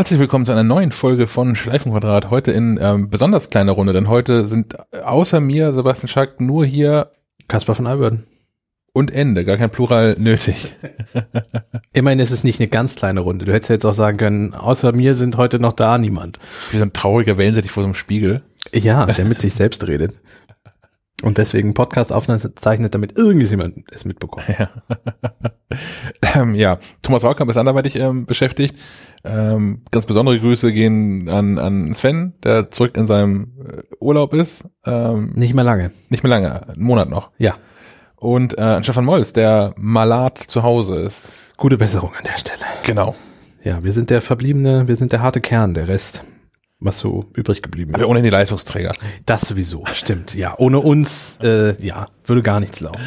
Herzlich willkommen zu einer neuen Folge von Schleifenquadrat. Heute in ähm, besonders kleiner Runde, denn heute sind außer mir, Sebastian Schack, nur hier Kaspar von Alberden. und Ende, gar kein Plural nötig. Immerhin ist es nicht eine ganz kleine Runde. Du hättest ja jetzt auch sagen können, außer mir sind heute noch da niemand. Wie so ein trauriger Wellensittich vor so einem Spiegel. Ja, der mit sich selbst redet. Und deswegen Podcast aufzeichnet, damit irgendjemand es mitbekommt. Ja, ähm, ja. Thomas Raukamp ist anderweitig ähm, beschäftigt. Ähm, ganz besondere Grüße gehen an, an Sven, der zurück in seinem äh, Urlaub ist. Ähm, Nicht mehr lange. nicht mehr lange, einen Monat noch. Ja. Und äh, an Stefan Molz, der malat zu Hause ist. Gute Besserung an der Stelle. Genau. Ja, wir sind der verbliebene, wir sind der harte Kern, der Rest, was so übrig geblieben ist. Aber ohnehin die Leistungsträger. Das sowieso, stimmt. Ja, ohne uns, äh, ja, würde gar nichts laufen.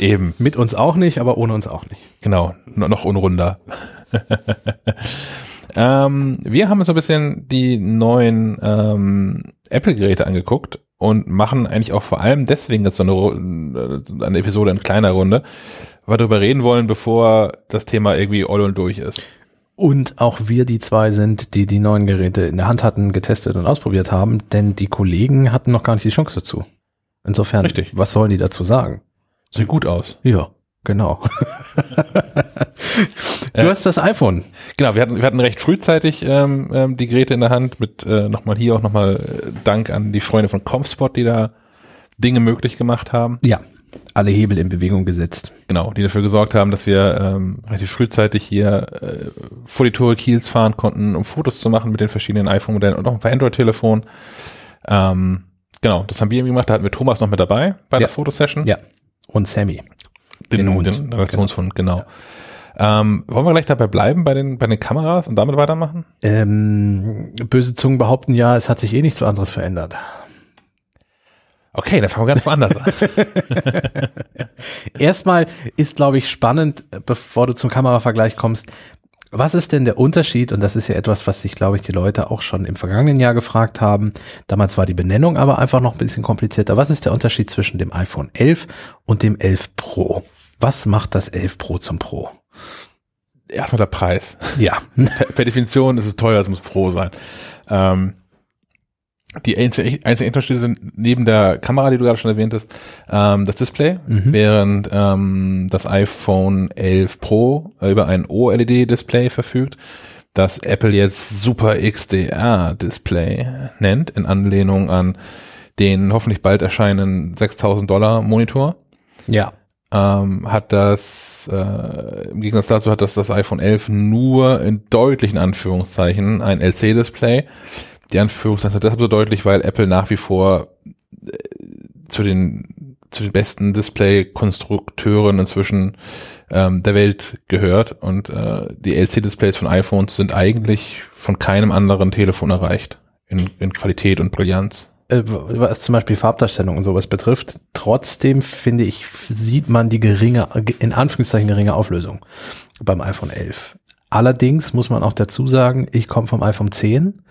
Eben. Mit uns auch nicht, aber ohne uns auch nicht. Genau, no- noch unrunder. ähm, wir haben uns so ein bisschen die neuen ähm, Apple-Geräte angeguckt und machen eigentlich auch vor allem deswegen jetzt so eine, äh, eine Episode in kleiner Runde, weil wir darüber reden wollen, bevor das Thema irgendwie all und durch ist. Und auch wir die zwei sind, die die neuen Geräte in der Hand hatten, getestet und ausprobiert haben, denn die Kollegen hatten noch gar nicht die Chance dazu. Insofern, Richtig. was sollen die dazu sagen? Sieht gut aus. Ja, genau. du Äh, hast das iPhone. Genau, wir hatten, wir hatten recht frühzeitig ähm, ähm, die Geräte in der Hand mit äh, nochmal hier auch nochmal äh, Dank an die Freunde von ComSpot, die da Dinge möglich gemacht haben. Ja, alle Hebel in Bewegung gesetzt. Genau, die dafür gesorgt haben, dass wir ähm, relativ frühzeitig hier äh, vor die Tore Kiels fahren konnten, um Fotos zu machen mit den verschiedenen iPhone-Modellen und auch ein paar Android-Telefonen. Ähm, genau, das haben wir eben gemacht. Da hatten wir Thomas noch mit dabei bei Ja. der Fotosession. Ja. Und Sammy. den, den Hund. den Redaktionshund, genau. Ähm, wollen wir gleich dabei bleiben bei den, bei den Kameras und damit weitermachen? Ähm, böse Zungen behaupten ja, es hat sich eh nichts so anderes verändert. Okay, dann fangen wir ganz woanders an. Erstmal ist, glaube ich, spannend, bevor du zum Kameravergleich kommst, was ist denn der Unterschied? Und das ist ja etwas, was sich, glaube ich, die Leute auch schon im vergangenen Jahr gefragt haben. Damals war die Benennung aber einfach noch ein bisschen komplizierter. Was ist der Unterschied zwischen dem iPhone 11 und dem 11 Pro? Was macht das 11 Pro zum Pro? Erstmal der Preis. Ja, Per, per Definition ist es teuer, es muss Pro sein. Ähm, die einzigen Unterschiede sind neben der Kamera, die du gerade schon erwähnt hast, ähm, das Display, Mhm. während ähm, das iPhone 11 Pro über ein OLED-Display verfügt, das Apple jetzt Super XDR-Display nennt, in Anlehnung an den hoffentlich bald erscheinenden 6000 Dollar Monitor ja, ähm, hat das, äh, im Gegensatz dazu hat das das iPhone 11 nur in deutlichen Anführungszeichen ein LC-Display. Die Anführungszeichen deshalb so deutlich, weil Apple nach wie vor äh, zu den zu den besten Display-Konstrukteuren inzwischen ähm, der Welt gehört und äh, die LC-Displays von iPhones sind eigentlich von keinem anderen Telefon erreicht in, in Qualität und Brillanz. äh, was zum Beispiel Farbdarstellung und sowas betrifft, trotzdem finde ich, sieht man die geringe, in Anführungszeichen geringe Auflösung beim iPhone 11. Allerdings muss man auch dazu sagen, ich komme vom iPhone 10,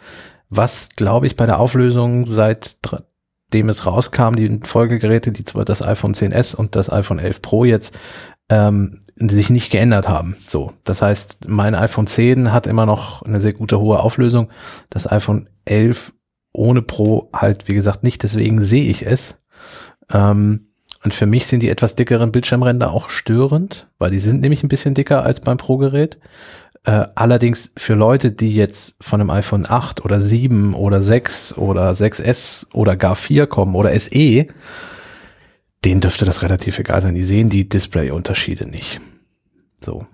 was glaube ich bei der Auflösung seitdem es rauskam, die Folgegeräte, die zwar das iPhone 10s und das iPhone 11 Pro jetzt, ähm, sich nicht geändert haben. So, das heißt, mein iPhone 10 hat immer noch eine sehr gute hohe Auflösung. Das iPhone 11 ohne Pro halt, wie gesagt, nicht. Deswegen sehe ich es. Ähm, und für mich sind die etwas dickeren Bildschirmränder auch störend, weil die sind nämlich ein bisschen dicker als beim Pro-Gerät. Äh, allerdings für Leute, die jetzt von einem iPhone 8 oder 7 oder 6 oder 6S oder gar 4 kommen oder SE, denen dürfte das relativ egal sein. Die sehen die Display-Unterschiede nicht. So.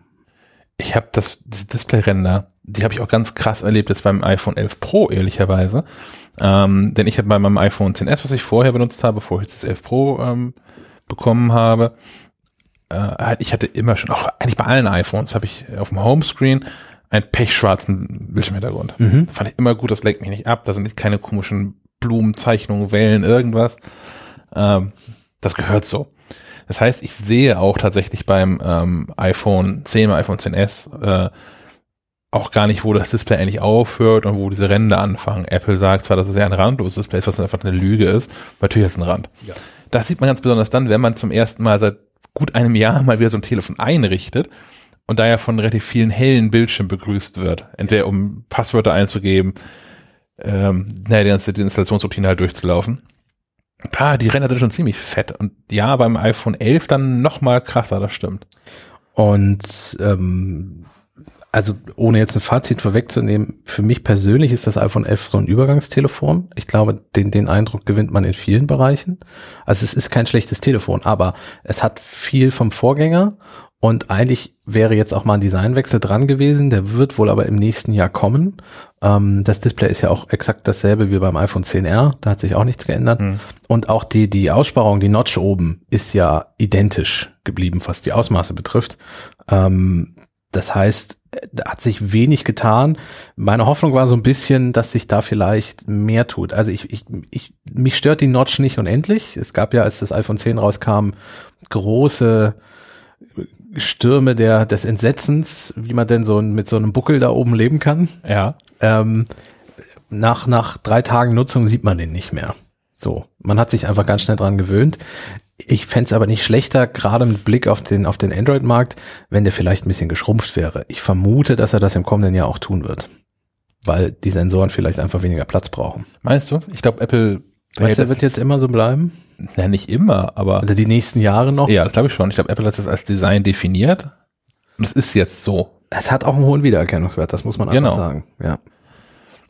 Ich habe das, diese Display-Ränder, die habe ich auch ganz krass erlebt jetzt beim iPhone 11 Pro, ehrlicherweise. Ähm, denn ich habe bei meinem iPhone 10s, was ich vorher benutzt habe, bevor ich jetzt das 11 Pro ähm, bekommen habe, äh, ich hatte immer schon, auch eigentlich bei allen iPhones, habe ich auf dem Homescreen einen pechschwarzen Bildschirmhintergrund. Mhm. Fand ich immer gut, das lenkt mich nicht ab, da sind nicht keine komischen Blumen, Zeichnungen, Wellen, irgendwas. Ähm, das gehört so. Das heißt, ich sehe auch tatsächlich beim ähm, iPhone 10, beim iPhone 10s äh, auch gar nicht, wo das Display eigentlich aufhört und wo diese Ränder anfangen. Apple sagt zwar, dass es ja ein randloses Display ist, was einfach eine Lüge ist, aber natürlich ist es ein Rand. Ja. Das sieht man ganz besonders dann, wenn man zum ersten Mal seit gut einem Jahr mal wieder so ein Telefon einrichtet und daher von relativ vielen hellen Bildschirmen begrüßt wird. Entweder um Passwörter einzugeben, ähm, naja, die ganze die Installationsroutine halt durchzulaufen. Ah, die Ränder sind schon ziemlich fett. Und ja, beim iPhone 11 dann noch mal krasser, das stimmt. Und ähm, also ohne jetzt ein Fazit vorwegzunehmen, für mich persönlich ist das iPhone 11 so ein Übergangstelefon. Ich glaube, den, den Eindruck gewinnt man in vielen Bereichen. Also es ist kein schlechtes Telefon, aber es hat viel vom Vorgänger und eigentlich wäre jetzt auch mal ein Designwechsel dran gewesen. Der wird wohl aber im nächsten Jahr kommen. Ähm, das Display ist ja auch exakt dasselbe wie beim iPhone 10R. Da hat sich auch nichts geändert. Mhm. Und auch die, die Aussparung, die Notch oben ist ja identisch geblieben, was die Ausmaße betrifft. Ähm, das heißt, da hat sich wenig getan. Meine Hoffnung war so ein bisschen, dass sich da vielleicht mehr tut. Also ich, ich, ich mich stört die Notch nicht unendlich. Es gab ja, als das iPhone 10 rauskam, große Stürme der, des Entsetzens, wie man denn so mit so einem Buckel da oben leben kann. Ja. Ähm, nach, nach drei Tagen Nutzung sieht man den nicht mehr. So. Man hat sich einfach ganz schnell dran gewöhnt. Ich fände es aber nicht schlechter, gerade mit Blick auf den, auf den Android-Markt, wenn der vielleicht ein bisschen geschrumpft wäre. Ich vermute, dass er das im kommenden Jahr auch tun wird. Weil die Sensoren vielleicht einfach weniger Platz brauchen. Meinst du? Ich glaube, Apple Meinst du, wird jetzt immer so bleiben? Ja, nicht immer, aber. Oder die nächsten Jahre noch? Ja, das glaube ich schon. Ich glaube, Apple hat das als Design definiert. Und es ist jetzt so. Es hat auch einen hohen Wiedererkennungswert, das muss man einfach genau. sagen. Ja.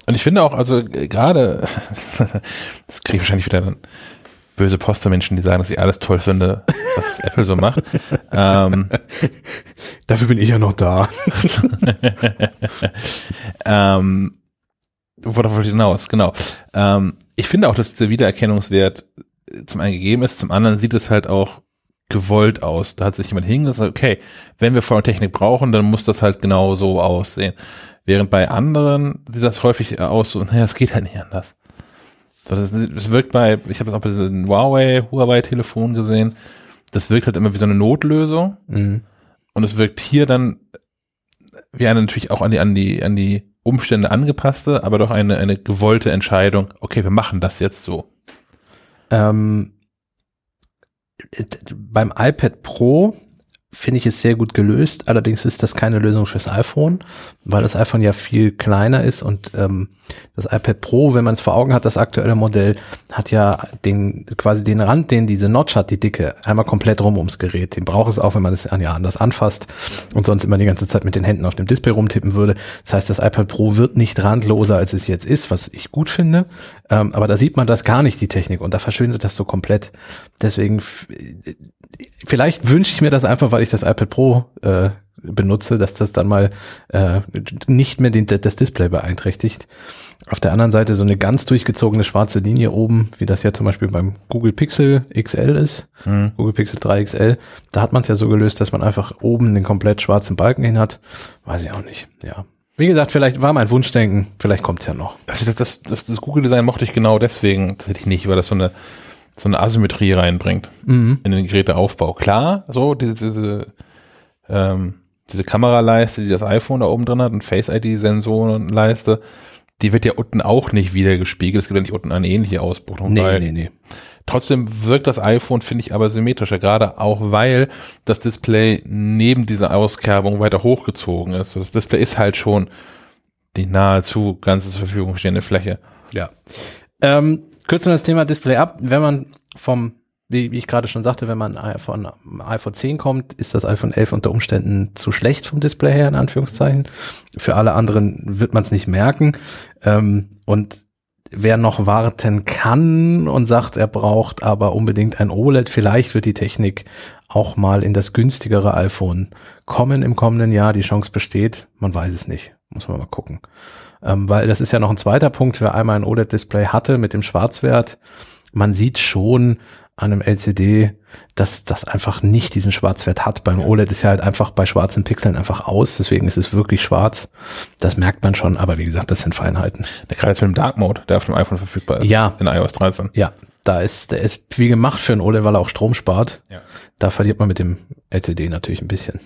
Und ich finde auch, also gerade, das kriege ich wahrscheinlich wieder dann böse Postermenschen, die sagen, dass ich alles toll finde, was Apple so macht. ähm, Dafür bin ich ja noch da. ähm, worauf wollte ich hinaus? Genau. Ähm, ich finde auch, dass der Wiedererkennungswert zum einen gegeben ist, zum anderen sieht es halt auch gewollt aus. Da hat sich jemand hingesetzt, okay, wenn wir Technik brauchen, dann muss das halt genau so aussehen. Während bei anderen sieht das häufig aus so, naja, es geht halt nicht anders. So, das, das wirkt bei, ich habe es auch bei diesem Huawei, Huawei-Telefon gesehen, das wirkt halt immer wie so eine Notlösung. Mhm. Und es wirkt hier dann wie eine natürlich auch an die, an die, an die Umstände angepasste, aber doch eine, eine gewollte Entscheidung, okay, wir machen das jetzt so. Ähm, beim iPad Pro finde ich es sehr gut gelöst. Allerdings ist das keine Lösung fürs iPhone, weil das iPhone ja viel kleiner ist und ähm, das iPad Pro, wenn man es vor Augen hat, das aktuelle Modell, hat ja den quasi den Rand, den diese Notch hat, die Dicke, einmal komplett rum ums Gerät. Den braucht es auch, wenn man es ja anders anfasst und sonst immer die ganze Zeit mit den Händen auf dem Display rumtippen würde. Das heißt, das iPad Pro wird nicht randloser, als es jetzt ist, was ich gut finde. Ähm, aber da sieht man das gar nicht, die Technik, und da verschwindet das so komplett. Deswegen vielleicht wünsche ich mir das einfach, weil ich das iPad Pro äh, benutze, dass das dann mal äh, nicht mehr den, das Display beeinträchtigt. Auf der anderen Seite so eine ganz durchgezogene schwarze Linie oben, wie das ja zum Beispiel beim Google Pixel XL ist, mhm. Google Pixel 3 XL, da hat man es ja so gelöst, dass man einfach oben den komplett schwarzen Balken hin hat. Weiß ich auch nicht, ja. Wie gesagt, vielleicht war mein Wunschdenken, vielleicht kommt's ja noch. Also das, das, das, das Google-Design mochte ich genau deswegen, das hätte ich nicht, weil das so eine so eine Asymmetrie reinbringt mhm. in den Geräteaufbau. Klar, so diese, diese, ähm, diese Kameraleiste, die das iPhone da oben drin hat und Face-ID-Sensorenleiste, die wird ja unten auch nicht wieder gespiegelt. Es gibt ja nicht unten eine ähnliche Ausbuchtung. Nee, nee, nee. Trotzdem wirkt das iPhone, finde ich, aber symmetrischer, gerade auch weil das Display neben dieser Auskerbung weiter hochgezogen ist. Das Display ist halt schon die nahezu ganze zur Verfügung stehende Fläche. Ja. Ähm, kürzen wir das Thema Display ab. Wenn man vom, wie, wie ich gerade schon sagte, wenn man von iPhone 10 kommt, ist das iPhone 11 unter Umständen zu schlecht vom Display her, in Anführungszeichen. Für alle anderen wird man es nicht merken. Ähm, und wer noch warten kann und sagt, er braucht aber unbedingt ein OLED, vielleicht wird die Technik auch mal in das günstigere iPhone kommen im kommenden Jahr. Die Chance besteht, man weiß es nicht. Muss man mal gucken. Ähm, weil das ist ja noch ein zweiter Punkt, wer einmal ein OLED-Display hatte mit dem Schwarzwert. Man sieht schon an einem LCD, dass das einfach nicht diesen Schwarzwert hat. Beim OLED ist ja halt einfach bei schwarzen Pixeln einfach aus, deswegen ist es wirklich schwarz. Das merkt man schon, aber wie gesagt, das sind Feinheiten. Der gerade für den Dark Mode, der auf dem iPhone verfügbar ist. Ja. In iOS 13. Ja. Da ist, der ist wie gemacht für ein OLED, weil er auch Strom spart. Ja. Da verliert man mit dem LCD natürlich ein bisschen.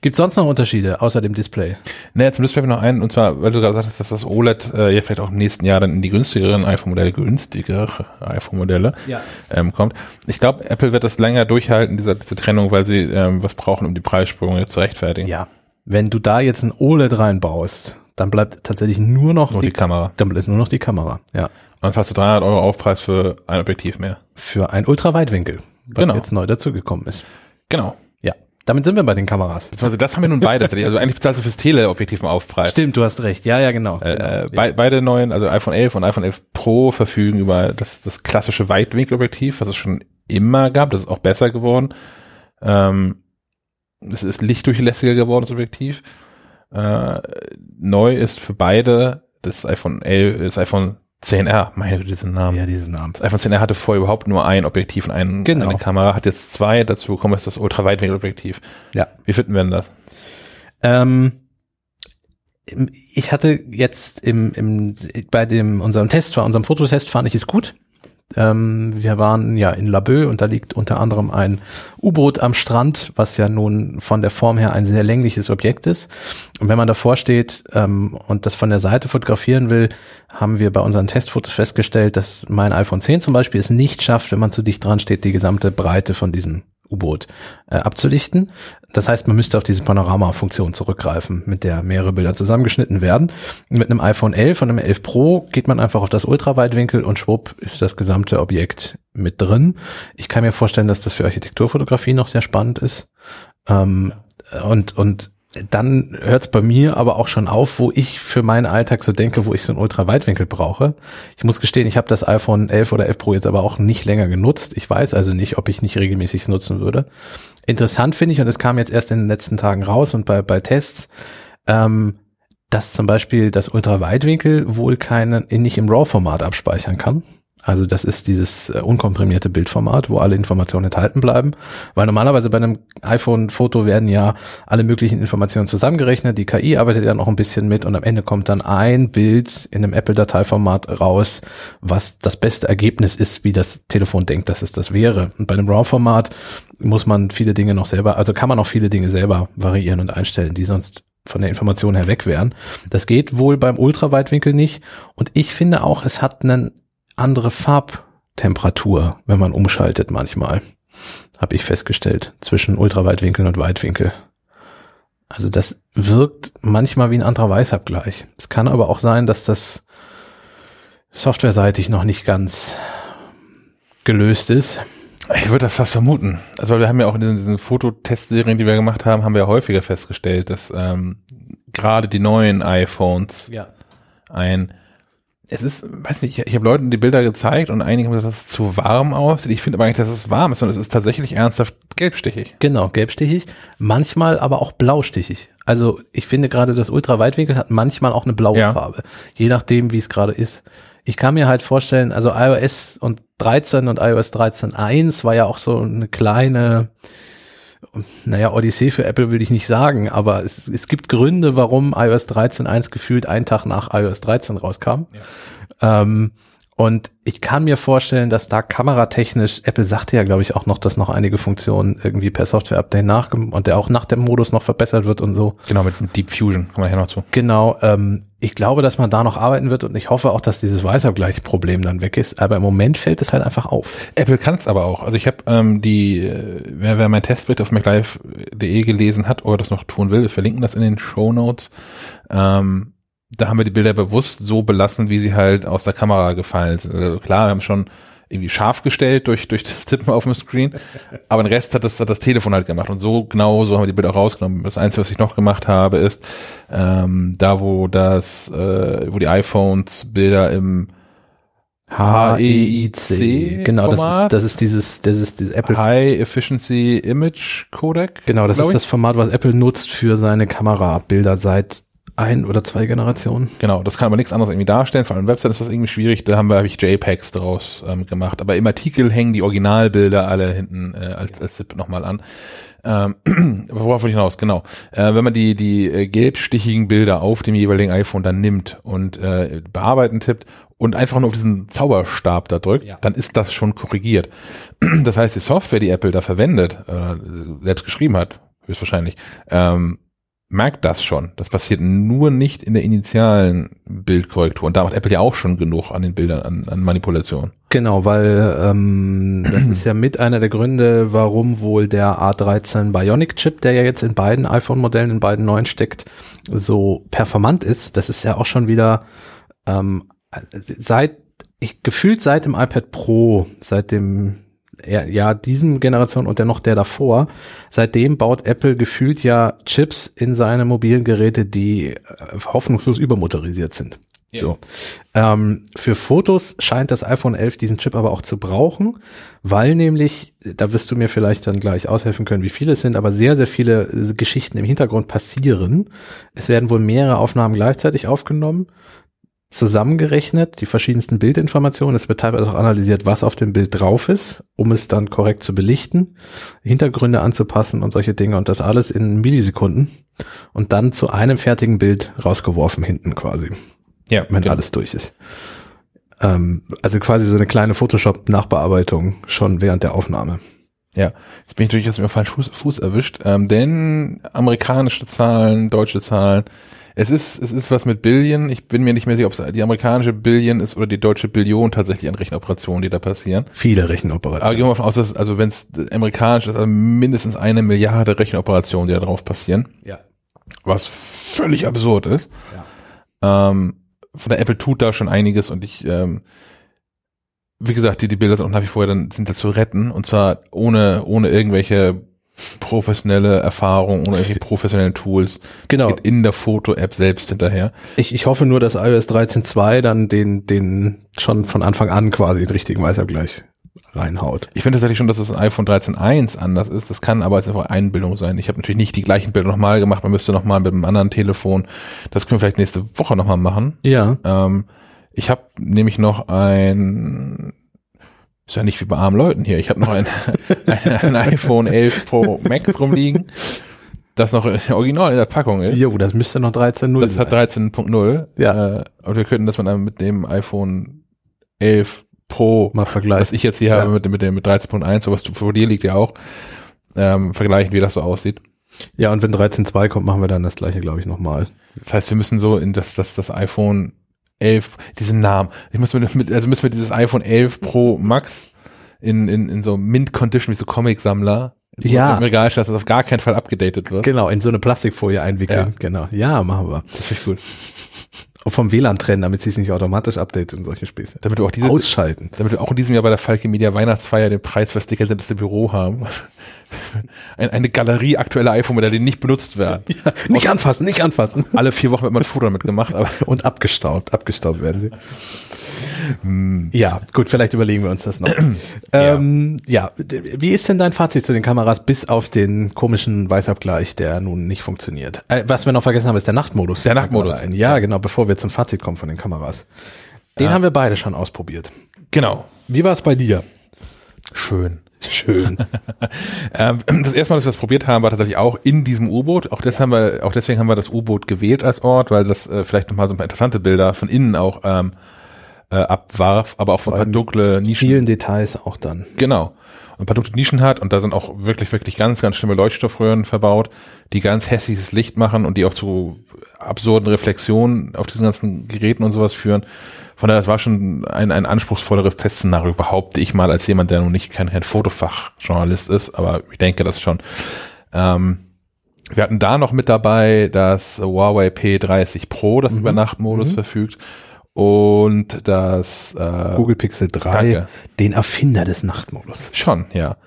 Gibt sonst noch Unterschiede außer dem Display? Naja, zum Display noch einen, und zwar, weil du gerade sagtest, dass das OLED äh, ja vielleicht auch im nächsten Jahr dann in die günstigeren iPhone-Modelle, günstigere iPhone-Modelle Ja. ähm, kommt. Ich glaube, Apple wird das länger durchhalten, diese, diese Trennung, weil sie ähm, was brauchen, um die Preissprünge zu rechtfertigen. Ja. Wenn du da jetzt ein OLED reinbaust, dann bleibt tatsächlich nur noch Nur die Kamera. dann bleibt nur noch die Kamera. Ja. Und dann hast du 300 Euro Aufpreis für ein Objektiv mehr. Für ein Ultraweitwinkel, was Genau. jetzt neu dazugekommen ist. Genau. Ja. Damit sind wir bei den Kameras. Beziehungsweise das haben wir nun beide. Also eigentlich bezahlst du fürs Teleobjektiv einen Aufpreis. Stimmt, du hast recht. Ja, ja, genau. Äh, genau. äh, bei, beide neuen, also iPhone 11 und iPhone 11 Pro verfügen über das, das klassische Weitwinkelobjektiv, was es schon immer gab. Das ist auch besser geworden. Ähm, es ist lichtdurchlässiger geworden, das Objektiv. Äh, neu ist für beide das iPhone 11, das iPhone 10R. Meine Güte, diesen Namen. ja, diesen Namen. Das iPhone 10R hatte vorher überhaupt nur ein Objektiv und ein, Genau. eine Kamera, hat jetzt zwei, dazu bekommen ist das Ultraweitwinkelobjektiv. Ja. Wie finden wir denn das? Ähm, ich hatte jetzt im, im, bei dem, unserem Test, bei unserem Fototest fand ich es gut. Ähm, wir waren ja in Laboe und da liegt unter anderem ein U-Boot am Strand, was ja nun von der Form her ein sehr längliches Objekt ist. Und wenn man davor steht ähm, und das von der Seite fotografieren will, haben wir bei unseren Testfotos festgestellt, dass mein iPhone 10 zum Beispiel es nicht schafft, wenn man zu dicht dran steht, die gesamte Breite von diesem U-Boot äh, abzulichten. Das heißt, man müsste auf diese Panorama-Funktion zurückgreifen, mit der mehrere Bilder zusammengeschnitten werden. Mit einem iPhone 11 und einem 11 Pro geht man einfach auf das Ultraweitwinkel und schwupp ist das gesamte Objekt mit drin. Ich kann mir vorstellen, dass das für Architekturfotografie noch sehr spannend ist. Ähm, und, und dann hört es bei mir aber auch schon auf, wo ich für meinen Alltag so denke, wo ich so einen Ultraweitwinkel brauche. Ich muss gestehen, ich habe das iPhone 11 oder 11 Pro jetzt aber auch nicht länger genutzt. Ich weiß also nicht, ob ich nicht regelmäßig nutzen würde. Interessant finde ich, und es kam jetzt erst in den letzten Tagen raus und bei, bei Tests, ähm, dass zum Beispiel das Ultraweitwinkel wohl keinen, nicht im RAW-Format abspeichern kann. Also das ist dieses äh, unkomprimierte Bildformat, wo alle Informationen enthalten bleiben. Weil normalerweise bei einem iPhone-Foto werden ja alle möglichen Informationen zusammengerechnet. Die KI arbeitet ja noch ein bisschen mit und am Ende kommt dann ein Bild in einem Apple-Dateiformat raus, was das beste Ergebnis ist, wie das Telefon denkt, dass es das wäre. Und bei einem RAW-Format muss man viele Dinge noch selber, also kann man auch viele Dinge selber variieren und einstellen, die sonst von der Information her weg wären. Das geht wohl beim Ultraweitwinkel nicht. Und ich finde auch, es hat einen andere Farbtemperatur, wenn man umschaltet manchmal. Habe ich festgestellt, zwischen Ultraweitwinkel und Weitwinkel. Also das wirkt manchmal wie ein anderer Weißabgleich. Es kann aber auch sein, dass das softwareseitig noch nicht ganz gelöst ist. Ich würde das fast vermuten. Also weil wir haben ja auch in diesen, diesen Fototestserien, die wir gemacht haben, haben wir ja häufiger festgestellt, dass ähm, gerade die neuen iPhones Ja. ein es ist, weiß nicht, ich, ich habe Leuten die Bilder gezeigt und einige haben gesagt, dass es zu warm aussieht. Ich finde aber eigentlich, dass es warm ist und es ist tatsächlich ernsthaft gelbstichig. Genau, gelbstichig, manchmal aber auch blaustichig. Also ich finde gerade das Ultraweitwinkel hat manchmal auch eine blaue Ja. Farbe, je nachdem, wie es gerade ist. Ich kann mir halt vorstellen, also iOS und 13 und iOS 13.1 war ja auch so eine kleine, naja, Odyssee für Apple will ich nicht sagen, aber es, es gibt Gründe, warum iOS 13.1 gefühlt einen Tag nach iOS 13 rauskam. Ähm, und ich kann mir vorstellen, dass da kameratechnisch, Apple sagte ja, glaube ich, auch noch, dass noch einige Funktionen irgendwie per Software-Update nach und der auch nach dem Modus noch verbessert wird und so. Genau, mit, mit Deep Fusion, kommen wir hier noch zu. Genau, ähm, ich glaube, dass man da noch arbeiten wird und ich hoffe auch, dass dieses Weißabgleichsproblem dann weg ist. Aber im Moment fällt es halt einfach auf. Apple kann es aber auch. Also ich habe ähm, die, äh, wer, wer mein Testbericht auf MacLive.de gelesen hat oder das noch tun will, wir verlinken das in den Show Notes. Ähm, da haben wir die Bilder bewusst so belassen, wie sie halt aus der Kamera gefallen sind. Also klar, wir haben schon irgendwie scharf gestellt durch, durch das Tippen auf dem Screen, aber den Rest hat das, hat das Telefon halt gemacht und so genau so haben wir die Bilder auch rausgenommen. Das Einzige, was ich noch gemacht habe, ist ähm, da, wo das, äh, wo die iPhones Bilder im HEIC Genau, das ist, das ist dieses, das ist dieses Apple. High Efficiency Image Codec. Genau, das ist ich. das Format, was Apple nutzt für seine Kamerabilder seit ein oder zwei Generationen. Genau, das kann aber nichts anderes irgendwie darstellen. Vor allem Website ist das irgendwie schwierig. Da haben wir, habe ich JPEGs draus ähm, gemacht. Aber im Artikel hängen die Originalbilder alle hinten äh, als, als ZIP nochmal an. Ähm, worauf wollte ich hinaus? Genau. Äh, wenn man die, die äh, gelbstichigen Bilder auf dem jeweiligen iPhone dann nimmt und äh, bearbeiten tippt und einfach nur auf diesen Zauberstab da drückt, Ja. dann ist das schon korrigiert. Das heißt, die Software, die Apple da verwendet, äh, selbst geschrieben hat, höchstwahrscheinlich, ähm, merkt das schon. Das passiert nur nicht in der initialen Bildkorrektur. Und da macht Apple ja auch schon genug an den Bildern, an, an Manipulation. Genau, weil ähm, das ist ja mit einer der Gründe, warum wohl der A13 Bionic Chip, der ja jetzt in beiden iPhone-Modellen, in beiden neuen steckt, so performant ist. Das ist ja auch schon wieder ähm, seit ich gefühlt seit dem iPad Pro, seit dem ja, diesen Generation und dennoch der davor. Seitdem baut Apple gefühlt ja Chips in seine mobilen Geräte, die äh, hoffnungslos übermotorisiert sind. Yeah. So. Ähm, für Fotos scheint das iPhone 11 diesen Chip aber auch zu brauchen, weil nämlich, da wirst du mir vielleicht dann gleich aushelfen können, wie viele es sind, aber sehr, sehr viele Geschichten im Hintergrund passieren. Es werden wohl mehrere Aufnahmen gleichzeitig aufgenommen zusammengerechnet, die verschiedensten Bildinformationen. Es wird teilweise auch analysiert, was auf dem Bild drauf ist, um es dann korrekt zu belichten, Hintergründe anzupassen und solche Dinge und das alles in Millisekunden und dann zu einem fertigen Bild rausgeworfen hinten quasi. Ja, wenn genau. alles durch ist. Ähm, also quasi so eine kleine Photoshop-Nachbearbeitung schon während der Aufnahme. Ja, jetzt bin ich jetzt mir falsch Fuß, Fuß erwischt, ähm, denn amerikanische Zahlen, deutsche Zahlen, es ist, es ist was mit Billion. Ich bin mir nicht mehr sicher, ob es die amerikanische Billion ist oder die deutsche Billion tatsächlich an Rechenoperationen, die da passieren. Viele Rechenoperationen. Aber gehen wir davon aus, dass, also wenn es amerikanisch ist, also mindestens eine Milliarde Rechenoperationen, die da drauf passieren. Ja. Was völlig absurd ist. Ja. Ähm, von der Apple tut da schon einiges und ich, ähm, wie gesagt, die, die Bilder sind auch nach wie vor dann, sind da zu retten und zwar ohne, ohne irgendwelche professionelle Erfahrung oder irgendwelche professionellen Tools. Genau. Geht in der Foto-App selbst hinterher. Ich, ich hoffe nur, dass iOS 13.2 dann den, den schon von Anfang an quasi den richtigen Weißabgleich reinhaut. Ich finde tatsächlich schon, dass das ein iPhone 13.1 anders ist. Das kann aber jetzt einfach Einbildung sein. Ich habe natürlich nicht die gleichen Bilder nochmal gemacht. Man müsste nochmal mit einem anderen Telefon. Das können wir vielleicht nächste Woche nochmal machen. Ja. Ähm, ich habe nämlich noch ein ist ja nicht wie bei armen Leuten hier. Ich habe noch ein, ein, ein, iPhone 11 Pro Max rumliegen, das noch original in der Packung ist. Jo, das müsste noch 13.0 Das hat 13.0 Ja. Äh, und wir könnten das mit dem iPhone 11 Pro, mal vergleichen. was ich jetzt hier ja. habe mit, mit dem mit 13.1, so was vor dir liegt ja auch, ähm, vergleichen, wie das so aussieht. Ja, und wenn 13.2 kommt, machen wir dann das gleiche, glaube ich, nochmal. Das heißt, wir müssen so in das, das, das iPhone 11, diesen Namen. Ich muss mit, also müssen wir dieses iPhone 11 Pro Max in, in, in so Mint Condition wie so Comic-Sammler ja. im Regal dass das auf gar keinen Fall abgedatet wird. Genau, in so eine Plastikfolie einwickeln. Ja. Genau. Ja, machen wir. Das ist gut. Und vom WLAN trennen, damit sie es nicht automatisch updatet und solche Späße. Damit wir auch diese, ausschalten. Damit wir auch in diesem Jahr bei der Falke Media Weihnachtsfeier den Preis für Sticker Büro haben. Ein, eine Galerie aktueller iPhone-Modelle, die nicht benutzt werden. Ja, nicht Aus, anfassen, nicht anfassen. Alle vier Wochen wird man ein Foto damit gemacht. Aber und abgestaubt, abgestaubt werden sie. Hm. Ja, gut, vielleicht überlegen wir uns das noch. ähm, ja. ja, wie ist denn dein Fazit zu den Kameras bis auf den komischen Weißabgleich, der nun nicht funktioniert? Äh, was wir noch vergessen haben, ist der Nachtmodus. Der Nachtmodus. Ja, genau, bevor wir zum Fazit kommen von den Kameras. Den ja. haben wir beide schon ausprobiert. Genau. Wie war es bei dir? Schön. Schön. ähm, das erste Mal, dass wir das probiert haben, war tatsächlich auch in diesem U-Boot. Auch, das haben wir, auch deswegen haben wir das U-Boot gewählt als Ort, weil das äh, vielleicht nochmal so ein paar interessante Bilder von innen auch ähm, äh, abwarf, aber auch so ein paar dunkle Nischen. Vielen Details auch dann. Genau. Und ein paar dunkle Nischen hat und da sind auch wirklich, wirklich ganz, ganz schlimme Leuchtstoffröhren verbaut, die ganz hässliches Licht machen und die auch zu absurden Reflexionen auf diesen ganzen Geräten und sowas führen. Von daher, das war schon ein, ein anspruchsvolleres Testszenario, behaupte ich mal, als jemand, der nun nicht kein, kein Fotofachjournalist ist, aber ich denke das schon. Ähm, wir hatten da noch mit dabei das Huawei P30 Pro, das mhm. über Nachtmodus mhm. verfügt und das äh, Google Pixel 3, danke. den Erfinder des Nachtmodus. Schon, ja.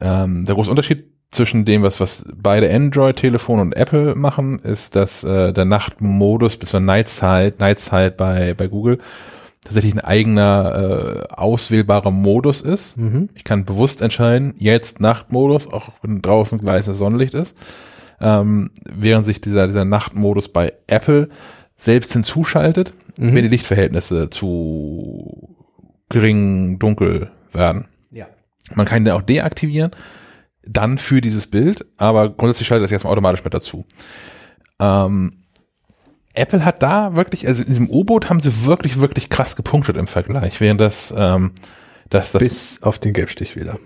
Ähm, der große Unterschied zwischen dem, was, was beide Android-Telefone und Apple machen, ist, dass äh, der Nachtmodus bis zur Nightzeit, Nightzeit bei, bei Google tatsächlich ein eigener äh, auswählbarer Modus ist. Mhm. Ich kann bewusst entscheiden, jetzt Nachtmodus, auch wenn draußen gleiches Sonnenlicht ist. Ähm, während sich dieser, dieser Nachtmodus bei Apple selbst hinzuschaltet, mhm. wenn die Lichtverhältnisse zu gering dunkel werden. Ja. Man kann den auch deaktivieren dann für dieses Bild, aber grundsätzlich schaltet das erstmal automatisch mit dazu. Ähm, Apple hat da wirklich, also in diesem U-Boot haben sie wirklich, wirklich krass gepunktet im Vergleich, während das, ähm, das, das bis auf den Gelbstich wieder.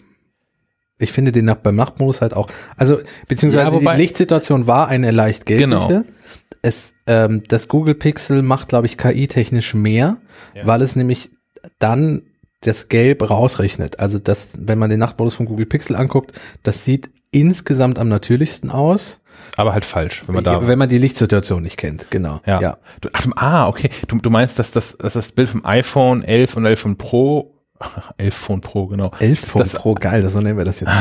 Ich finde den nach, beim Nachtmodus halt auch, also beziehungsweise Ja, wobei- die Lichtsituation war eine leicht gelbliche. Genau. Es, ähm, das Google Pixel macht, glaube ich, KI-technisch mehr, Ja. weil es nämlich dann das Gelb rausrechnet. Also das, wenn man den Nachtmodus von Google Pixel anguckt, das sieht insgesamt am natürlichsten aus, Aber halt falsch, wenn man da. wenn man die Lichtsituation nicht kennt. Genau. ja. ja. Du, ach, ah, okay. Du, du meinst, dass das, dass das Bild vom iPhone 11 und 11 von Pro, 11 Phone Pro, genau. 11 von Das- Pro, geil, so nennen wir das jetzt.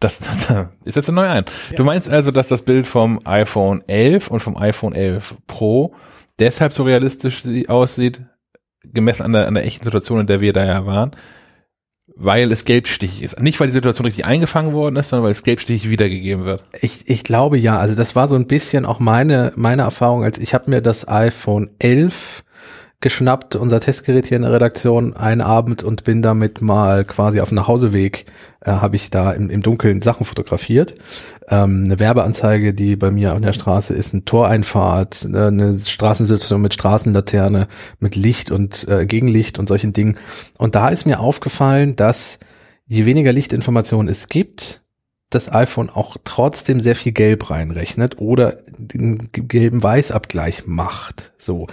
Das, das ist jetzt ein neuer ein. Du meinst also, dass das Bild vom iPhone 11 und vom iPhone 11 Pro deshalb so realistisch sie- aussieht, gemessen an der, an der echten Situation, in der wir da ja waren, weil es gelbstichig ist. Nicht, weil die Situation richtig eingefangen worden ist, sondern weil es gelbstichig wiedergegeben wird. Ich, ich glaube ja, also das war so ein bisschen auch meine, meine Erfahrung, als ich habe mir das iPhone 11 geschnappt, unser Testgerät hier in der Redaktion, einen Abend und bin damit mal quasi auf dem Nachhauseweg, äh, habe ich da im, im Dunkeln Sachen fotografiert. Ähm, eine Werbeanzeige, die bei mir an der Straße ist, eine Toreinfahrt, äh, eine Straßensituation mit Straßenlaterne, mit Licht und äh, Gegenlicht und solchen Dingen. Und da ist mir aufgefallen, dass je weniger Lichtinformationen es gibt, das iPhone auch trotzdem sehr viel Gelb reinrechnet oder den gelben Weißabgleich macht. So.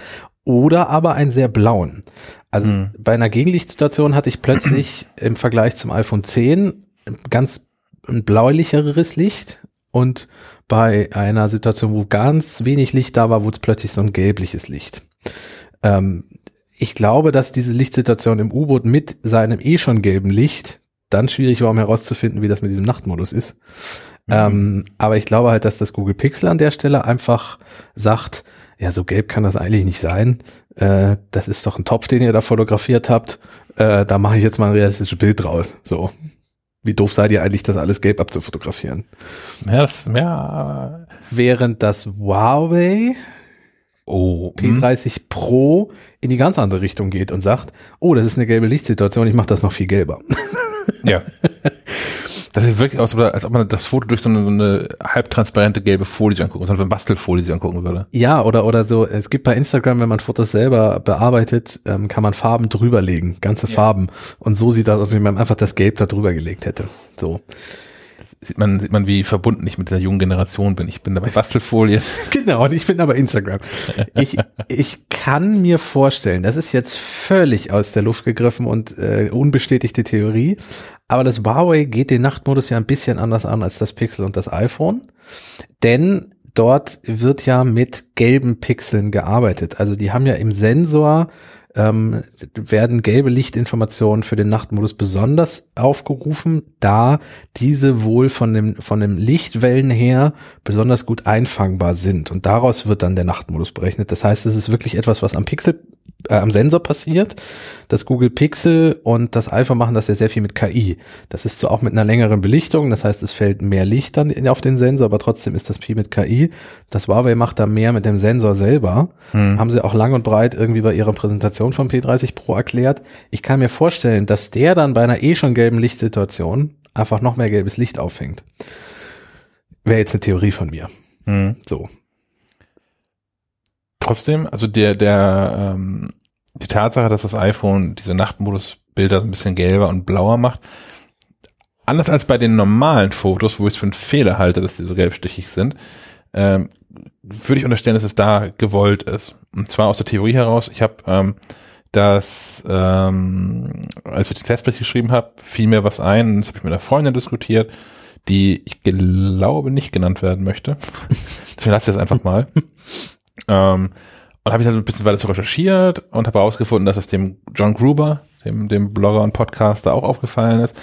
Oder aber einen sehr blauen. Also Hm. bei einer Gegenlichtsituation hatte ich plötzlich im Vergleich zum iPhone 10 ganz ein bläulicheres Licht und bei einer Situation, wo ganz wenig Licht da war, wurde es plötzlich so ein gelbliches Licht. Ähm, ich glaube, dass diese Lichtsituation im U-Boot mit seinem eh schon gelben Licht dann schwierig war, um herauszufinden, wie das mit diesem Nachtmodus ist. Ähm, aber ich glaube halt, dass das Google Pixel an der Stelle einfach sagt, ja, so gelb kann das eigentlich nicht sein. Äh, das ist doch ein Topf, den ihr da fotografiert habt. Äh, da mache ich jetzt mal ein realistisches Bild draus. So. Wie doof seid ihr eigentlich, das alles gelb abzufotografieren? Ja, das, ja, Während das Huawei oh, hm. P30 Pro in die ganz andere Richtung geht und sagt, oh, das ist eine gelbe Lichtsituation, ich mache das noch viel gelber. Ja. Das sieht wirklich aus, als ob man das Foto durch so eine, so eine halbtransparente gelbe Folie angucken, so eine Bastelfolie sich angucken würde. Ja, oder, oder so, es gibt bei Instagram, wenn man Fotos selber bearbeitet, ähm, kann man Farben drüberlegen, ganze Ja. Farben. Und so sieht das aus, wie man einfach das Gelb da drüber gelegt hätte. So. Sieht man, sieht man, wie verbunden ich mit der jungen Generation bin. Ich bin da bei Bastelfolie. Genau, und ich bin aber Instagram. Ich, ich kann mir vorstellen, das ist jetzt völlig aus der Luft gegriffen und äh, unbestätigte Theorie, aber das Huawei geht den Nachtmodus ja ein bisschen anders an als das Pixel und das iPhone, denn dort wird ja mit gelben Pixeln gearbeitet. Also die haben ja im Sensor ähm, werden gelbe Lichtinformationen für den Nachtmodus besonders aufgerufen, da diese wohl von dem, von dem Lichtwellen her besonders gut einfangbar sind. Und daraus wird dann der Nachtmodus berechnet. Das heißt, es ist wirklich etwas, was am Pixel, äh, am Sensor passiert. Das Google Pixel und das iPhone machen das ja sehr viel mit KI. Das ist so auch mit einer längeren Belichtung. Das heißt, es fällt mehr Licht dann auf den Sensor, aber trotzdem ist das viel mit KI. Das Huawei macht da mehr mit dem Sensor selber. Hm. Haben sie auch lang und breit irgendwie bei ihrer Präsentation vom P30 Pro erklärt. Ich kann mir vorstellen, dass der dann bei einer eh schon gelben Lichtsituation einfach noch mehr gelbes Licht auffängt. Wäre jetzt eine Theorie von mir. Hm. So. Trotzdem, also der, der, ähm, die Tatsache, dass das iPhone diese Nachtmodus-Bilder ein bisschen gelber und blauer macht, anders als bei den normalen Fotos, wo ich es für einen Fehler halte, dass die so gelbstichig sind, ähm, würde ich unterstellen, dass es da gewollt ist. Und zwar aus der Theorie heraus, ich habe ähm, das, ähm, als ich den Testbericht geschrieben habe, fiel mir was ein, das habe ich mit einer Freundin diskutiert, die ich glaube nicht genannt werden möchte. Deswegen lasse ich das einfach mal. Ähm, und habe ich dann ein bisschen weiter so recherchiert und habe herausgefunden, dass es dem John Gruber, dem, dem Blogger und Podcaster auch aufgefallen ist,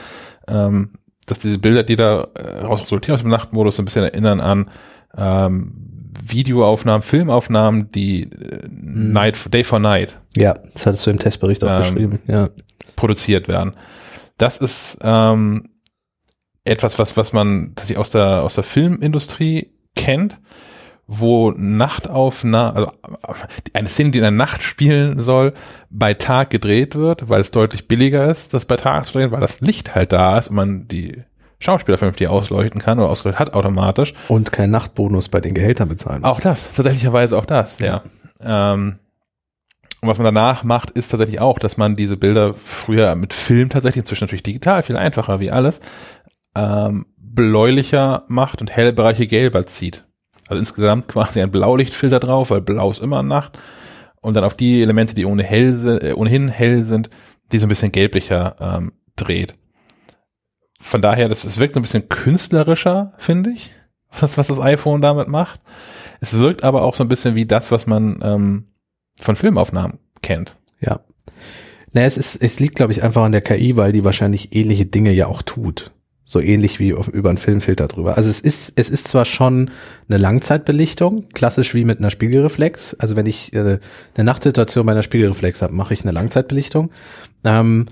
ähm, dass diese Bilder, die da äh, raus resultieren aus dem Nachtmodus, so ein bisschen erinnern an ähm, Videoaufnahmen, Filmaufnahmen, die äh, Night, Day for Night Ja, das hattest du im Testbericht auch Ähm, geschrieben. Ja. produziert werden. Das ist ähm, etwas, was, was man tatsächlich aus der, aus der Filmindustrie kennt, wo Nachtaufnahmen, also eine Szene, die in der Nacht spielen soll, bei Tag gedreht wird, weil es deutlich billiger ist, das bei Tag zu drehen, weil das Licht halt da ist und man die Schauspieler vernünftig ausleuchten kann oder ausgeleuchtet hat automatisch. Und kein Nachtbonus bei den Gehältern bezahlen. muss. Auch das, tatsächlicherweise auch das, ja. Ähm, und was man danach macht, ist tatsächlich auch, dass man diese Bilder früher mit Film tatsächlich, inzwischen natürlich digital, viel einfacher wie alles, ähm, bläulicher macht und helle Bereiche gelber zieht. Also insgesamt quasi ein Blaulichtfilter drauf, weil blau ist immer Nacht. Und dann auf die Elemente, die ohne hell, äh, ohnehin hell sind, die so ein bisschen gelblicher ähm, dreht. Von daher, das, das wirkt so ein bisschen künstlerischer, finde ich, was, was das iPhone damit macht. Es wirkt aber auch so ein bisschen wie das, was man ähm, von Filmaufnahmen kennt. Ja. Naja, es ist, es liegt, glaube ich, einfach an der KI, weil die wahrscheinlich ähnliche Dinge ja auch tut. So ähnlich wie auf, über einen Filmfilter drüber. Also es ist, es ist zwar schon eine Langzeitbelichtung, klassisch wie mit einer Spiegelreflex. Also wenn ich äh, eine Nachtsituation bei einer Spiegelreflex habe, mache ich eine Langzeitbelichtung. Ähm,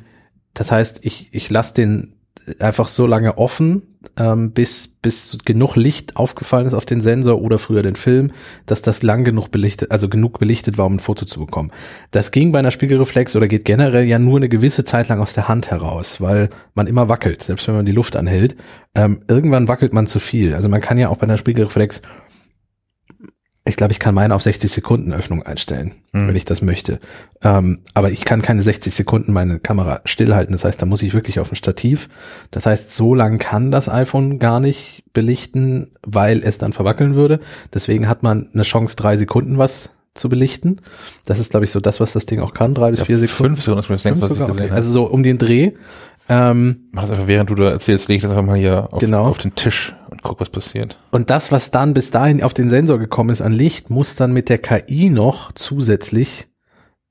das heißt, ich, ich lasse den einfach so lange offen, ähm, bis, bis genug Licht aufgefallen ist auf den Sensor oder früher den Film, dass das lang genug belichtet, also genug belichtet war, um ein Foto zu bekommen. Das ging bei einer Spiegelreflex oder geht generell ja nur eine gewisse Zeit lang aus der Hand heraus, weil man immer wackelt, selbst wenn man die Luft anhält. Ähm, irgendwann wackelt man zu viel. Also man kann ja auch bei einer Spiegelreflex ich glaube, ich kann meine auf 60 Sekunden Öffnung einstellen, mhm. wenn ich das möchte. Ähm, aber ich kann keine 60 Sekunden meine Kamera stillhalten. Das heißt, da muss ich wirklich auf ein Stativ. Das heißt, so lang kann das iPhone gar nicht belichten, weil es dann verwackeln würde. Deswegen hat man eine Chance, drei Sekunden was zu belichten. Das ist, glaube ich, so das, was das Ding auch kann, drei bis ja, vier Sekunden. Fünf Sekunden, das fünf was sogar, ich gesehen okay. Also so um den Dreh. Ähm, Mach das einfach, während du da erzählst, leg das einfach mal hier auf, genau. auf den Tisch und guck, was passiert. Und das, was dann bis dahin auf den Sensor gekommen ist an Licht, muss dann mit der KI noch zusätzlich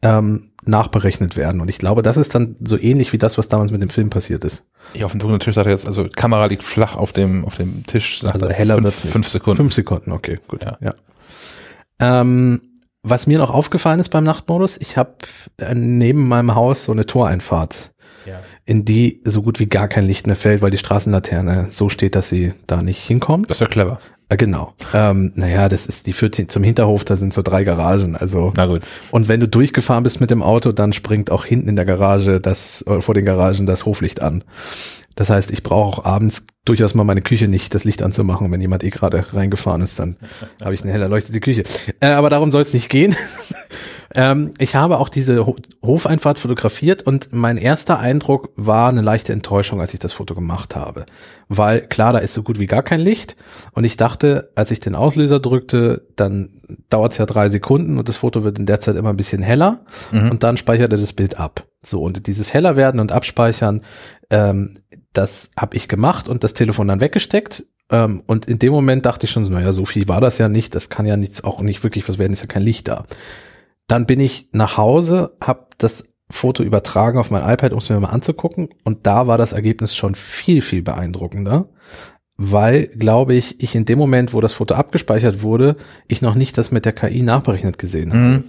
ähm, nachberechnet werden. Und ich glaube, das ist dann so ähnlich wie das, was damals mit dem Film passiert ist. Ja, auf dem dunklen Tisch sagt er jetzt, also Kamera liegt flach auf dem, auf dem Tisch, sagt also heller fünf, fünf Sekunden. Fünf Sekunden, okay, gut. Ja. ja. Ähm, was mir noch aufgefallen ist beim Nachtmodus, ich habe äh, neben meinem Haus so eine Toreinfahrt ja. in die so gut wie gar kein Licht mehr fällt, weil die Straßenlaterne so steht, dass sie da nicht hinkommt. Das ist ja clever. Äh, genau. Ähm, naja, das ist, die führt zum Hinterhof, da sind so drei Garagen. Also. Na gut. Und wenn du durchgefahren bist mit dem Auto, dann springt auch hinten in der Garage das, äh, vor den Garagen das Hoflicht an. Das heißt, ich brauche auch abends durchaus mal meine Küche nicht das Licht anzumachen. Wenn jemand eh gerade reingefahren ist, dann habe ich eine hell erleuchtete Küche. Äh, aber darum soll es nicht gehen. ähm, ich habe auch diese Ho Hofeinfahrt fotografiert und mein erster Eindruck war eine leichte Enttäuschung, als ich das Foto gemacht habe. Weil klar, da ist so gut wie gar kein Licht. Und ich dachte, als ich den Auslöser drückte, dann dauert es ja drei Sekunden und das Foto wird in der Zeit immer ein bisschen heller mhm. und dann speichert er das Bild ab. So, und dieses heller werden und abspeichern, ähm, das habe ich gemacht und das Telefon dann weggesteckt. Ähm, und in dem Moment dachte ich schon so, naja, so viel war das ja nicht, das kann ja nichts auch nicht wirklich was werden, ist ja kein Licht da. Dann bin ich nach Hause, habe das Foto übertragen auf mein iPad, um es mir mal anzugucken. Und da war das Ergebnis schon viel, viel beeindruckender, weil, glaube ich, ich in dem Moment, wo das Foto abgespeichert wurde, ich noch nicht das mit der KI nachberechnet gesehen habe. Mhm.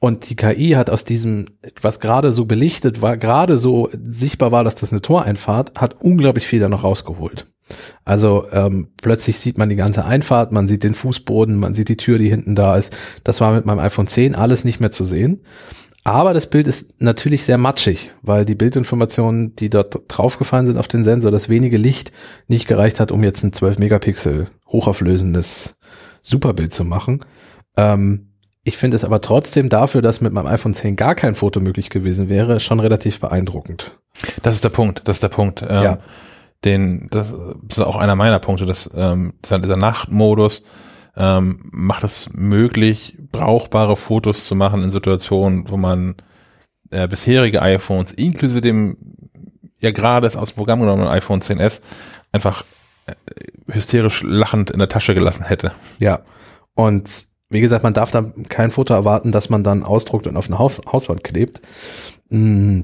Und die KI hat aus diesem, was gerade so belichtet war, gerade so sichtbar war, dass das eine Toreinfahrt, hat unglaublich viel da noch rausgeholt. Also ähm, plötzlich sieht man die ganze Einfahrt, man sieht den Fußboden, man sieht die Tür, die hinten da ist. Das war mit meinem iPhone 10 alles nicht mehr zu sehen. Aber das Bild ist natürlich sehr matschig, weil die Bildinformationen, die dort draufgefallen sind auf den Sensor, das wenige Licht nicht gereicht hat, um jetzt ein 12 Megapixel hochauflösendes Superbild zu machen. Ähm, ich finde es aber trotzdem dafür, dass mit meinem iPhone 10 gar kein Foto möglich gewesen wäre, schon relativ beeindruckend. Das ist der Punkt, das ist der Punkt. Ähm, ja. Den, das ist auch einer meiner Punkte, dass ähm, dieser Nachtmodus ähm, macht es möglich, brauchbare Fotos zu machen in Situationen, wo man äh, bisherige iPhones inklusive dem ja gerade aus dem Programm genommenen iPhone 10s einfach äh, hysterisch lachend in der Tasche gelassen hätte. Ja. Und wie gesagt, man darf da kein Foto erwarten, dass man dann ausdruckt und auf eine Haus Hauswand klebt. Mm.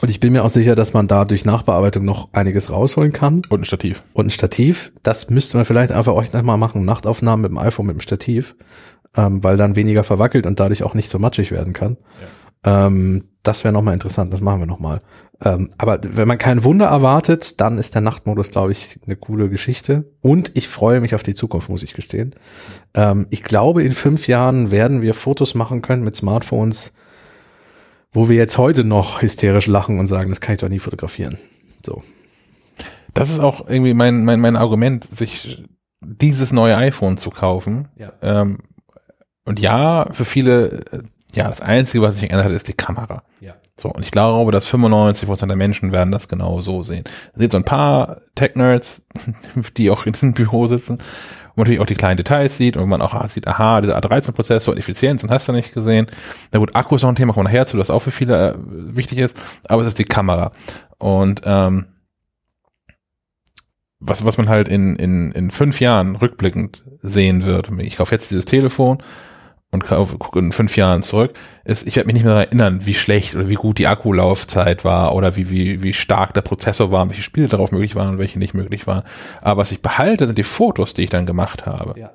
Und ich bin mir auch sicher, dass man da durch Nachbearbeitung noch einiges rausholen kann. Und ein Stativ. Und ein Stativ. Das müsste man vielleicht einfach euch noch mal machen. Nachtaufnahmen mit dem iPhone mit dem Stativ. Ähm, weil dann weniger verwackelt und dadurch auch nicht so matschig werden kann. Ja. Ähm, das wäre nochmal interessant. Das machen wir nochmal. Ähm, aber wenn man kein Wunder erwartet, dann ist der Nachtmodus, glaube ich, eine coole Geschichte. Und ich freue mich auf die Zukunft, muss ich gestehen. Ähm, ich glaube, in fünf Jahren werden wir Fotos machen können mit Smartphones, wo wir jetzt heute noch hysterisch lachen und sagen, das kann ich doch nie fotografieren. So. Das ist auch irgendwie mein, mein, mein Argument, sich dieses neue iPhone zu kaufen. Ja. Ähm, und ja, für viele Ja, das Einzige, was sich geändert hat, ist die Kamera. Ja. So, und ich glaube, dass 95% der Menschen werden das genau so sehen. Es gibt so ein paar Tech-Nerds, die auch in diesem Büro sitzen, wo man natürlich auch die kleinen Details sieht und man auch sieht, aha, dieser A13-Prozessor und Effizienz und hast du nicht gesehen. Na gut, Akku ist noch ein Thema, kommen wir nachher zu, das auch für viele äh, wichtig ist, aber es ist die Kamera. Und ähm, was, was man halt in, in, in fünf Jahren rückblickend sehen wird, ich kaufe jetzt dieses Telefon und gucke in fünf Jahren zurück, ist, ich werde mich nicht mehr daran erinnern, wie schlecht oder wie gut die Akkulaufzeit war oder wie, wie, wie stark der Prozessor war, welche Spiele darauf möglich waren und welche nicht möglich waren. Aber was ich behalte, sind die Fotos, die ich dann gemacht habe. Ja.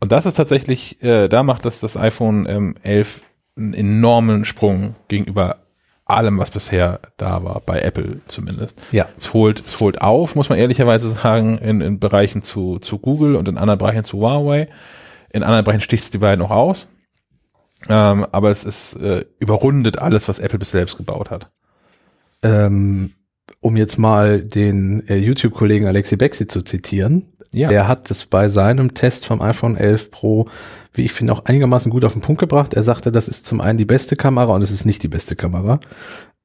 Und das ist tatsächlich, äh, da macht das, das iPhone ähm, 11 einen enormen Sprung gegenüber allem, was bisher da war, bei Apple zumindest. Ja. Es holt, es holt auf, muss man ehrlicherweise sagen, in, in Bereichen zu, zu Google und in anderen Bereichen zu Huawei. In anderen Bereichen sticht es die beiden auch aus. Ähm, aber es ist äh, überrundet alles, was Apple bis selbst gebaut hat. Ähm, um jetzt mal den äh, YouTube-Kollegen Alexi Bexi zu zitieren. Ja. Der hat es bei seinem Test vom iPhone 11 Pro, wie ich finde, auch einigermaßen gut auf den Punkt gebracht. Er sagte, das ist zum einen die beste Kamera und es ist nicht die beste Kamera.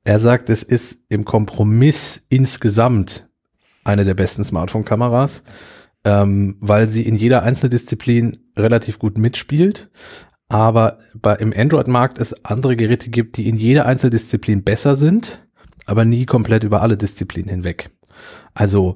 Er sagt, es ist im Kompromiss insgesamt eine der besten Smartphone-Kameras ähm, weil sie in jeder Einzeldisziplin relativ gut mitspielt. Aber bei, im Android-Markt es andere Geräte gibt, die in jeder Einzeldisziplin besser sind, aber nie komplett über alle Disziplinen hinweg. Also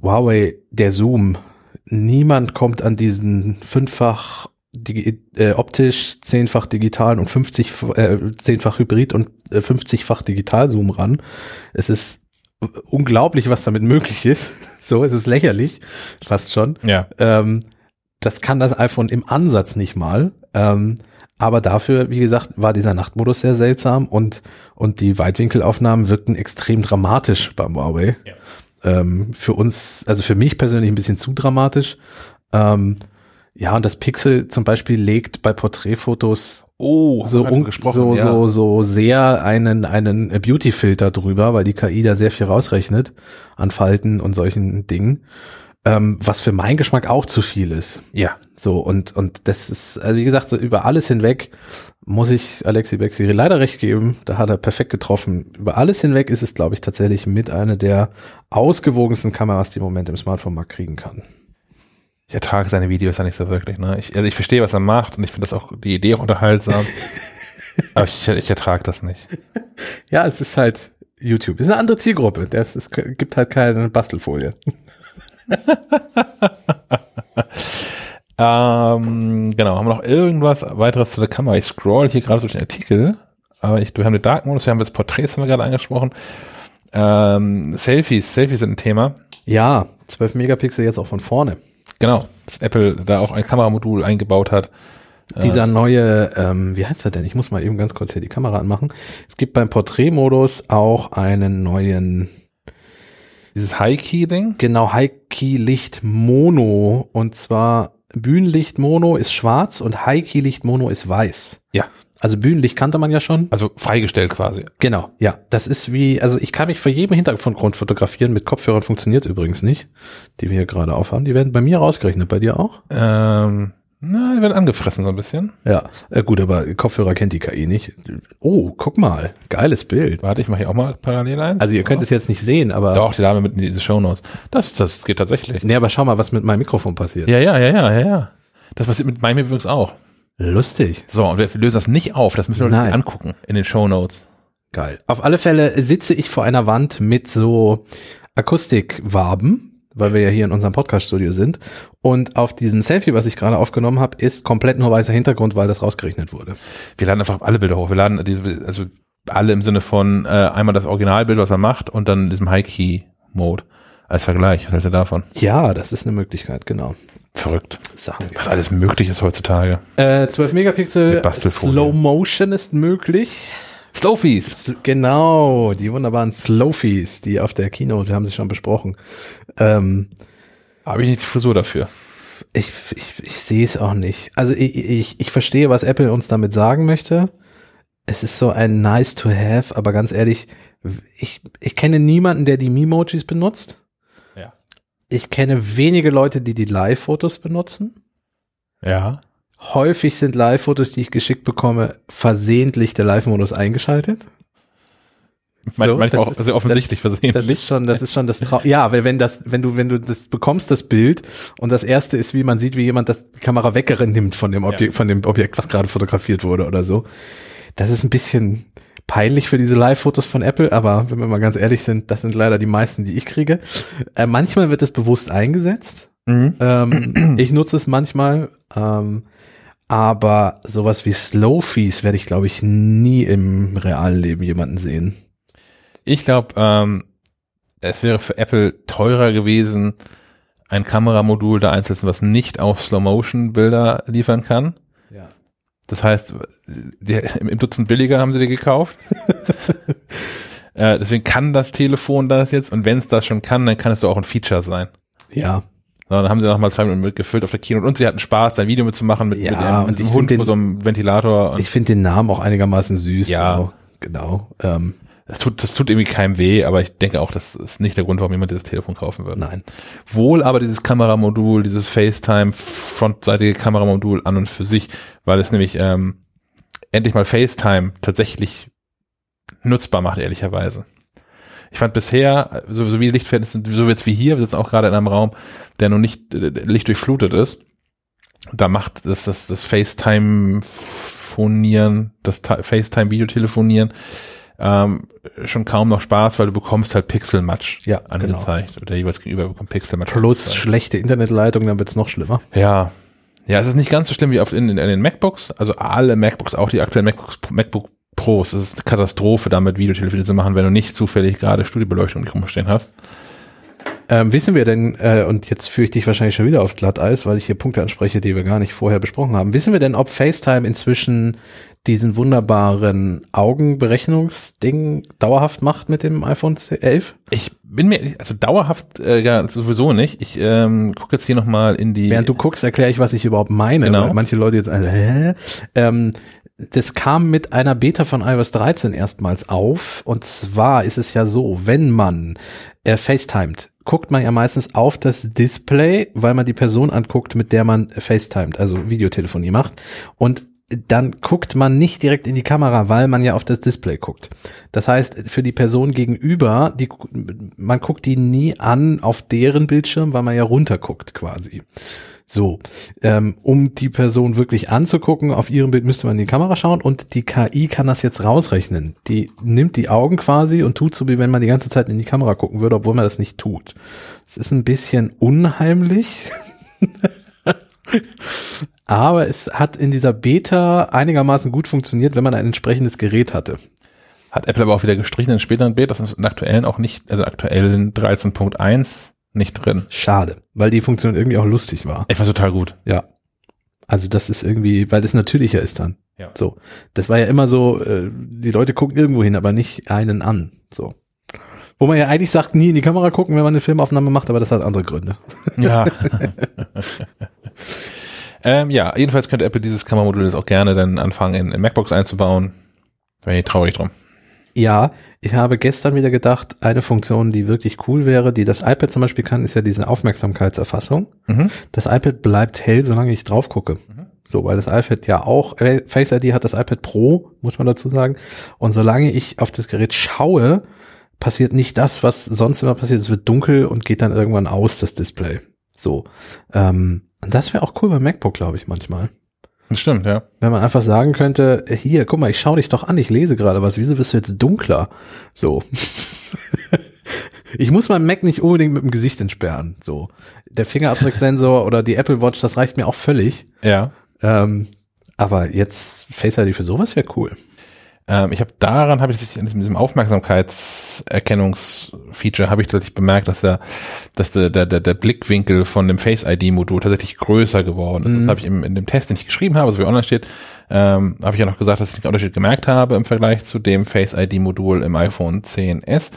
Huawei, der Zoom, niemand kommt an diesen fünffach digi äh, optisch, zehnfach digital und 50, äh, zehnfach Hybrid und äh, 50-fach digital Zoom ran. Es ist unglaublich, was damit möglich ist. So, es ist lächerlich, fast schon. Ja. Ähm, das kann das iPhone im Ansatz nicht mal. Ähm, aber dafür, wie gesagt, war dieser Nachtmodus sehr seltsam und, und die Weitwinkelaufnahmen wirkten extrem dramatisch beim Huawei. Ja. Ähm, für uns, also für mich persönlich ein bisschen zu dramatisch. Ähm, ja, und das Pixel zum Beispiel legt bei Porträtfotos Oh, so, so, ja. so, so sehr einen, einen Beauty-Filter drüber, weil die KI da sehr viel rausrechnet an Falten und solchen Dingen. Ähm, was für meinen Geschmack auch zu viel ist. Ja. So, und, und das ist, also wie gesagt, so über alles hinweg muss ich Alexi Bexi leider recht geben. Da hat er perfekt getroffen. Über alles hinweg ist es, glaube ich, tatsächlich mit einer der ausgewogensten Kameras, die im Moment im Smartphone-Markt kriegen kann. Ich ertrage seine Videos ja nicht so wirklich. Ne? Ich, also ich verstehe, was er macht und ich finde das auch die Idee auch unterhaltsam. aber ich, ich ertrage das nicht. Ja, es ist halt YouTube. Es ist eine andere Zielgruppe. Das, es gibt halt keine Bastelfolie. ähm, genau, haben wir noch irgendwas weiteres zu der Kamera? Ich scroll hier gerade durch den Artikel, aber ich, wir haben den Dark Modus, wir haben jetzt Porträts, haben wir gerade angesprochen. Ähm, Selfies, Selfies sind ein Thema. Ja, 12 Megapixel jetzt auch von vorne. Genau, dass Apple da auch ein Kameramodul eingebaut hat. Dieser neue, ähm, wie heißt er denn? Ich muss mal eben ganz kurz hier die Kamera anmachen. Es gibt beim Porträtmodus auch einen neuen, Dieses High-Key-Ding. genau, High-Key-Licht Mono. Und zwar Bühnenlicht Mono ist schwarz und High-Key-Licht Mono ist weiß. Ja, Also Bühnenlicht kannte man ja schon. also freigestellt quasi. Genau, ja. Das ist wie, also ich kann mich vor jedem Hintergrund fotografieren. Mit Kopfhörern funktioniert übrigens nicht, die wir hier gerade aufhaben. Die werden bei mir rausgerechnet, bei dir auch? Ähm, na, die werden angefressen so ein bisschen. Ja, äh, gut, aber Kopfhörer kennt die KI nicht. Oh, guck mal, geiles Bild. Warte, ich mache hier auch mal parallel ein. Also ihr könnt es jetzt nicht sehen, aber Doch, die Dame mit in diese Shownotes. Das, das geht tatsächlich. nee, aber schau mal, was mit meinem Mikrofon passiert. Ja, ja, ja, ja, ja, ja. Das passiert mit meinem übrigens auch. Lustig, So, und wir lösen das nicht auf. Das müssen wir uns angucken in den Shownotes. geil. Auf alle Fälle sitze ich vor einer Wand mit so Akustikwaben, weil wir ja hier in unserem Podcast-Studio sind. Und auf diesem Selfie, was ich gerade aufgenommen habe, ist komplett nur weißer Hintergrund, weil das rausgerechnet wurde. Wir laden einfach alle Bilder hoch. Wir laden diese, also alle im Sinne von äh, einmal das Originalbild, was er macht, und dann diesem High-Key-Mode als Vergleich. Was hältst du davon? Ja, das ist eine Möglichkeit, genau. Verrückt. Sagen wir. Was alles möglich ist heutzutage. Äh, 12 Megapixel. Slow Motion ist möglich. Slowfies. Sl- Genau, die wunderbaren Slowfies, die auf der Keynote, wir haben sie schon besprochen. Ähm, Habe ich nicht die Frisur dafür. ich ich, ich sehe es auch nicht. Also ich, ich, ich verstehe, was Apple uns damit sagen möchte. Es ist so ein nice to have, aber ganz ehrlich, ich, ich kenne niemanden, der die Memojis benutzt. Ja. Ich kenne wenige Leute, die die Live-Fotos benutzen. Ja. Häufig sind Live-Fotos, die ich geschickt bekomme, versehentlich der Live-Modus eingeschaltet. Man, So, manchmal das auch also offensichtlich versehen. Das ist schon, das ist schon das Trau Ja, weil wenn das, wenn du, wenn du das bekommst, das Bild, und das erste ist, wie man sieht, wie jemand das die Kamera wegnimmt von dem Objekt, von dem Objekt, was gerade fotografiert wurde oder so. Das ist ein bisschen peinlich für diese Live-Fotos von Apple, aber wenn wir mal ganz ehrlich sind, das sind leider die meisten, die ich kriege. Äh, manchmal wird es bewusst eingesetzt. Mhm. Ähm, ich nutze es manchmal, ähm, aber sowas wie Slow-Fees werde ich, glaube ich, nie im realen Leben jemanden sehen. Ich glaube, ähm, es wäre für Apple teurer gewesen, ein Kameramodul da einzusetzen, was nicht auf Slow-Motion-Bilder liefern kann. Das heißt, die, im, Dutzend billiger haben sie die gekauft. äh, deswegen kann das Telefon das jetzt und wenn es das schon kann, dann kann es doch auch ein Feature sein. Ja, So, dann haben sie noch mal zwei Minuten mitgefüllt auf der Keynote und sie hatten Spaß, ein Video mitzumachen mit, Ja, mit, einem, Hund find vor den- so einem Ventilator. Und Ich finde den Namen auch einigermaßen süß. Ja. So, genau. Ähm, das, tut, das tut irgendwie keinem weh, aber ich denke auch, das ist nicht der Grund, warum jemand dieses Telefon kaufen würde. nein. Wohl aber dieses Kameramodul, dieses FaceTime, frontseitige Kameramodul an und für sich, weil es nämlich ähm, endlich mal FaceTime tatsächlich nutzbar macht, ehrlicherweise. Ich fand bisher, so, so wie Lichtverhältnisse, so jetzt wie hier, wir sitzen auch gerade in einem Raum, der noch nicht äh, lichtdurchflutet ist, da macht das, das, das FaceTime-Phonieren, das FaceTime-Videotelefonieren ähm, schon kaum noch Spaß, weil du bekommst halt Pixelmatch Ja, genau. angezeigt. Oder jeweils gegenüber bekommt Pixelmatch Plus angezeigt. schlechte Internetleitung, dann wird's noch schlimmer. Ja. Ja, es ist nicht ganz so schlimm wie auf in, in, in den MacBooks. Also alle MacBooks, auch die aktuellen MacBooks, MacBook Pros. Es ist eine Katastrophe, damit Videotelefonie zu machen, wenn du nicht zufällig gerade Studiobeleuchtung um dich rumstehen hast. Ähm, wissen wir denn, äh, und jetzt führe ich dich wahrscheinlich schon wieder aufs Glatteis, weil ich hier Punkte anspreche, die wir gar nicht vorher besprochen haben. Wissen wir denn, ob FaceTime inzwischen diesen wunderbaren Augenberechnungsding dauerhaft macht mit dem iPhone 11? Ich bin mir, also dauerhaft äh, ja, sowieso nicht. Ich ähm, gucke jetzt hier nochmal in die. Während du guckst, erkläre ich, was ich überhaupt meine. Genau. Manche Leute jetzt, äh, hä? Ähm, das kam mit einer Beta von iOS 13 erstmals auf. Und zwar ist es ja so, wenn man äh, FaceTimet, guckt man ja meistens auf das Display, weil man die Person anguckt, mit der man FaceTimet, also Videotelefonie macht. Und dann guckt man nicht direkt in die Kamera, weil man ja auf das Display guckt. Das heißt, für die Person gegenüber, die, man guckt die nie an auf deren Bildschirm, weil man ja runterguckt quasi. So, ähm, um die Person wirklich anzugucken, auf ihrem Bild müsste man in die Kamera schauen und die KI kann das jetzt rausrechnen. Die nimmt die Augen quasi und tut so, wie wenn man die ganze Zeit in die Kamera gucken würde, obwohl man das nicht tut. Es ist ein bisschen unheimlich. Aber es hat in dieser Beta einigermaßen gut funktioniert, wenn man ein entsprechendes Gerät hatte. Hat Apple aber auch wieder gestrichen in späteren Beta, das ist in aktuellen auch nicht, also aktuellen 13.1 nicht drin. Schade, weil die Funktion irgendwie auch lustig war. Ich war total gut. Ja. Also das ist irgendwie, weil das natürlicher ist dann. Ja. So. Das war ja immer so, äh, die Leute gucken irgendwo hin, aber nicht einen an. So. Wo man ja eigentlich sagt, nie in die Kamera gucken, wenn man eine Filmaufnahme macht, aber das hat andere Gründe. Ja. ähm, ja, jedenfalls könnte Apple dieses Kameramodul jetzt auch gerne dann anfangen in, in MacBooks einzubauen. Wäre ich traurig drum. Ja, ich habe gestern wieder gedacht, eine Funktion, die wirklich cool wäre, die das iPad zum Beispiel kann, ist ja diese Aufmerksamkeitserfassung. Mhm. Das iPad bleibt hell, solange ich drauf gucke. So, weil das iPad ja auch, äh, Face ID hat das iPad Pro, muss man dazu sagen. Und solange ich auf das Gerät schaue, passiert nicht das, was sonst immer passiert. Es wird dunkel und geht dann irgendwann aus, das Display. So. Ähm, das wäre auch cool beim MacBook, glaube ich, manchmal. Das stimmt, ja. Wenn man einfach sagen könnte, hier, guck mal, ich schau dich doch an, ich lese gerade was, wieso bist du jetzt dunkler? So. ich muss meinen Mac nicht unbedingt mit dem Gesicht entsperren. So. Der Fingerabdrucksensor oder die Apple Watch, das reicht mir auch völlig. Ja. Ähm, aber jetzt Face ID für sowas wäre cool. Ähm, ich habe daran, habe ich in diesem Aufmerksamkeitserkennungsfeature, habe ich tatsächlich bemerkt, dass der, dass der, der, der, Blickwinkel von dem Face ID-Modul tatsächlich größer geworden ist. Das habe ich im, in dem Test, den ich geschrieben habe, so wie online steht, ähm, habe ich ja noch gesagt, dass ich den Unterschied gemerkt habe im Vergleich zu dem Face ID-Modul im iPhone 10s,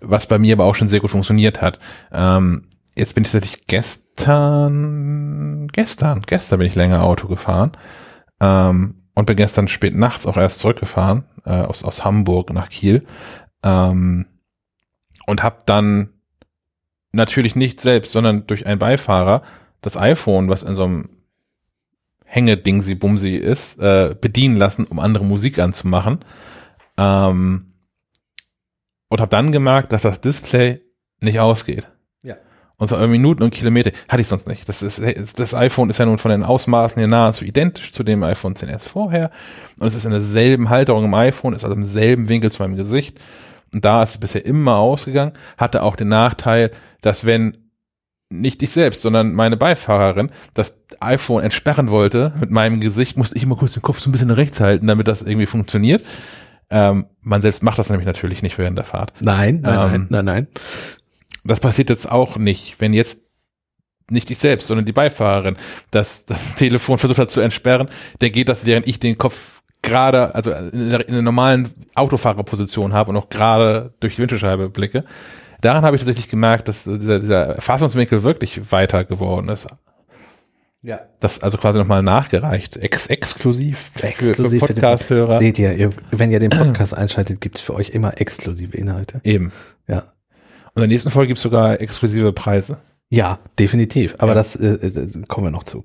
was bei mir aber auch schon sehr gut funktioniert hat. Ähm, jetzt bin ich tatsächlich gestern, gestern, gestern bin ich länger Auto gefahren. Ähm, und bin gestern spät nachts auch erst zurückgefahren äh, aus, aus Hamburg nach Kiel ähm, und habe dann natürlich nicht selbst, sondern durch einen Beifahrer das iPhone, was in so einem Hängedingsi-Bumsi ist, äh, bedienen lassen, um andere Musik anzumachen. Ähm, und habe dann gemerkt, dass das Display nicht ausgeht. Und zwar Minuten und Kilometer. Hatte ich sonst nicht. Das, ist, das iPhone ist ja nun von den Ausmaßen hier nahezu identisch zu dem iPhone 10s vorher. Und es ist in derselben Halterung im iPhone, ist also im selben Winkel zu meinem Gesicht. Und da ist es bisher immer ausgegangen. Hatte auch den Nachteil, dass wenn nicht ich selbst, sondern meine Beifahrerin das iPhone entsperren wollte mit meinem Gesicht, musste ich immer kurz den Kopf so ein bisschen rechts halten, damit das irgendwie funktioniert. Ähm, man selbst macht das nämlich natürlich nicht während der Fahrt. Nein, nein, Ähm, nein, nein, nein. Das passiert jetzt auch nicht, wenn jetzt nicht ich selbst, sondern die Beifahrerin das, das Telefon versucht hat zu entsperren, dann geht das, während ich den Kopf gerade, also in der, in der normalen Autofahrerposition habe und auch gerade durch die Windschutzscheibe blicke. Daran habe ich tatsächlich gemerkt, dass dieser, dieser Erfassungswinkel wirklich weiter geworden ist. Ja. Das also quasi nochmal nachgereicht, ex exklusiv, Exklusiv für für Podcast-Hörer. Seht ihr, ihr, wenn ihr den Podcast einschaltet, gibt's für euch immer exklusive Inhalte. Eben. Ja. In der nächsten Folge gibt's sogar exklusive Preise. Ja, definitiv. Aber Ja. das äh, äh, kommen wir noch zu.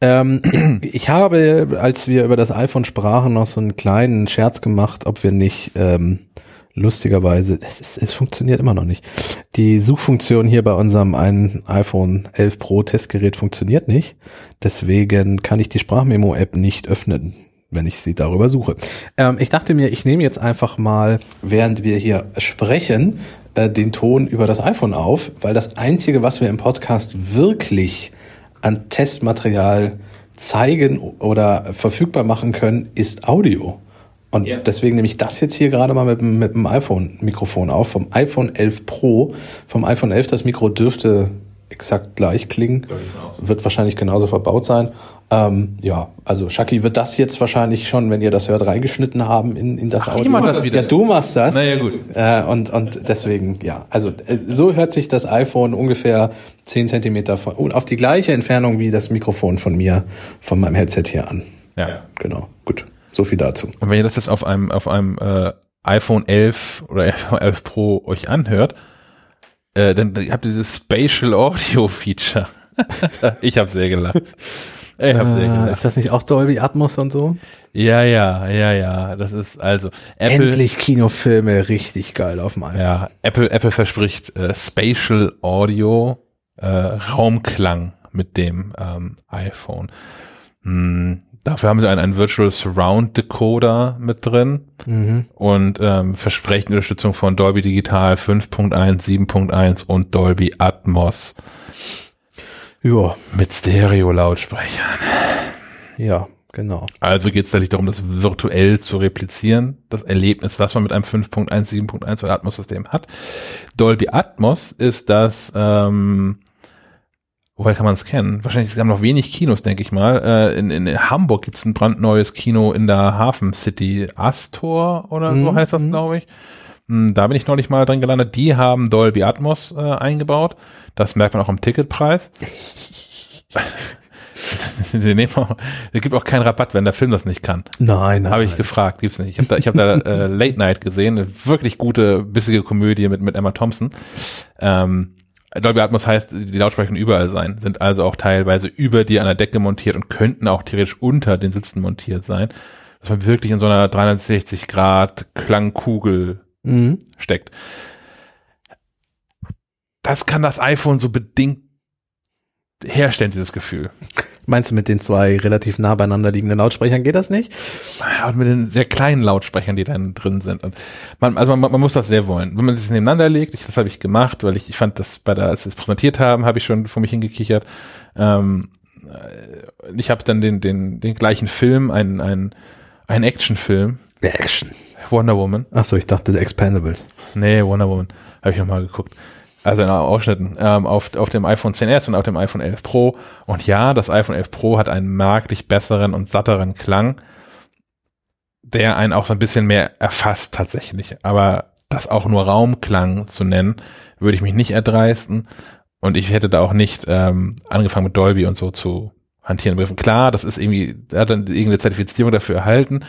Ähm, ich, habe, als wir über das iPhone sprachen, noch so einen kleinen Scherz gemacht, ob wir nicht ähm, lustigerweise, es, ist, es funktioniert immer noch nicht. Die Suchfunktion hier bei unserem ein iPhone 11 Pro Testgerät funktioniert nicht. Deswegen kann ich die Sprachmemo-App nicht öffnen, wenn ich sie darüber suche. Ähm, ich dachte mir, ich nehme jetzt einfach mal, während wir hier sprechen, äh, den Ton über das iPhone auf, weil das Einzige, was wir im Podcast wirklich an Testmaterial zeigen oder verfügbar machen können, ist Audio. Und Ja. deswegen nehme ich das jetzt hier gerade mal mit, mit dem iPhone-Mikrofon auf, vom iPhone 11 Pro. Vom iPhone 11, das Mikro dürfte exakt gleich klingen. Wird wahrscheinlich genauso verbaut sein. Ähm, ja, also Shaki wird das jetzt wahrscheinlich schon, wenn ihr das hört, reingeschnitten haben in, in das Ach, Audio. ich mach das wieder. Ja, du machst das. Naja, gut. Äh, und, und deswegen, ja, also äh, so hört sich das iPhone ungefähr 10 Zentimeter von, und auf die gleiche Entfernung wie das Mikrofon von mir, von meinem Headset hier an. Ja. Genau, gut. So viel dazu. Und wenn ihr das jetzt auf einem, auf einem äh, iPhone 11 oder iPhone 11 Pro euch anhört, äh, dann habt ihr dieses Spatial Audio Feature. ich habe sehr gelacht. Ich habe sehr Äh, gelacht. ist das nicht auch Dolby Atmos und so? Ja, ja, ja, ja. Das ist also Apple. Endlich Kinofilme richtig geil auf dem iPhone. Ja, Apple, Apple verspricht äh, Spatial Audio, äh, Raumklang mit dem ähm, iPhone. Hm, dafür haben sie einen, einen Virtual Surround Decoder mit drin Mhm. und ähm, versprechen Unterstützung von Dolby Digital 5.1, 7.1 und Dolby Atmos Ja, mit Stereo-Lautsprechern. ja, genau. Also geht es tatsächlich darum, das virtuell zu replizieren, das Erlebnis, was man mit einem 5.1, 7.1 oder Atmos-System hat. Dolby Atmos ist das, ähm, woher kann man es kennen? Wahrscheinlich haben noch wenig Kinos, denke ich mal. Äh, in, in Hamburg gibt es ein brandneues Kino in der Hafen City, Astor oder so Mhm, heißt das, mhm. glaube ich. Hm, Da bin ich neulich mal drin gelandet. Die haben Dolby Atmos äh, eingebaut. Das merkt man auch am Ticketpreis. Sie nehmen auch, es gibt auch keinen Rabatt, wenn der Film das nicht kann. Nein, nein. Habe ich nein. gefragt, gibt's nicht. Ich habe da, ich hab da äh, Late Night gesehen, eine wirklich gute, bissige Komödie mit, mit Emma Thompson. Ähm, Dolby Atmos heißt, die Lautsprecher können überall sein, sind also auch teilweise über dir an der Decke montiert und könnten auch theoretisch unter den Sitzen montiert sein. Dass man wirklich in so einer 360 Grad Klangkugel Mhm. steckt. Das kann das iPhone so bedingt herstellen, dieses Gefühl. Meinst du mit den zwei relativ nah beieinander liegenden Lautsprechern geht das nicht? Ja, und mit den sehr kleinen Lautsprechern, die dann drin sind. Und man, also man, man muss das sehr wollen. Wenn man sich nebeneinander legt, ich, das habe ich gemacht, weil ich, ich fand das bei der, als sie es präsentiert haben, habe ich schon vor mich hingekichert. Ähm, äh, ich habe dann den, den, den gleichen Film, einen, einen, einen Actionfilm, Action. Wonder Woman. Ach so, ich dachte The Expendables. Nee, Wonder Woman. Habe ich nochmal geguckt. Also in Ausschnitten ähm, auf, auf dem iPhone 10s und auf dem iPhone 11 Pro. Und ja, das iPhone 11 Pro hat einen merklich besseren und satteren Klang, der einen auch so ein bisschen mehr erfasst tatsächlich. Aber das auch nur Raumklang zu nennen, würde ich mich nicht erdreisten. Und ich hätte da auch nicht ähm, angefangen mit Dolby und so zu hantieren. Klar, das ist irgendwie, er hat dann irgendeine Zertifizierung dafür erhalten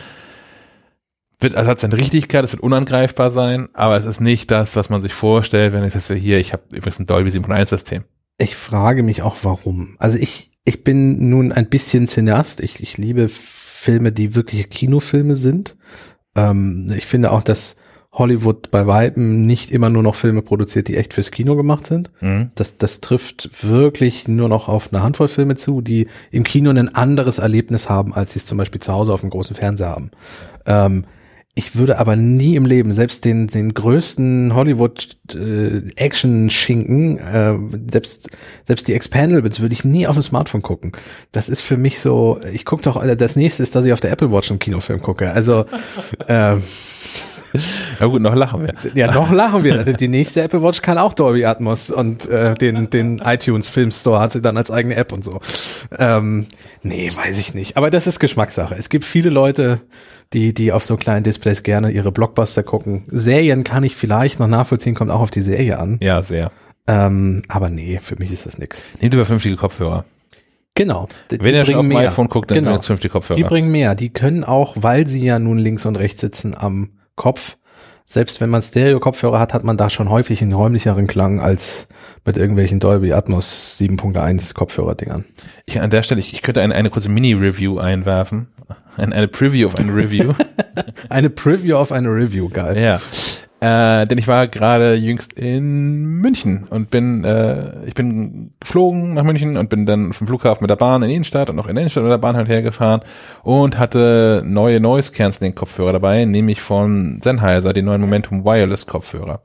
wird, also hat seine Richtigkeit, es wird unangreifbar sein, aber es ist nicht das, was man sich vorstellt, wenn ich das hier, ich habe übrigens ein Dolby 7.1 System. Ich frage mich auch, warum. Also ich, ich bin nun ein bisschen Cineast. Ich, ich liebe Filme, die wirklich Kinofilme sind. Ähm, ich finde auch, dass Hollywood bei Weitem nicht immer nur noch Filme produziert, die echt fürs Kino gemacht sind. Mhm. Das, das trifft wirklich nur noch auf eine Handvoll Filme zu, die im Kino ein anderes Erlebnis haben, als sie es zum Beispiel zu Hause auf dem großen Fernseher haben. Ähm, ich würde aber nie im Leben, selbst den, den größten Hollywood-Action-Schinken, äh, selbst, selbst die Expendables würde ich nie auf dem Smartphone gucken. Das ist für mich so, ich gucke doch, das nächste ist, dass ich auf der Apple Watch einen Kinofilm gucke. Also, äh, Ja gut, noch lachen wir. ja, noch lachen wir. Die nächste Apple Watch kann auch Dolby Atmos und äh, den, den iTunes Film Store hat sie dann als eigene App und so. Ähm, nee, weiß ich nicht. Aber das ist Geschmackssache. Es gibt viele Leute, die, die auf so kleinen Displays gerne ihre Blockbuster gucken. Serien kann ich vielleicht noch nachvollziehen, kommt auch auf die Serie an. Ja, sehr. Ähm, aber nee, für mich ist das nix. Nehmt über vernünftige Kopfhörer. Genau. Die Wenn ihr schon auf mehr. iPhone guckt, dann Genau. vernünftige Die Kopfhörer. bringen mehr. Die können auch, weil sie ja nun links und rechts sitzen am Kopf, selbst wenn man Stereo-Kopfhörer hat, hat man da schon häufig einen räumlicheren Klang als mit irgendwelchen Dolby Atmos 7.1 Kopfhörer-Dingern. Ich, an der Stelle, ich, ich könnte eine, eine kurze Mini-Review einwerfen. Eine, eine Preview auf eine Review. Eine Preview auf eine Review, geil. ja. Äh, denn ich war gerade jüngst in München und bin, äh, ich bin geflogen nach München und bin dann vom Flughafen mit der Bahn in die Innenstadt und auch in der Innenstadt mit der Bahn halt hergefahren und hatte neue Noise Cancelling Kopfhörer dabei, nämlich von Sennheiser, die neuen Momentum Wireless Kopfhörer.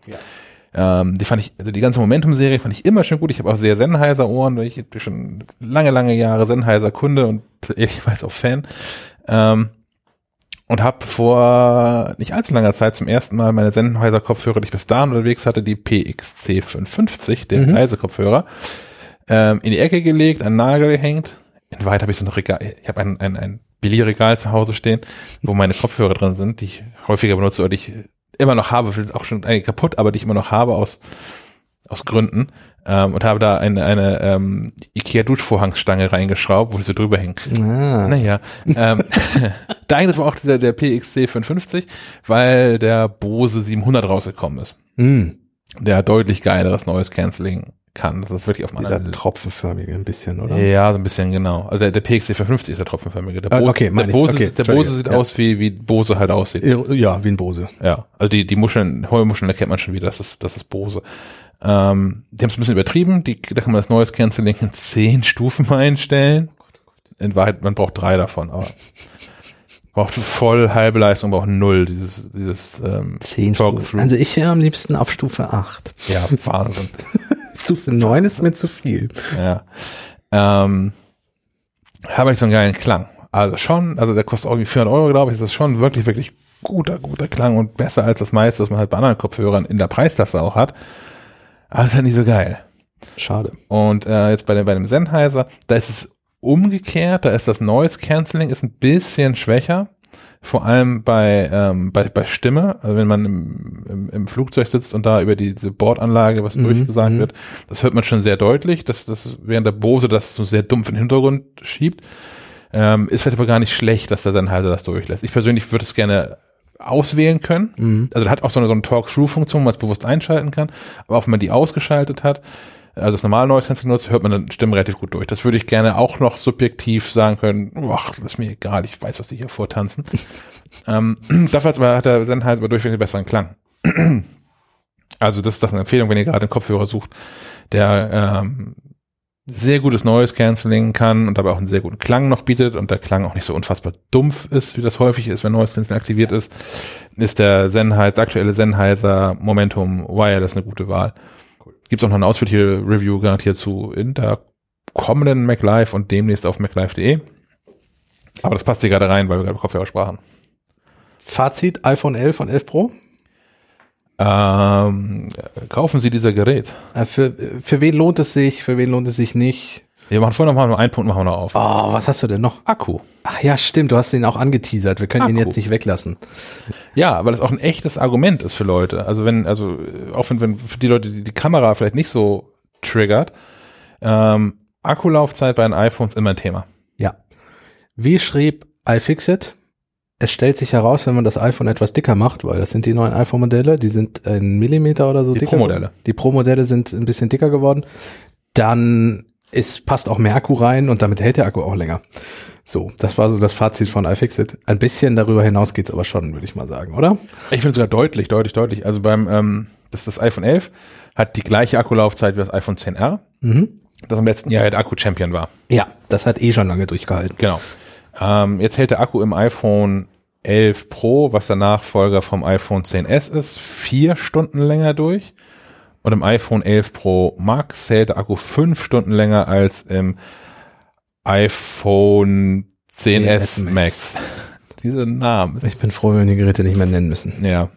Ähm, die fand ich, also die ganze Momentum-Serie fand ich immer schon gut. Ich habe auch sehr Sennheiser-Ohren, weil ich bin schon lange, lange Jahre Sennheiser-Kunde und ehrlicherweise auch Fan. Ähm, und habe vor nicht allzu langer Zeit zum ersten Mal meine Sennheiser-Kopfhörer, die ich bis dahin unterwegs hatte, die PXC 550, den Mhm. Reisekopfhörer, ähm, in die Ecke gelegt, an Nagel gehängt. In weit habe ich so ein Regal, ich habe ein, ein, ein Billigregal zu Hause stehen, wo meine Kopfhörer drin sind, die ich häufiger benutze oder die ich immer noch habe, auch schon einige kaputt, aber die ich immer noch habe aus, aus Gründen. Ähm, und habe da eine, eine ähm, Ikea-Duschvorhangsstange reingeschraubt, wo ich so drüber hänge. Ah. Naja, ähm, der eine war auch der, der PXC 550, weil der Bose 700 rausgekommen ist. Mm, Der deutlich geileres neues Canceling kann. Das ist wirklich auf einem dieser tropfenförmige ein bisschen, oder? ja, so ein bisschen genau. Also der, der PXC 550 ist der tropfenförmige. Der Ah, Bose, okay, der. Bose, Okay, der Bose sieht ja. aus wie, wie Bose halt aussieht. Ja, wie ein Bose. Ja, also die, die Muscheln, Heumuscheln erkennt man schon wieder, das ist, das ist Bose. Ähm, die haben es ein bisschen übertrieben, die, da kann man das neues Canceling in zehn Stufen einstellen. In Wahrheit, man braucht drei davon, aber braucht voll halbe Leistung, braucht null, dieses, dieses ähm, Zehn Stufen. Also ich wäre am liebsten auf Stufe 8. ja, Wahnsinn. Stufe 9 ist mir zu viel. ja. Ähm, habe ich so einen geilen Klang. Also schon, also der kostet irgendwie 400 Euro, glaube ich, das ist schon wirklich, wirklich guter, guter Klang und besser als das meiste, was man halt bei anderen Kopfhörern in der Preisklasse auch hat. Aber es ist halt nicht so geil. Schade. Und äh, jetzt bei dem, bei dem Sennheiser, da ist es umgekehrt, da ist das Noise Cancelling ist ein bisschen schwächer. Vor allem bei, ähm, bei, bei Stimme, also wenn man im, im, im Flugzeug sitzt und da über die, diese Bordanlage was Mhm, durchgesagt mhm. wird, das hört man schon sehr deutlich, dass das während der Bose das so sehr dumpf in den Hintergrund schiebt. Ähm, ist vielleicht aber gar nicht schlecht, dass der Sennheiser das durchlässt. Ich persönlich würde es gerne auswählen können. Mhm. Also der hat auch so eine, so eine Talk-Through-Funktion, wo man es bewusst einschalten kann. Aber auch wenn man die ausgeschaltet hat, also das normale Noise Cancelling nutzt, hört man dann Stimmen relativ gut durch. Das würde ich gerne auch noch subjektiv sagen können, ach, das ist mir egal, ich weiß, was die hier vortanzen. ähm, dafür hat der Sennheiser aber durchweg einen besseren Klang. also das ist das eine Empfehlung, wenn ihr gerade einen Kopfhörer sucht, der ähm, sehr gutes Noise Cancelling kann und dabei auch einen sehr guten Klang noch bietet und der Klang auch nicht so unfassbar dumpf ist, wie das häufig ist, wenn Noise Cancelling aktiviert ist, ist der Sennheiser, aktuelle Sennheiser Momentum Wireless eine gute Wahl. Gibt's auch noch eine ausführliche Review garantiert zu in der kommenden MacLive und demnächst auf maclive.de. Aber das passt hier gerade rein, weil wir gerade über Kopfhörer sprachen. Fazit iPhone 11 und 11 Pro. Ähm, kaufen Sie dieser Gerät. Äh, Für, für wen lohnt es sich, für wen lohnt es sich nicht? Wir machen vorhin noch mal nur einen Punkt machen wir noch auf. Oh, was hast du denn noch? Akku. Ach ja, stimmt, du hast den auch angeteasert. Wir können ihn Akku. jetzt nicht weglassen. Ja, weil das auch ein echtes Argument ist für Leute. Also wenn, also auch wenn, wenn für die Leute, die die Kamera vielleicht nicht so triggert, ähm, Akkulaufzeit bei den iPhones immer ein Thema. Ja. Wie schrieb iFixit? Es stellt sich heraus, wenn man das iPhone etwas dicker macht, weil das sind die neuen iPhone-Modelle, die sind ein Millimeter oder so Die dicker. Pro-Modelle. Die Pro-Modelle sind ein bisschen dicker geworden. Dann es passt auch mehr Akku rein und damit hält der Akku auch länger. So, das war so das Fazit von iFixit. Ein bisschen darüber hinaus geht's aber schon, würde ich mal sagen, oder? Ich finde sogar deutlich, deutlich, deutlich. Also beim, ähm, das, das iPhone 11 hat die gleiche Akkulaufzeit wie das iPhone 10R, Mhm. das im letzten Jahr der Akku-Champion war. Ja, das hat eh schon lange durchgehalten. Genau. Ähm, jetzt hält der Akku im iPhone 11 Pro, was der Nachfolger vom iPhone 10s ist, vier Stunden länger durch. Und im iPhone 11 Pro Max hält der Akku fünf Stunden länger als im iPhone 10s 10S Max. Diese Namen. Ich bin froh, wenn wir die Geräte nicht mehr nennen müssen. Ja.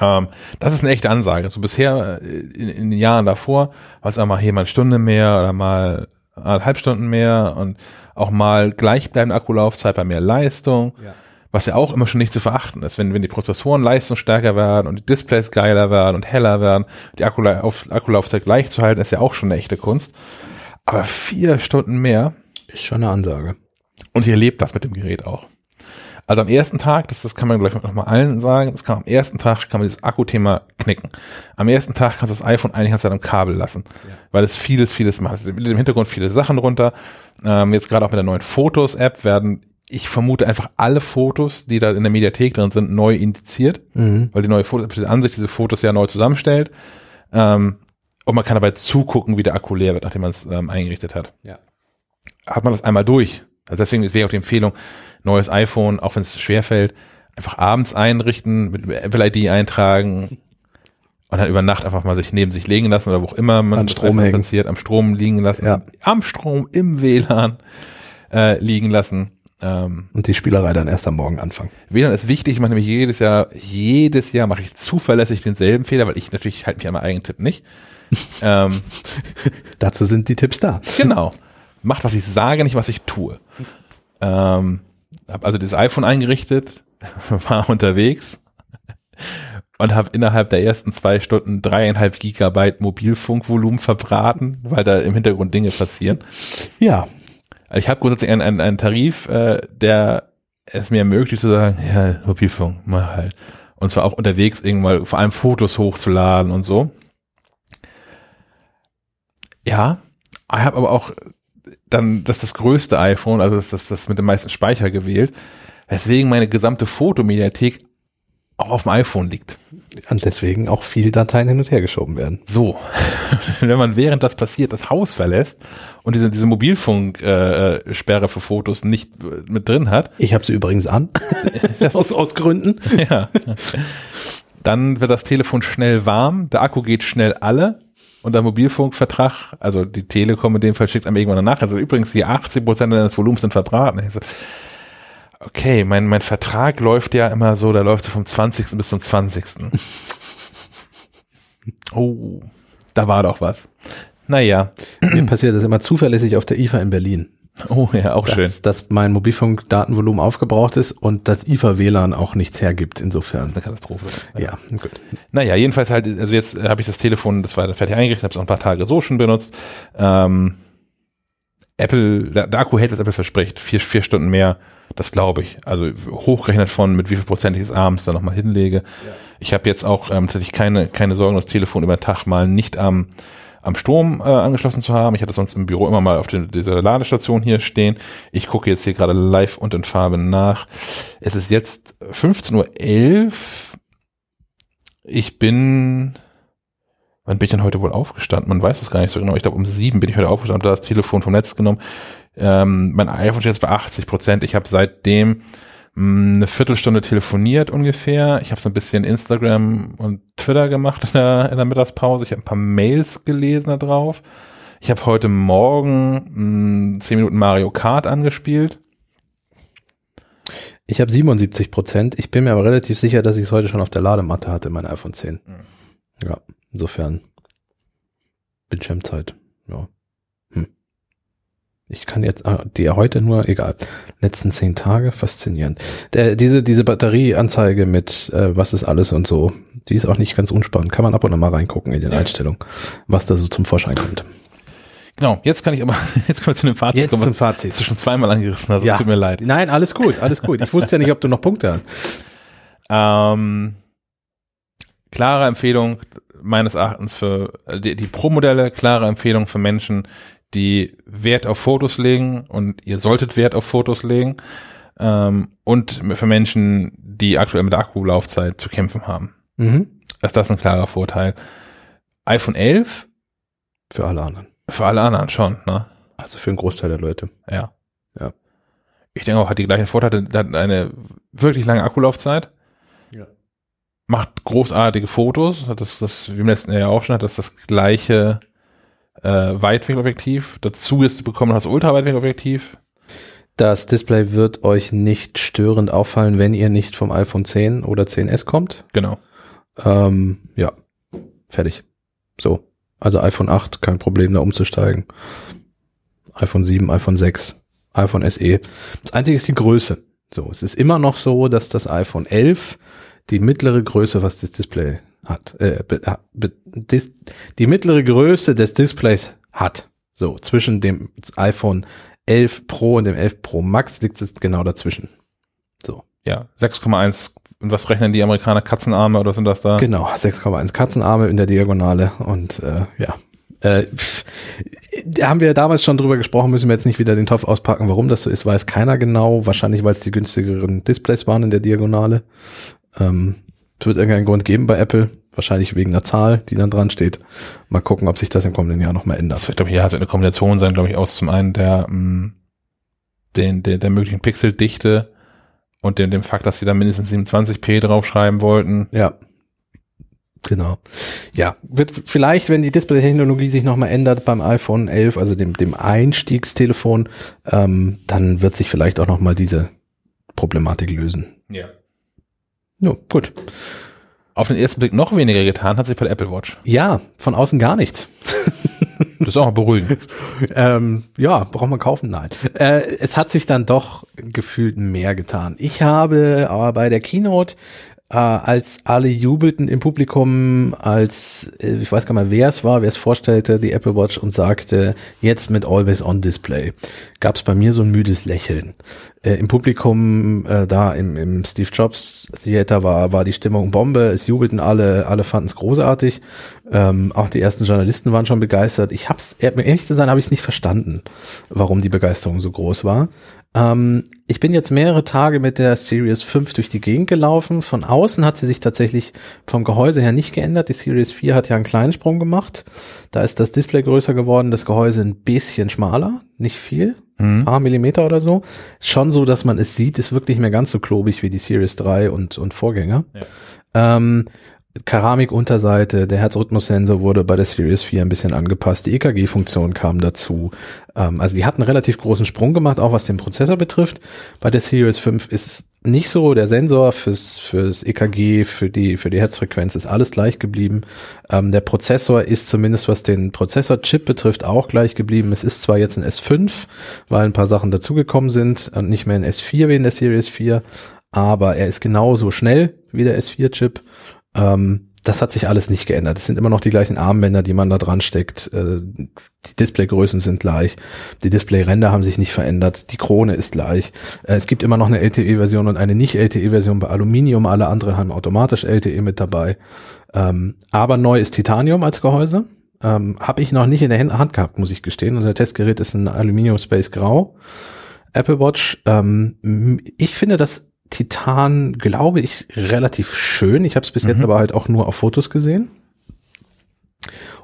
Ähm, das ist eine echte Ansage. So bisher äh, in, in den Jahren davor war es auch mal hier mal eine Stunde mehr oder mal eineinhalb Stunden mehr und auch mal gleichbleibende Akkulaufzeit bei mehr Leistung, Ja. was ja auch immer schon nicht zu verachten ist. Wenn, wenn die Prozessoren leistungsstärker werden und die Displays geiler werden und heller werden, die Akkulauf, Akkulaufzeit gleich zu halten, ist ja auch schon eine echte Kunst. Aber vier Stunden mehr Ist schon eine Ansage. und ihr lebt das mit dem Gerät auch. Also am ersten Tag, das, das kann man gleich noch mal allen sagen, das kann am ersten Tag kann man dieses Akkuthema knicken. Am ersten Tag kannst du das iPhone eigentlich ganz Zeit am Kabel lassen, weil es vieles, vieles macht. Mit dem Hintergrund viele Sachen runter. Ähm, jetzt gerade auch mit der neuen Fotos-App werden, ich vermute einfach alle Fotos, die da in der Mediathek drin sind, neu indiziert, Mhm. weil die neue Fotos, die Ansicht diese Fotos ja neu zusammenstellt. Ähm, und man kann dabei zugucken, wie der Akku leer wird, nachdem man es ähm, eingerichtet hat Ja. hat man das einmal durch. Also deswegen wäre auch die Empfehlung, neues iPhone, auch wenn es schwer fällt, einfach abends einrichten, mit Apple ID eintragen und dann über Nacht einfach mal sich neben sich legen lassen oder wo auch immer man Am Strom platziert, am Strom liegen lassen, Ja. am Strom, im WLAN äh, liegen lassen. Ähm, Und die Spielerei dann erst am Morgen anfangen. WLAN ist wichtig, ich mache nämlich jedes Jahr, jedes Jahr mache ich zuverlässig denselben Fehler, weil ich natürlich halte mich an meinen eigenen Tipp nicht. ähm, Dazu sind die Tipps da. Genau. Macht, was ich sage, nicht was ich tue. Ähm, habe also das iPhone eingerichtet, war unterwegs und habe innerhalb der ersten zwei Stunden dreieinhalb Gigabyte Mobilfunkvolumen verbraten, weil da im Hintergrund Dinge passieren. Ja, Also ich habe grundsätzlich einen, einen, einen Tarif, äh, der es mir ermöglicht zu sagen, ja, Mobilfunk, mal halt. Und zwar auch unterwegs irgendwann, vor allem Fotos hochzuladen und so. Ja, ich habe aber auch dann das das größte iPhone, also das, das, das mit dem meisten Speicher gewählt, weswegen meine gesamte Fotomediathek auch auf dem iPhone liegt. und deswegen auch viele Dateien hin und her geschoben werden. So, wenn man während das passiert das Haus verlässt und diese, diese Mobilfunksperre äh, Sperre für Fotos nicht äh, mit drin hat, Ich habe sie übrigens an. aus, aus Gründen. ja, dann wird das Telefon schnell warm, der Akku geht schnell alle und der Mobilfunkvertrag, also die Telekom in dem Fall schickt einem irgendwann nach, also übrigens hier 80 Prozent deines Volumens sind verbraten. So, okay, mein, mein Vertrag läuft ja immer so, der läuft so vom 20. bis zum 20. Oh, da war doch was. Naja, Mir passiert das immer zuverlässig auf der IFA in Berlin. Oh ja, auch schön. Dass, dass mein Mobilfunkdatenvolumen aufgebraucht ist und das IFA-WLAN auch nichts hergibt, insofern. Eine Katastrophe. Ja, gut. Naja, jedenfalls halt, also jetzt äh, habe ich das Telefon, das war fertig eingerichtet, habe es auch ein paar Tage so schon benutzt. Ähm, Apple, der, Akku hält, was Apple verspricht, vier, vier Stunden mehr, das glaube ich. Also hochgerechnet von, mit wie viel Prozent ich es abends dann nochmal hinlege. Ich habe jetzt auch ähm, tatsächlich keine, keine Sorgen, das Telefon über den Tag mal nicht am, am Strom äh, angeschlossen zu haben. Ich hatte sonst im Büro immer mal auf den, dieser Ladestation hier stehen. Ich gucke jetzt hier gerade live und in Farbe nach. Es ist jetzt 15.11 Uhr. Ich bin, wann bin ich denn heute wohl aufgestanden? Man weiß es gar nicht so genau. Ich glaube, um sieben bin ich heute aufgestanden und da das Telefon vom Netz genommen. Ähm, mein iPhone steht jetzt bei 80 Prozent. Ich habe seitdem mh, eine Viertelstunde telefoniert ungefähr. Ich habe so ein bisschen Instagram und Twitter gemacht in der, in der Mittagspause. Ich habe ein paar Mails gelesen da drauf. Ich habe heute Morgen mh, zehn Minuten Mario Kart angespielt. Ich habe 77 Prozent. Ich bin mir aber relativ sicher, dass ich es heute schon auf der Ladematte hatte, mein iPhone 10. Ja, insofern. Bildschirmzeit. Ja. Ich kann jetzt, ah, die heute nur, egal. Letzten zehn Tage, faszinierend. Der, diese, diese Batterieanzeige mit, äh, was ist alles und so, die ist auch nicht ganz unspannend. Kann man ab und an mal reingucken in den Ja. Einstellungen, was da so zum Vorschein kommt. Genau, jetzt kann ich aber, jetzt kommen wir zu dem Fazit kommen, was Fazit. du schon zweimal angerissen hast. Tut mir leid. Nein, alles gut, alles gut. Ich wusste ja nicht, ob du noch Punkte hast. Ähm, klare Empfehlung, meines Erachtens für also die, die Pro-Modelle klare Empfehlung für Menschen, die Wert auf Fotos legen und ihr solltet Wert auf Fotos legen ähm, und für Menschen, die aktuell mit der Akkulaufzeit zu kämpfen haben. Mhm. Ist das ein klarer Vorteil. iPhone 11 Für alle anderen. für alle anderen schon, ne? Also für einen Großteil der Leute. Ja. Ja. Ich denke auch, hat die gleichen Vorteile, hat eine wirklich lange Akkulaufzeit. Ja. Macht großartige Fotos, hat das, das, wie im letzten Jahr ja auch schon, hat das das gleiche äh, Weitwinkelobjektiv. Dazu ist bekommen das Ultraweitwinkelobjektiv. Das Display wird euch nicht störend auffallen, wenn ihr nicht vom iPhone 10 oder 10s kommt. Genau. Ähm, ja, fertig. So. Also iPhone 8, kein Problem, da umzusteigen. iPhone 7, iPhone 6, iPhone SE. Das einzige ist die Größe. So, es ist immer noch so, dass das iPhone 11 die mittlere Größe, was das Display hat, äh, be, be, dis, die mittlere Größe des Displays hat. So, zwischen dem iPhone 11 Pro und dem 11 Pro Max liegt es genau dazwischen. So. Ja, 6,1. Und was rechnen die Amerikaner? Katzenarme oder sind das da? Genau, 6,1 Katzenarme in der Diagonale und äh, ja. Äh, pff, da haben wir damals schon drüber gesprochen, müssen wir jetzt nicht wieder den Topf auspacken. Warum das so ist, weiß keiner genau. Wahrscheinlich, weil es die günstigeren Displays waren in der Diagonale. Ähm, es wird irgendeinen Grund geben bei Apple. Wahrscheinlich wegen einer Zahl, die dann dran steht. Mal gucken, ob sich das im kommenden Jahr nochmal Das ändert. wird, glaube ich, ja, so eine Kombination sein, glaube ich, aus zum einen der, mh, den, der, der möglichen Pixeldichte und dem, dem Fakt, dass sie da mindestens 27p draufschreiben wollten. Ja. Genau. Ja, wird vielleicht, wenn die Display-Technologie sich nochmal ändert beim iPhone 11, also dem, dem Einstiegstelefon, ähm, dann wird sich vielleicht auch nochmal diese Problematik lösen. Ja. Ja, gut. Auf den ersten Blick noch weniger getan hat sich bei der Apple Watch. Ja, von außen gar nichts. Das ist auch mal beruhigend. Ähm, ja, braucht man kaufen? Nein. Äh, es hat sich dann doch gefühlt mehr getan. Ich habe aber bei der Keynote, äh, als alle jubelten im Publikum, als, äh, ich weiß gar nicht mehr, wer es war, wer es vorstellte, die Apple Watch und sagte, jetzt mit Always On Display, gab es bei mir so ein müdes Lächeln. Äh, Im Publikum, äh, da im, im Steve Jobs Theater war, war die Stimmung Bombe, es jubelten alle, alle fanden es großartig. Ähm, auch die ersten Journalisten waren schon begeistert. Ich hab's, ehrlich zu sein, habe ich es nicht verstanden, warum die Begeisterung so groß war. Ähm, ich bin jetzt mehrere Tage mit der Series 5 durch die Gegend gelaufen. Von außen hat sie sich tatsächlich vom Gehäuse her nicht geändert. Die Series 4 hat ja einen kleinen Sprung gemacht. Da ist das Display größer geworden, das Gehäuse ein bisschen schmaler, nicht viel, ein paar Millimeter oder so. Schon so, dass man es sieht, ist wirklich nicht mehr ganz so klobig wie die Series 3 und, und Vorgänger. Ähm, Keramikunterseite, der Herzrhythmussensor wurde bei der Series 4 ein bisschen angepasst, die EKG-Funktion kam dazu. Ähm, also die hat einen relativ großen Sprung gemacht, auch was den Prozessor betrifft. Bei der Series 5 ist nicht so, der Sensor fürs, fürs EKG, für die, für die Herzfrequenz ist alles gleich geblieben. Ähm, der Prozessor ist zumindest was den Prozessor-Chip betrifft auch gleich geblieben. Es ist zwar jetzt ein S5, weil ein paar Sachen dazugekommen sind und nicht mehr ein S4 wie in der Series 4, aber er ist genauso schnell wie der S4-Chip. Ähm, das hat sich alles nicht geändert. Es sind immer noch die gleichen Armbänder, die man da dran steckt. Äh, die Displaygrößen sind gleich. Die Displayränder haben sich nicht verändert. Die Krone ist gleich. Äh, es gibt immer noch eine LTE-Version und eine Nicht-LTE-Version bei Aluminium. Alle anderen haben automatisch LTE mit dabei. Ähm, aber neu ist Titanium als Gehäuse. Ähm, Habe ich noch nicht in der Hand gehabt, muss ich gestehen. Unser Testgerät ist ein Aluminium Space Grau. Apple Watch. Ähm, ich finde das Titan, glaube ich, relativ schön. Ich habe es bis jetzt aber halt auch nur auf Fotos gesehen.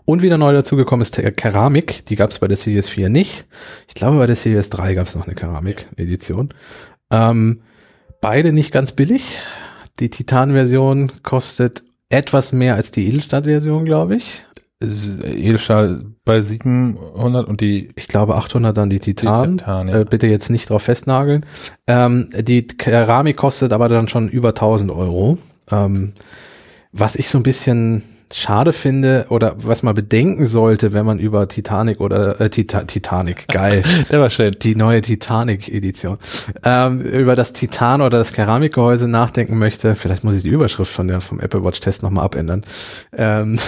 Und wieder neu dazugekommen ist der Keramik. Die gab es bei der Series 4 nicht. Ich glaube, bei der Series 3 gab es noch eine Keramik-Edition. Ähm, beide nicht ganz billig. Die Titan-Version kostet etwas mehr als die Edelstahl-Version, glaube ich. Edelstahl bei 700 und die Ich glaube 800 dann die Titan. Die Titan, ja. äh, bitte jetzt nicht drauf festnageln. Ähm, die Keramik kostet aber dann schon über 1000 Euro. Ähm, was ich so ein bisschen schade finde oder was man bedenken sollte, wenn man über Titanic oder äh, Tita Titanic, geil, der war schön. die neue Titanic-Edition, ähm, über das Titan oder das Keramikgehäuse nachdenken möchte, vielleicht muss ich die Überschrift von der vom Apple Watch Test nochmal abändern. Ähm,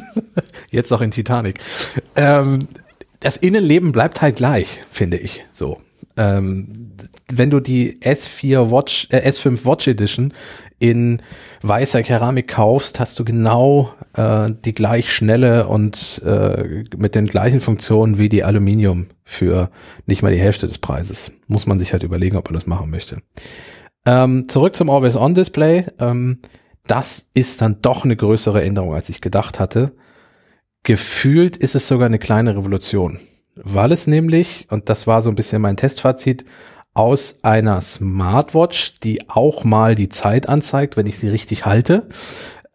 jetzt auch in Titanic. Ähm, das Innenleben bleibt halt gleich, finde ich. So. Ähm, wenn du die S4 Watch, äh, S5 Watch Edition in weißer Keramik kaufst, hast du genau äh, die gleich schnelle und äh, mit den gleichen Funktionen wie die Aluminium für nicht mal die Hälfte des Preises. Muss man sich halt überlegen, ob man das machen möchte. Ähm, zurück zum Always-On-Display. Ähm, das ist dann doch eine größere Änderung, als ich gedacht hatte. Gefühlt ist es sogar eine kleine Revolution, weil es nämlich, und das war so ein bisschen mein Testfazit, aus einer Smartwatch, die auch mal die Zeit anzeigt, wenn ich sie richtig halte,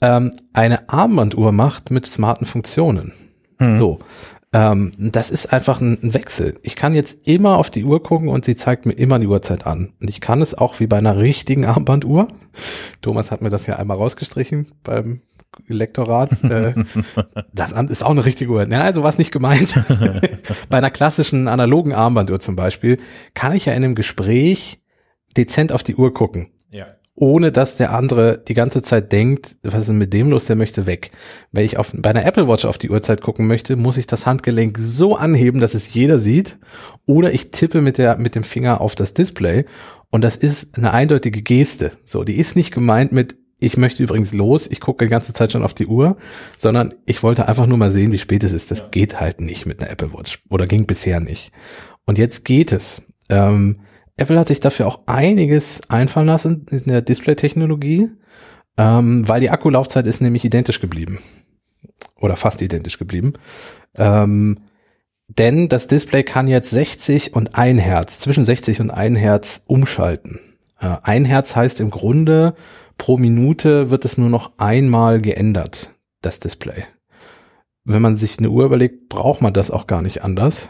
ähm, eine Armbanduhr macht mit smarten Funktionen. Mhm. So. Ähm, das ist einfach ein, ein, Wechsel. Ich kann jetzt immer auf die Uhr gucken und sie zeigt mir immer die Uhrzeit an. Und ich kann es auch wie bei einer richtigen Armbanduhr. Thomas hat mir das ja einmal rausgestrichen beim Lektorat. Äh, das ist auch eine richtige Uhr. Ja, also was nicht gemeint. Bei einer klassischen analogen Armbanduhr zum Beispiel kann ich ja in einem Gespräch dezent auf die Uhr gucken. Ja. Ohne dass der andere die ganze Zeit denkt, was ist denn mit dem los, der möchte weg. Wenn ich auf, bei einer Apple Watch auf die Uhrzeit gucken möchte, muss ich das Handgelenk so anheben, dass es jeder sieht. Oder ich tippe mit der, mit dem Finger auf das Display. Und das ist eine eindeutige Geste. So, die ist nicht gemeint mit, ich möchte übrigens los, ich gucke die ganze Zeit schon auf die Uhr, sondern ich wollte einfach nur mal sehen, wie spät es ist. Das ja. geht halt nicht mit einer Apple Watch oder ging bisher nicht. Und jetzt geht es. Ähm, Apple hat sich dafür auch einiges einfallen lassen in der Display-Technologie, ähm, weil die Akkulaufzeit ist nämlich identisch geblieben. Oder fast identisch geblieben. Ähm, denn das Display kann jetzt 60 und 1 Hertz, zwischen 60 und 1 Hertz umschalten. Äh, 1 Hertz heißt im Grunde, pro Minute wird es nur noch einmal geändert, das Display. Wenn man sich eine Uhr überlegt, braucht man das auch gar nicht anders.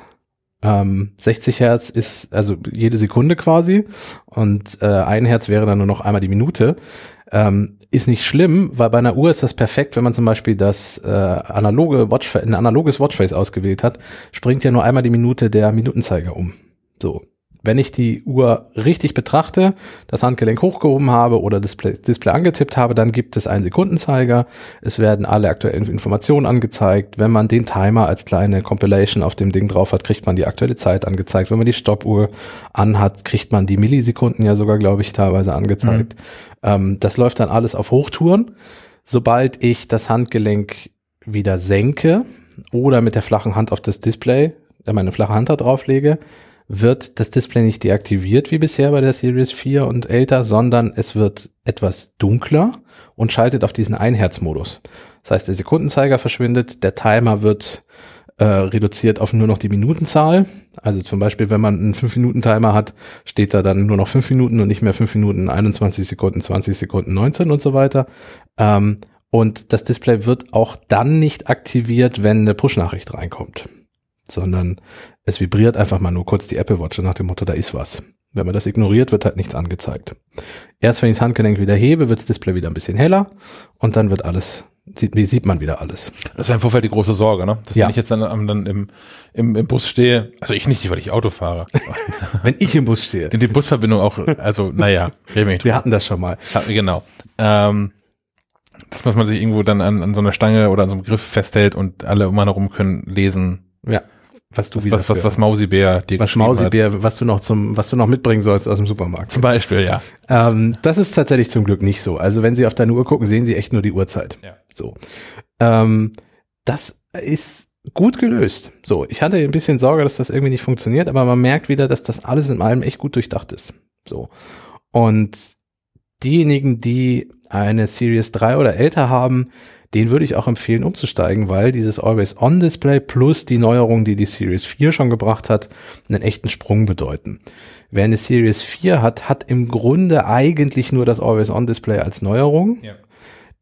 Ähm, 60 Hertz ist also jede Sekunde quasi und äh, ein Hertz wäre dann nur noch einmal die Minute. Ähm, ist nicht schlimm, weil bei einer Uhr ist das perfekt, wenn man zum Beispiel das äh, analoge Watch, ein analoges Watchface ausgewählt hat, springt ja nur einmal die Minute der Minutenzeiger um. So, wenn ich die Uhr richtig betrachte, das Handgelenk hochgehoben habe oder Display, Display angetippt habe, dann gibt es einen Sekundenzeiger. Es werden alle aktuellen Informationen angezeigt. Wenn man den Timer als kleine Compilation auf dem Ding drauf hat, kriegt man die aktuelle Zeit angezeigt. Wenn man die Stoppuhr anhat, kriegt man die Millisekunden ja sogar, glaube ich, teilweise angezeigt. Mhm. Ähm, das läuft dann alles auf Hochtouren. Sobald ich das Handgelenk wieder senke oder mit der flachen Hand auf das Display, äh, meine flache Hand da drauf lege, wird das Display nicht deaktiviert wie bisher bei der Series 4 und älter, sondern es wird etwas dunkler und schaltet auf diesen Einherz-Modus. Das heißt, der Sekundenzeiger verschwindet, der Timer wird äh, reduziert auf nur noch die Minutenzahl. Also zum Beispiel, wenn man einen 5-Minuten-Timer hat, steht da dann nur noch 5 Minuten und nicht mehr 5 Minuten, 21 Sekunden, 20 Sekunden, 19 und so weiter. Ähm, und das Display wird auch dann nicht aktiviert, wenn eine Push-Nachricht reinkommt sondern es vibriert einfach mal nur kurz die Apple Watch nach dem Motto, da ist was. Wenn man das ignoriert, wird halt nichts angezeigt. Erst wenn ich das Handgelenk wieder hebe, wird das Display wieder ein bisschen heller und dann wird alles, sieht, sieht man wieder alles. Das wäre im Vorfeld die große Sorge, ne? Dass ja. wenn ich jetzt dann, dann im, im, im Bus stehe, also ich nicht, weil ich Auto fahre. wenn ich im Bus stehe. Die, die Busverbindung auch, also naja, wir, wir hatten das schon mal. Ja, genau. Ähm, das muss man sich irgendwo dann an, an so einer Stange oder an so einem Griff festhält und alle um einen herum können lesen. Ja was du was, was, was, was Mausibär dir was Mausibär, hat. was du noch zum, was du noch mitbringen sollst aus dem Supermarkt. Zum Beispiel, ja. Ähm, das ist tatsächlich zum Glück nicht so. Also wenn Sie auf deine Uhr gucken, sehen Sie echt nur die Uhrzeit. Ja. So. Ähm, das ist gut gelöst. So, ich hatte ein bisschen Sorge, dass das irgendwie nicht funktioniert, aber man merkt wieder, dass das alles in allem echt gut durchdacht ist. So. Und diejenigen, die eine Series 3 oder älter haben, den würde ich auch empfehlen umzusteigen, weil dieses Always-On-Display plus die Neuerung, die die Series 4 schon gebracht hat, einen echten Sprung bedeuten. Wer eine Series 4 hat, hat im Grunde eigentlich nur das Always-On-Display als Neuerung. Ja.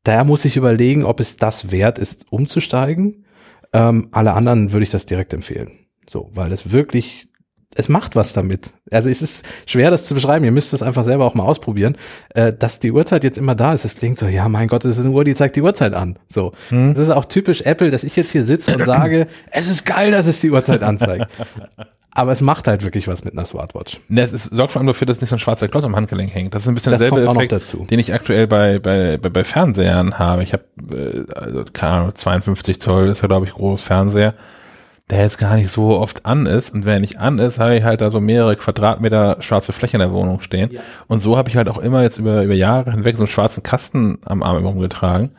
Daher muss ich überlegen, ob es das wert ist, umzusteigen. Ähm, alle anderen würde ich das direkt empfehlen. So, weil es wirklich es macht was damit. Also es ist schwer, das zu beschreiben. Ihr müsst es einfach selber auch mal ausprobieren. Äh, dass die Uhrzeit jetzt immer da ist, es klingt so, ja, mein Gott, das ist eine Uhr, die zeigt die Uhrzeit an. So. Hm. Das ist auch typisch Apple, dass ich jetzt hier sitze und sage, es ist geil, dass es die Uhrzeit anzeigt. Aber es macht halt wirklich was mit einer Smartwatch. Es ist, sorgt vor allem dafür, dass nicht so ein schwarzer Klotz am Handgelenk hängt. Das ist ein bisschen derselbe Effekt, den ich aktuell bei, bei, bei, bei Fernsehern habe. Ich habe, äh, also, keine Ahnung, 52 Zoll, das ist ja, glaube ich, groß Fernseher der jetzt gar nicht so oft an ist. Und wenn er nicht an ist, habe ich halt da so mehrere Quadratmeter schwarze Fläche in der Wohnung stehen. Ja. Und so habe ich halt auch immer jetzt über, über Jahre hinweg so einen schwarzen Kasten am Arm rumgetragen.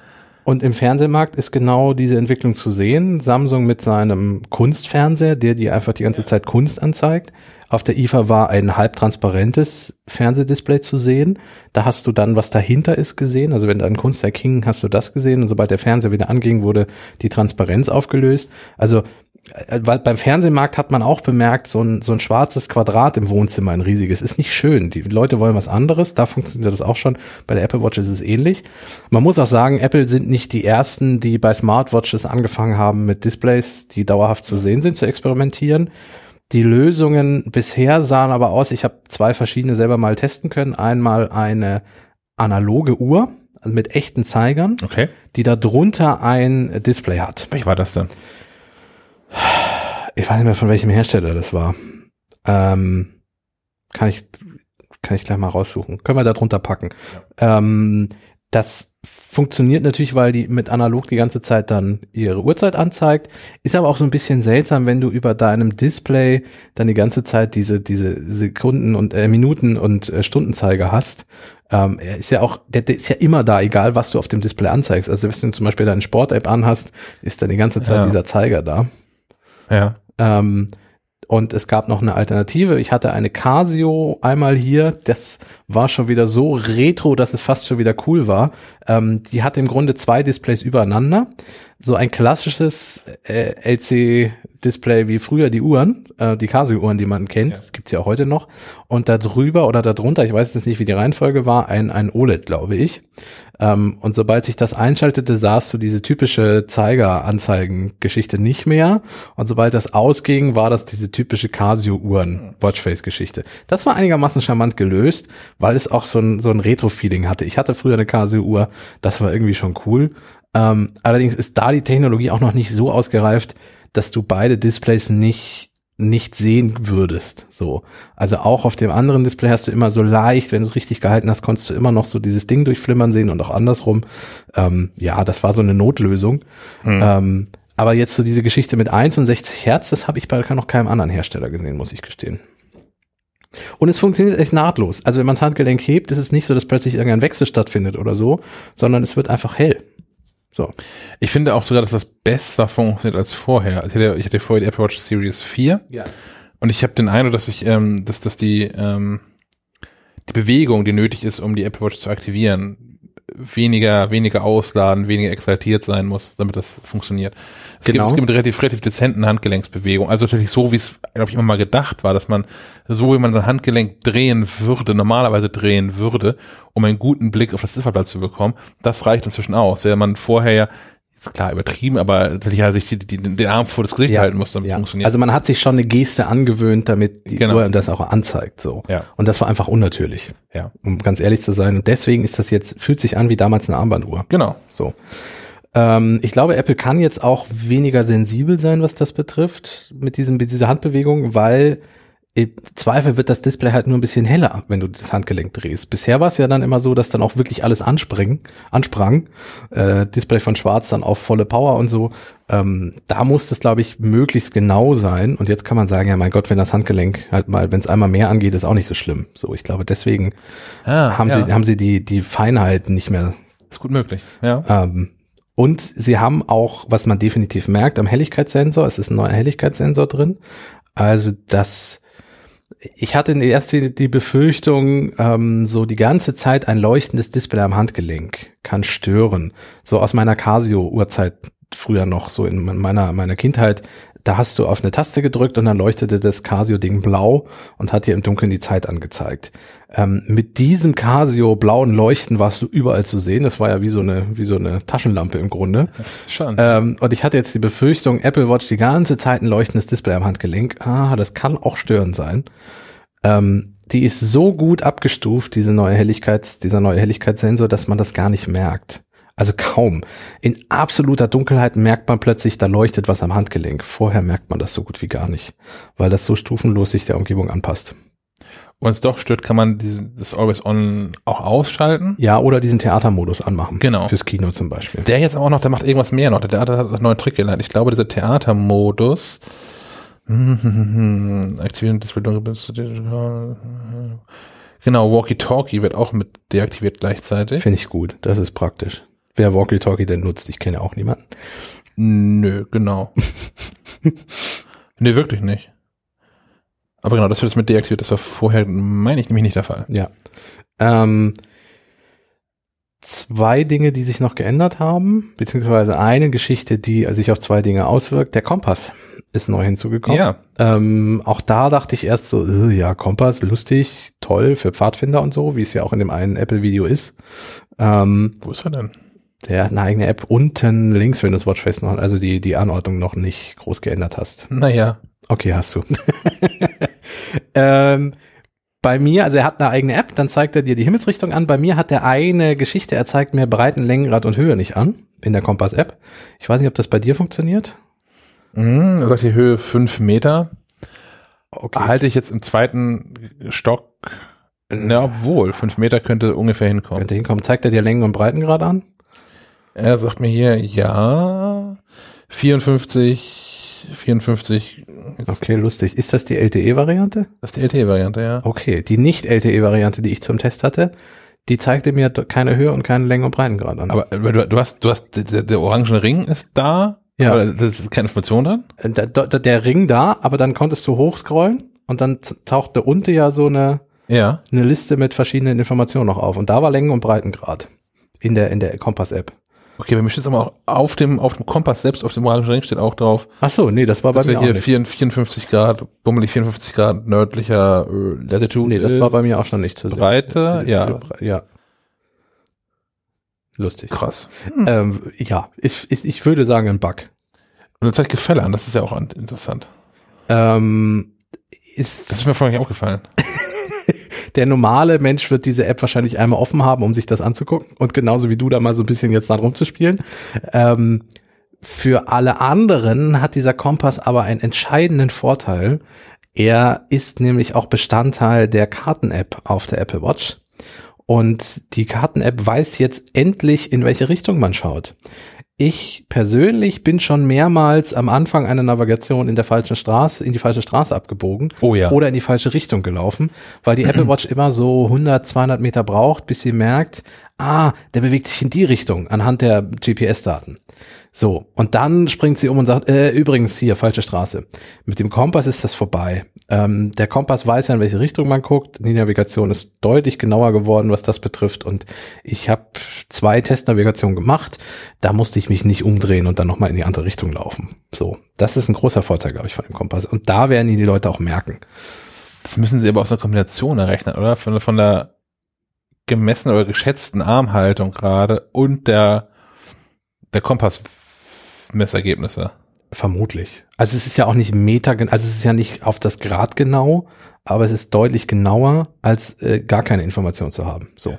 Und im Fernsehmarkt ist genau diese Entwicklung zu sehen. Samsung mit seinem Kunstfernseher, der dir einfach die ganze Zeit Kunst anzeigt. Auf der IFA war ein halbtransparentes Fernsehdisplay zu sehen. Da hast du dann, was dahinter ist, gesehen. Also wenn da ein Kunstwerk hing, hast du das gesehen. Und sobald der Fernseher wieder anging, wurde die Transparenz aufgelöst. Also weil beim Fernsehmarkt hat man auch bemerkt, so ein, so ein schwarzes Quadrat im Wohnzimmer, ein riesiges, ist nicht schön. Die Leute wollen was anderes, da funktioniert das auch schon. Bei der Apple Watch ist es ähnlich. Man muss auch sagen, Apple sind nicht die ersten, die bei Smartwatches angefangen haben, mit Displays, die dauerhaft zu sehen sind, zu experimentieren. Die Lösungen bisher sahen aber aus, ich habe zwei verschiedene selber mal testen können. Einmal eine analoge Uhr mit echten Zeigern, okay. die da drunter ein Display hat. Welch war das denn? Ich weiß nicht mehr von welchem Hersteller das war. Ähm, kann ich, kann ich gleich mal raussuchen. Können wir da drunter packen. Ja. Ähm, das funktioniert natürlich, weil die mit analog die ganze Zeit dann ihre Uhrzeit anzeigt. Ist aber auch so ein bisschen seltsam, wenn du über deinem Display dann die ganze Zeit diese, diese Sekunden und äh, Minuten und äh, Stundenzeiger hast. Ähm, er ist ja auch, der, der ist ja immer da, egal was du auf dem Display anzeigst. Also wenn du zum Beispiel deine Sport-App anhast, ist dann die ganze Zeit ja. dieser Zeiger da. Ja. Ähm, und es gab noch eine Alternative. Ich hatte eine Casio einmal hier. Das war schon wieder so retro, dass es fast schon wieder cool war. Ähm, die hat im Grunde zwei Displays übereinander. So ein klassisches äh, LC-Display wie früher die Uhren, äh, die Casio-Uhren, die man kennt. Ja. Gibt's ja auch heute noch. Und da drüber oder da drunter, ich weiß jetzt nicht, wie die Reihenfolge war, ein, ein OLED, glaube ich. Ähm, und sobald sich das einschaltete, sahst du diese typische Zeiger-Anzeigen-Geschichte nicht mehr. Und sobald das ausging, war das diese typische Casio-Uhren-Watchface-Geschichte. Das war einigermaßen charmant gelöst, weil es auch so ein, so ein Retro-Feeling hatte. Ich hatte früher eine Casio-Uhr, das war irgendwie schon cool. Ähm, allerdings ist da die Technologie auch noch nicht so ausgereift, dass du beide Displays nicht nicht sehen würdest. So. Also auch auf dem anderen Display hast du immer so leicht, wenn du es richtig gehalten hast, konntest du immer noch so dieses Ding durchflimmern sehen und auch andersrum. Ähm, ja, das war so eine Notlösung. Mhm. Ähm, aber jetzt so diese Geschichte mit 61 Hertz, das habe ich bei noch keinem anderen Hersteller gesehen, muss ich gestehen. Und es funktioniert echt nahtlos. Also wenn man das Handgelenk hebt, ist es nicht so, dass plötzlich irgendein Wechsel stattfindet oder so, sondern es wird einfach hell. So. Ich finde auch sogar, dass das besser funktioniert als vorher. Ich hatte, ich hatte vorher die Apple Watch Series 4. Ja. Und ich habe den Eindruck, dass ich, ähm, dass, dass die, ähm, die Bewegung, die nötig ist, um die Apple Watch zu aktivieren, weniger, weniger ausladen, weniger exaltiert sein muss, damit das funktioniert. Es, genau. gibt, es gibt relativ, relativ dezenten Handgelenksbewegung. Also tatsächlich so, wie es, glaube ich, immer mal gedacht war, dass man so, wie man sein Handgelenk drehen würde, normalerweise drehen würde, um einen guten Blick auf das Zifferblatt zu bekommen, das reicht inzwischen aus. Wäre man vorher ja klar übertrieben, aber tatsächlich halt sich die, die, den Arm vor das Gesicht ja, halten muss, damit ja. funktioniert. Also man hat sich schon eine Geste angewöhnt, damit die genau. Uhr das auch anzeigt, so. Ja. Und das war einfach unnatürlich. Ja. Um ganz ehrlich zu sein. Und deswegen ist das jetzt, fühlt sich an wie damals eine Armbanduhr. Genau. So. Ähm, ich glaube, Apple kann jetzt auch weniger sensibel sein, was das betrifft, mit diesem, mit dieser Handbewegung, weil im Zweifel wird das Display halt nur ein bisschen heller, wenn du das Handgelenk drehst. Bisher war es ja dann immer so, dass dann auch wirklich alles anspringen, ansprang. Äh, Display von schwarz dann auf volle Power und so. Ähm, da muss es, glaube ich, möglichst genau sein. Und jetzt kann man sagen, ja mein Gott, wenn das Handgelenk halt mal, wenn es einmal mehr angeht, ist auch nicht so schlimm. So, ich glaube, deswegen ah, haben ja. sie, haben sie die, die Feinheit nicht mehr. Ist gut möglich, ja. Ähm, und sie haben auch, was man definitiv merkt, am Helligkeitssensor, es ist ein neuer Helligkeitssensor drin. Also das ich hatte erst die, die Befürchtung, ähm, so die ganze Zeit ein leuchtendes Display am Handgelenk kann stören. So aus meiner Casio-Uhrzeit früher noch, so in meiner, meiner Kindheit, da hast du auf eine Taste gedrückt und dann leuchtete das Casio-Ding blau und hat dir im Dunkeln die Zeit angezeigt. Ähm, mit diesem Casio blauen Leuchten warst du überall zu sehen. Das war ja wie so eine, wie so eine Taschenlampe im Grunde. Schon. Ähm, und ich hatte jetzt die Befürchtung, Apple Watch die ganze Zeit ein leuchtendes Display am Handgelenk. Ah, das kann auch störend sein. Ähm, die ist so gut abgestuft, diese neue Helligkeits, dieser neue Helligkeitssensor, dass man das gar nicht merkt. Also kaum. In absoluter Dunkelheit merkt man plötzlich, da leuchtet was am Handgelenk. Vorher merkt man das so gut wie gar nicht, weil das so stufenlos sich der Umgebung anpasst. Wenn es doch stört, kann man diesen, das Always On auch ausschalten. Ja, oder diesen Theatermodus anmachen. Genau. Fürs Kino zum Beispiel. Der jetzt auch noch, der macht irgendwas mehr noch. Der Theater hat einen neuen Trick gelernt. Ich glaube, dieser Theatermodus. Aktivieren das Genau, Walkie-Talkie wird auch mit deaktiviert gleichzeitig. Finde ich gut. Das ist praktisch. Wer Walkie-Talkie denn nutzt, ich kenne auch niemanden. Nö, genau. Nö, wirklich nicht. Aber genau, das wird jetzt mit deaktiviert. Das war vorher, meine ich, nämlich nicht der Fall. Ja. Ähm, zwei Dinge, die sich noch geändert haben, beziehungsweise eine Geschichte, die sich auf zwei Dinge auswirkt. Der Kompass ist neu hinzugekommen. Ja. Ähm, auch da dachte ich erst so, äh, ja, Kompass, lustig, toll für Pfadfinder und so, wie es ja auch in dem einen Apple-Video ist. Ähm, Wo ist er denn? der hat eine eigene App unten links, wenn du das Watchface noch, also die, die Anordnung noch nicht groß geändert hast. Naja. Okay, hast du. ähm, bei mir, also er hat eine eigene App, dann zeigt er dir die Himmelsrichtung an. Bei mir hat er eine Geschichte, er zeigt mir Breiten, Längengrad und Höhe nicht an in der Kompass-App. Ich weiß nicht, ob das bei dir funktioniert. Mhm, er sagt die Höhe fünf Meter. Okay. Halte ich jetzt im zweiten Stock. Na, obwohl, fünf Meter könnte ungefähr hinkommen. Könnte hinkommen. Zeigt er dir Längen und Breitengrad an? Er sagt mir hier, ja, 54, 54. Jetzt, Okay, lustig. Ist das die LTE-Variante? Das ist die LTE-Variante, ja. Okay, die Nicht-LTE-Variante, die ich zum Test hatte, die zeigte mir keine Höhe und keine Längen und Breitengrad an. Aber du, du hast, du hast, der, der orange Ring ist da. Ja. Aber da ist keine Information dran. Äh, da, da, der Ring da, aber dann konntest du hochscrollen und dann tauchte unten ja so eine, Ja. eine Liste mit verschiedenen Informationen noch auf. Und da war Längen- und Breitengrad in der, in der Kompass-App. Okay, bei mir steht es aber auch auf dem, auf dem Kompass selbst, auf dem orangen Ring steht auch drauf, Ach so, nee, das war bei mir auch hier nicht. 54 54 Grad, bummelig 54 Grad nördlicher äh, Latitude Nee, das war bei mir auch schon nicht zu sehen. Breite, ja. Ja. Lustig. Krass. Ähm, ja, ist, ist, ich würde sagen ein Bug. Und dann zeigt Gefälle an, das ist ja auch an- interessant. Ähm, ist Das ist mir vorhin nicht aufgefallen. der normale Mensch wird diese App wahrscheinlich einmal offen haben, um sich das anzugucken und genauso wie du da mal so ein bisschen jetzt dran rumzuspielen. Ähm, für alle anderen hat dieser Kompass aber einen entscheidenden Vorteil. Er ist nämlich auch Bestandteil der Karten-App auf der Apple Watch. Und die Karten-App weiß jetzt endlich, in welche Richtung man schaut. Ich persönlich bin schon mehrmals am Anfang einer Navigation in der falschen Straße, in die falsche Straße abgebogen Oh ja. oder in die falsche Richtung gelaufen, weil die Apple Watch immer so 100, 200 Meter braucht, bis sie merkt, ah, der bewegt sich in die Richtung anhand der GPS-Daten. So, und dann springt sie um und sagt, äh, übrigens hier, falsche Straße. Mit dem Kompass ist das vorbei. Ähm, der Kompass weiß ja, in welche Richtung man guckt. Die Navigation ist deutlich genauer geworden, was das betrifft. Und ich habe zwei Testnavigationen gemacht. Da musste ich mich nicht umdrehen und dann nochmal in die andere Richtung laufen. So, das ist ein großer Vorteil, glaube ich, von dem Kompass. Und da werden ihn die Leute auch merken. Das müssen sie aber aus einer Kombination errechnen, oder? Von, von der gemessenen oder geschätzten Armhaltung gerade und der, der Kompassmessergebnisse. Vermutlich. Also es ist ja auch nicht Meter, also es ist ja nicht auf das Grad genau, aber es ist deutlich genauer, als äh, gar keine Information zu haben. So.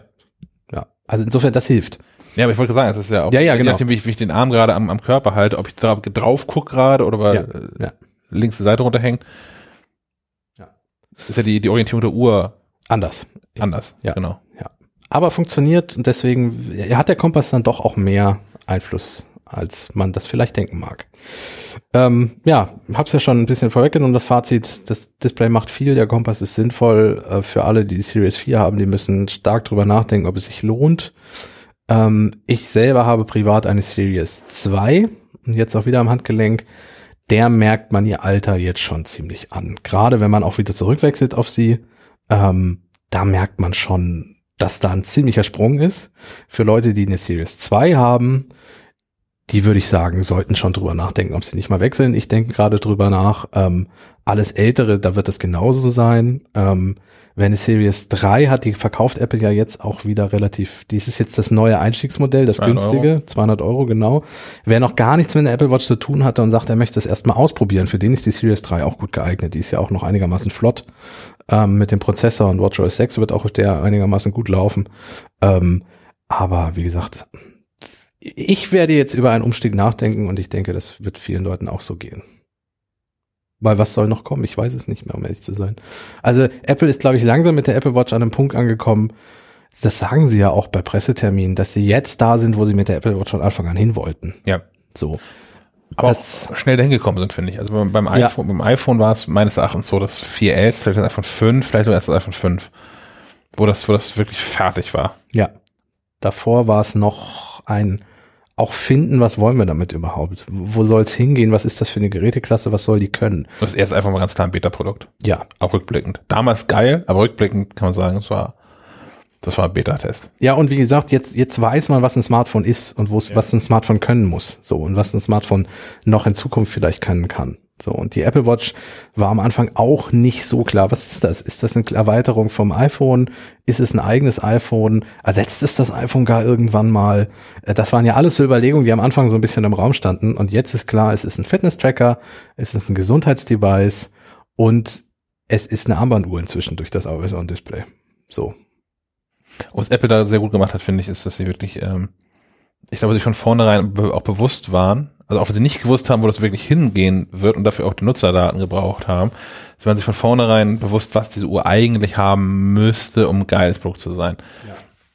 Ja. Also insofern, das hilft. Ja, aber ich wollte sagen, es ist ja auch, Ja, ja, je genau. nachdem, wie ich, wie ich den Arm gerade am, am Körper halte, ob ich drauf, drauf gucke gerade oder Ja, äh, ja. links die Seite runterhängt. Ja. Ist ja die, die Orientierung der Uhr Anders. anders. Ja. Genau. Aber funktioniert und deswegen hat der Kompass dann doch auch mehr Einfluss, als man das vielleicht denken mag. Ähm, ja, hab's ja schon ein bisschen vorweggenommen, das Fazit, das Display macht viel, der Kompass ist sinnvoll äh, für alle, die die Series 4 haben, die müssen stark drüber nachdenken, ob es sich lohnt. Ähm, ich selber habe privat eine Series 2 und jetzt auch wieder am Handgelenk. Der merkt man ihr Alter jetzt schon ziemlich an. Gerade wenn man auch wieder zurückwechselt auf sie, ähm, da merkt man schon, dass da ein ziemlicher Sprung ist. Für Leute, die eine Series 2 haben, die würde ich sagen, sollten schon drüber nachdenken, ob sie nicht mal wechseln. Ich denke gerade drüber nach. Ähm, alles Ältere, da wird es genauso sein. Ähm, wer eine Series 3 hat, die verkauft Apple ja jetzt auch wieder relativ, dies ist jetzt das neue Einstiegsmodell, das 200 günstige, 200 Euro genau. Wer noch gar nichts mit der Apple Watch zu tun hatte und sagt, er möchte es erstmal ausprobieren, für den ist die Series 3 auch gut geeignet. Die ist ja auch noch einigermaßen flott ähm, mit dem Prozessor und WatchOS 6 wird auch der einigermaßen gut laufen. Ähm, aber wie gesagt, ich werde jetzt über einen Umstieg nachdenken und ich denke, das wird vielen Leuten auch so gehen. Weil was soll noch kommen? Ich weiß es nicht mehr, um ehrlich zu sein. Also Apple ist, glaube ich, langsam mit der Apple Watch an einem Punkt angekommen. Das sagen sie ja auch bei Presseterminen, dass sie jetzt da sind, wo sie mit der Apple Watch von Anfang an hin wollten. Ja. So. Aber Das- auch schnell dahin gekommen sind, finde ich. Also beim- beim Ja. iPhone, beim iPhone war es meines Erachtens so, das 4S, vielleicht das iPhone 5, vielleicht sogar erst das iPhone 5, wo das, wo das wirklich fertig war. Ja. Davor war es noch ein auch finden, was wollen wir damit überhaupt? Wo soll es hingehen? Was ist das für eine Geräteklasse? Was soll die können? Das ist erst einfach mal ganz klar ein Beta-Produkt. Ja. Auch rückblickend. Damals geil, aber rückblickend kann man sagen, es war, das war ein Beta-Test. Ja, und wie gesagt, jetzt, jetzt weiß man, was ein Smartphone ist und es, was ein Smartphone können muss. So, und was ein Smartphone noch in Zukunft vielleicht können kann. So, und die Apple Watch war am Anfang auch nicht so klar. Was ist das? Ist das eine Erweiterung vom iPhone? Ist es ein eigenes iPhone? Ersetzt es das iPhone gar irgendwann mal? Äh, Das waren ja alles so Überlegungen, die am Anfang so ein bisschen im Raum standen. Und jetzt ist klar, es ist ein Fitness-Tracker, es ist ein Gesundheitsdevice und es ist eine Armbanduhr inzwischen durch das Always-On-Display. So. Was Apple da sehr gut gemacht hat, finde ich, ist, dass sie wirklich, ähm, ich glaube, sie von vornherein auch bewusst waren, also auch wenn sie nicht gewusst haben, wo das wirklich hingehen wird und dafür auch die Nutzerdaten gebraucht haben, sie waren sich von vornherein bewusst, was diese Uhr eigentlich haben müsste, um ein geiles Produkt zu sein.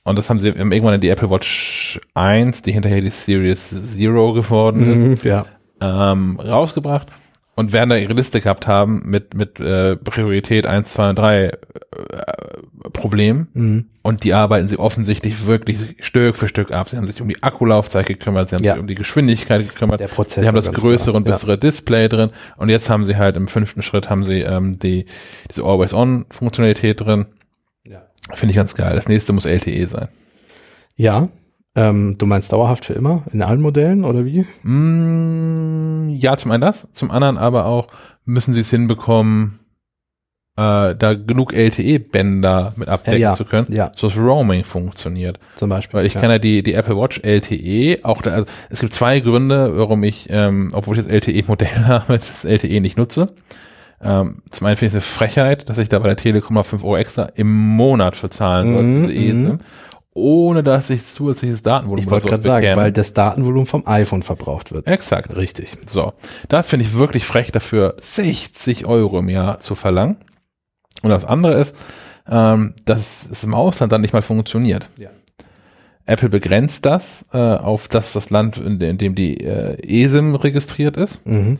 Und das haben sie haben irgendwann in die Apple Watch 1, die hinterher die Series Zero geworden ist, Ja. ähm, rausgebracht und werden da ihre Liste gehabt haben mit, mit äh, Priorität 1, 2 und 3 äh, Problemen. Mhm. Und die arbeiten sie offensichtlich wirklich Stück für Stück ab. Sie haben sich um die Akkulaufzeit gekümmert, sie haben Ja. sich um die Geschwindigkeit gekümmert. Der Prozessor, sie haben das größere klar, und ja. bessere Display drin. Und jetzt haben sie halt im fünften Schritt haben sie ähm, die diese Always-On-Funktionalität drin. Ja. Finde ich ganz geil. Das nächste muss LTE sein. Ja. Ähm, du meinst dauerhaft für immer in allen Modellen oder wie? Mm, ja, zum einen das, zum anderen aber auch müssen sie es hinbekommen, äh, da genug LTE-Bänder mit abdecken Ja, ja, zu können, ja. so dass Roaming funktioniert. Zum Beispiel. Weil ich ja. kenne ja die, die Apple Watch LTE, auch da, also es gibt zwei Gründe, warum ich, ähm, obwohl ich das LTE-Modell habe, das LTE nicht nutze. Ähm, zum einen finde ich es eine Frechheit, dass ich da bei der Telekom noch 5 Euro extra im Monat für zahlen eSIM, ohne dass ich zusätzliches Datenvolumen Ich wollte gerade sagen, bekäme. weil das Datenvolumen vom iPhone verbraucht wird. Exakt. Richtig. So, das finde ich wirklich frech, dafür 60 Euro im Jahr zu verlangen. Und das andere ist, ähm, dass es im Ausland dann nicht mal funktioniert. Ja. Apple begrenzt das äh, auf das, das Land, in, dem- in dem die äh, eSIM registriert ist. Mhm.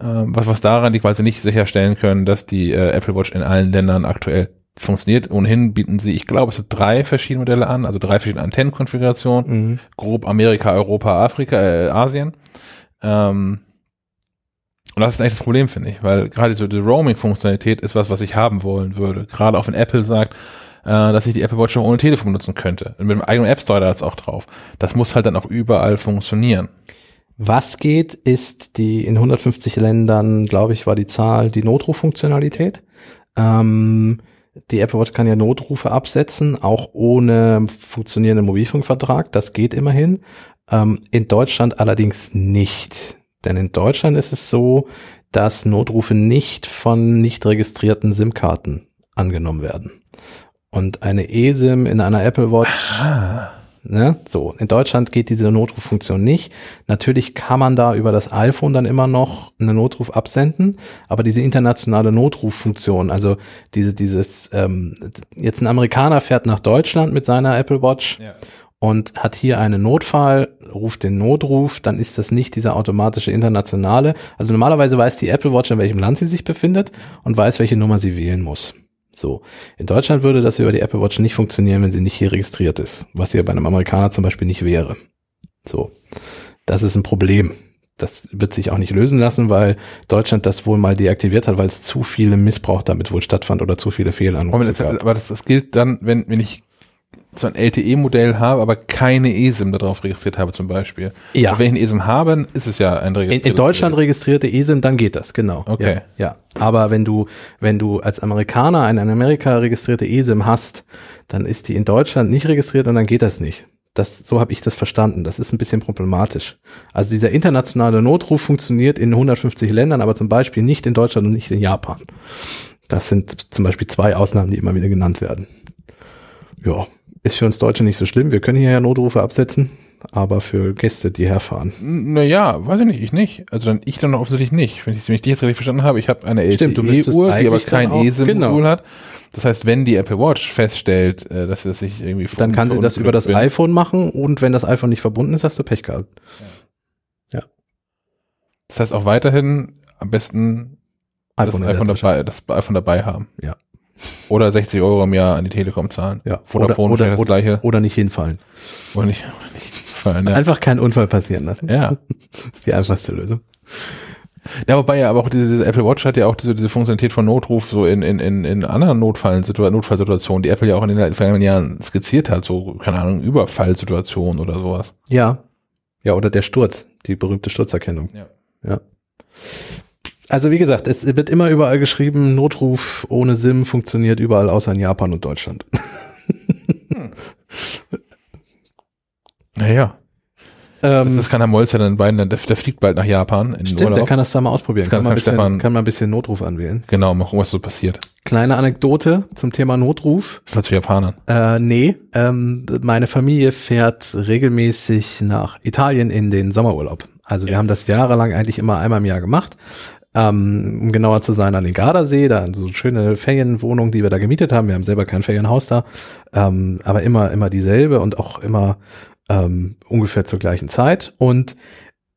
Ähm, was, was daran liegt, weil sie nicht sicherstellen können, dass die äh, Apple Watch in allen Ländern aktuell funktioniert. Ohnehin bieten sie, ich glaube, es sind drei verschiedene Modelle an, also drei verschiedene Antennenkonfigurationen Mhm. grob Amerika, Europa, Afrika, äh, Asien. Ähm, und das ist eigentlich das Problem, finde ich, weil gerade so die Roaming-Funktionalität ist was, was ich haben wollen würde. Gerade auch wenn Apple sagt, äh, dass ich die Apple Watch auch ohne Telefon nutzen könnte. Und mit dem eigenen App Store da ist auch drauf. Das muss halt dann auch überall funktionieren. Was geht, ist die in 150 Ländern, glaube ich, war die Zahl, die Notruffunktionalität. Ähm, die Apple Watch kann ja Notrufe absetzen, auch ohne funktionierenden Mobilfunkvertrag. Das geht immerhin. Ähm, in Deutschland allerdings nicht. Denn in Deutschland ist es so, dass Notrufe nicht von nicht registrierten SIM-Karten angenommen werden. Und eine eSIM in einer Apple Watch Ne? So, in Deutschland geht diese Notruffunktion nicht. Natürlich kann man da über das iPhone dann immer noch einen Notruf absenden, aber diese internationale Notruffunktion, also diese, dieses, ähm, jetzt ein Amerikaner fährt nach Deutschland mit seiner Apple Watch Ja. und hat hier einen Notfall, ruft den Notruf, dann ist das nicht dieser automatische internationale. Also normalerweise weiß die Apple Watch, in welchem Land sie sich befindet und weiß, welche Nummer sie wählen muss. So. In Deutschland würde das über die Apple Watch nicht funktionieren, wenn sie nicht hier registriert ist, was ja bei einem Amerikaner zum Beispiel nicht wäre. So. Das ist ein Problem. Das wird sich auch nicht lösen lassen, weil Deutschland das wohl mal deaktiviert hat, weil es zu viele Missbrauch damit wohl stattfand oder zu viele Fehlanrufe gab. jetzt, aber das, das gilt dann, wenn, wenn ich so ein LTE-Modell habe, aber keine eSIM darauf registriert habe zum Beispiel. Ja. Und wenn ich eine eSIM habe, ist es ja ein In, registriertes in Deutschland Gerät. registrierte eSIM, dann geht das, genau. Okay. Ja, ja. Aber wenn du, wenn du als Amerikaner eine in Amerika registrierte eSIM hast, dann ist die in Deutschland nicht registriert und dann geht das nicht. Das, so habe ich das verstanden. Das ist ein bisschen problematisch. Also dieser internationale Notruf funktioniert in 150 Ländern, aber zum Beispiel nicht in Deutschland und nicht in Japan. Das sind zum Beispiel zwei Ausnahmen, die immer wieder genannt werden. Ja, Ist für uns Deutsche nicht so schlimm. Wir können hier ja Notrufe absetzen, aber für Gäste, die herfahren. Naja, weiß ich nicht, ich nicht. Also dann ich dann offensichtlich nicht. Wenn ich, wenn ich dich jetzt richtig verstanden habe, ich habe eine LTE-Uhr, die aber kein E-SIM-Modul genau. hat. Das heißt, wenn die Apple Watch feststellt, äh, dass es sich irgendwie Dann kann sie das über das bin, iPhone machen und wenn das iPhone nicht verbunden ist, hast du Pech gehabt. Das heißt auch weiterhin am besten das in der iPhone dabei, das iPhone dabei haben. Ja. Oder 60 Euro im Jahr an die Telekom zahlen. Ja. Vodafone oder, stellt das oder, gleiche. oder nicht hinfallen. Oder nicht, oder nicht fallen, ja. Einfach keinen Unfall passieren lassen. ja. Das ist die einfachste Lösung. Ja, wobei ja, aber auch diese, diese Apple Watch hat ja auch diese, diese Funktionalität von Notruf so in, in, in, in anderen Notfallsitua- Notfallsituationen, die Apple ja auch in den vergangenen Jahren skizziert hat, so, keine Ahnung, Überfallsituationen oder sowas. Ja. Ja, oder der Sturz, die berühmte Sturzerkennung. Ja. Ja. Also wie gesagt, es wird immer überall geschrieben, Notruf ohne SIM funktioniert überall außer in Japan und Deutschland. Naja. Das Ähm, ist keiner Molzer dann beiden, der, der fliegt bald nach Japan in stimmt, der Urlaub. kann das da mal ausprobieren. Das Kann, kann- man ein kann bisschen, Stefan- kann man ein bisschen Notruf anwählen. Genau, mal gucken, was so passiert. Kleine Anekdote zum Thema Notruf. Das zu Japanern. Äh, nee, ähm, meine Familie fährt regelmäßig nach Italien in den Sommerurlaub. Also wir haben das jahrelang eigentlich immer einmal im Jahr gemacht. Ähm, um genauer zu sein, an den Gardasee, da so schöne Ferienwohnung, die wir da gemietet haben. Wir haben selber kein Ferienhaus da, ähm, aber immer, immer dieselbe und auch immer ähm, ungefähr zur gleichen Zeit. Und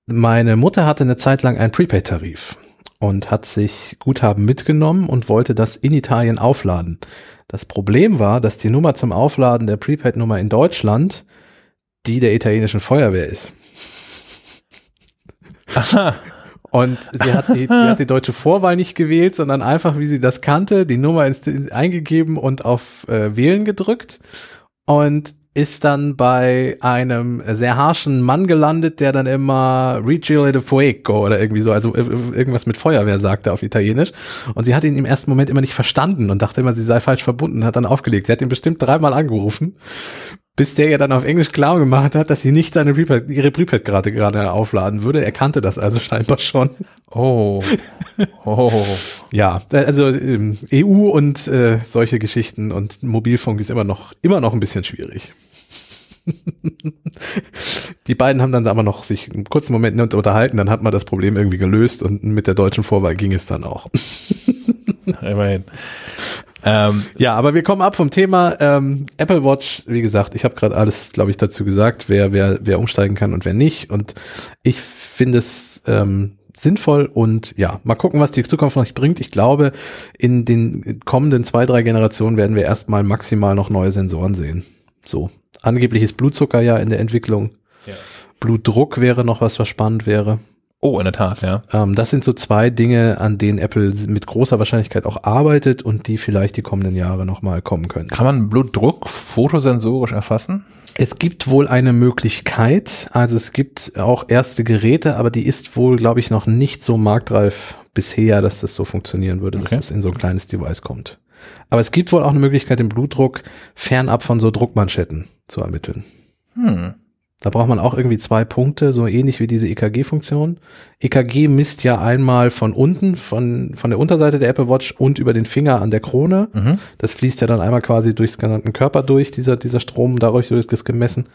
meine Mutter hatte eine Zeit lang einen Prepaid-Tarif und hat sich Guthaben mitgenommen und wollte das in Italien aufladen. Das Problem war, dass die Nummer zum Aufladen der Prepaid-Nummer in Deutschland die der italienischen Feuerwehr ist. Und sie hat, die, die hat die deutsche Vorwahl nicht gewählt, sondern einfach, wie sie das kannte, die Nummer ins, eingegeben und auf äh, Wählen gedrückt und ist dann bei einem sehr harschen Mann gelandet, der dann immer Rigile de Fuego oder irgendwie so, also irgendwas mit Feuerwehr sagte auf Italienisch. Und sie hat ihn im ersten Moment immer nicht verstanden und dachte immer, sie sei falsch verbunden, hat dann aufgelegt. Sie hat ihn bestimmt dreimal angerufen, bis der ihr dann auf Englisch klar gemacht hat, dass sie nicht seine Prepaid, ihre Prepaid gerade gerade aufladen würde. Er kannte das also scheinbar schon. Oh. Oh. Ja, also ähm, EU und äh, solche Geschichten und Mobilfunk ist immer noch immer noch ein bisschen schwierig. Die beiden haben dann aber noch sich einen kurzen Moment unterhalten, dann hat man das Problem irgendwie gelöst und mit der deutschen Vorwahl ging es dann auch. Immerhin. Ähm, Ja, aber wir kommen ab vom Thema ähm, Apple Watch. Wie gesagt, ich habe gerade alles, glaube ich, dazu gesagt, wer wer wer umsteigen kann und wer nicht. Und ich finde es ähm, sinnvoll und ja, mal gucken, was die Zukunft noch bringt. Ich glaube, in den kommenden zwei drei Generationen werden wir erstmal maximal noch neue Sensoren sehen. So angeblich ist Blutzucker ja in der Entwicklung. Ja. Blutdruck wäre noch was, was spannend wäre. Oh, in der Tat, ja. Ähm, das sind so zwei Dinge, an denen Apple mit großer Wahrscheinlichkeit auch arbeitet und die vielleicht die kommenden Jahre nochmal kommen können. Kann man Blutdruck fotosensorisch erfassen? Es gibt wohl eine Möglichkeit, also es gibt auch erste Geräte, aber die ist wohl, glaube ich, noch nicht so marktreif bisher, dass das so funktionieren würde, Okay. dass es in so ein kleines Device kommt. Aber es gibt wohl auch eine Möglichkeit, den Blutdruck fernab von so Druckmanschetten zu ermitteln. Hm. Da braucht man auch irgendwie zwei Punkte, so ähnlich wie diese EKG-Funktion. EKG misst ja einmal von unten, von, von der Unterseite der Apple Watch und über den Finger an der Krone. Mhm. Das fließt ja dann einmal quasi durchs gesamten Körper durch, dieser, dieser Strom, dadurch wird es gemessen.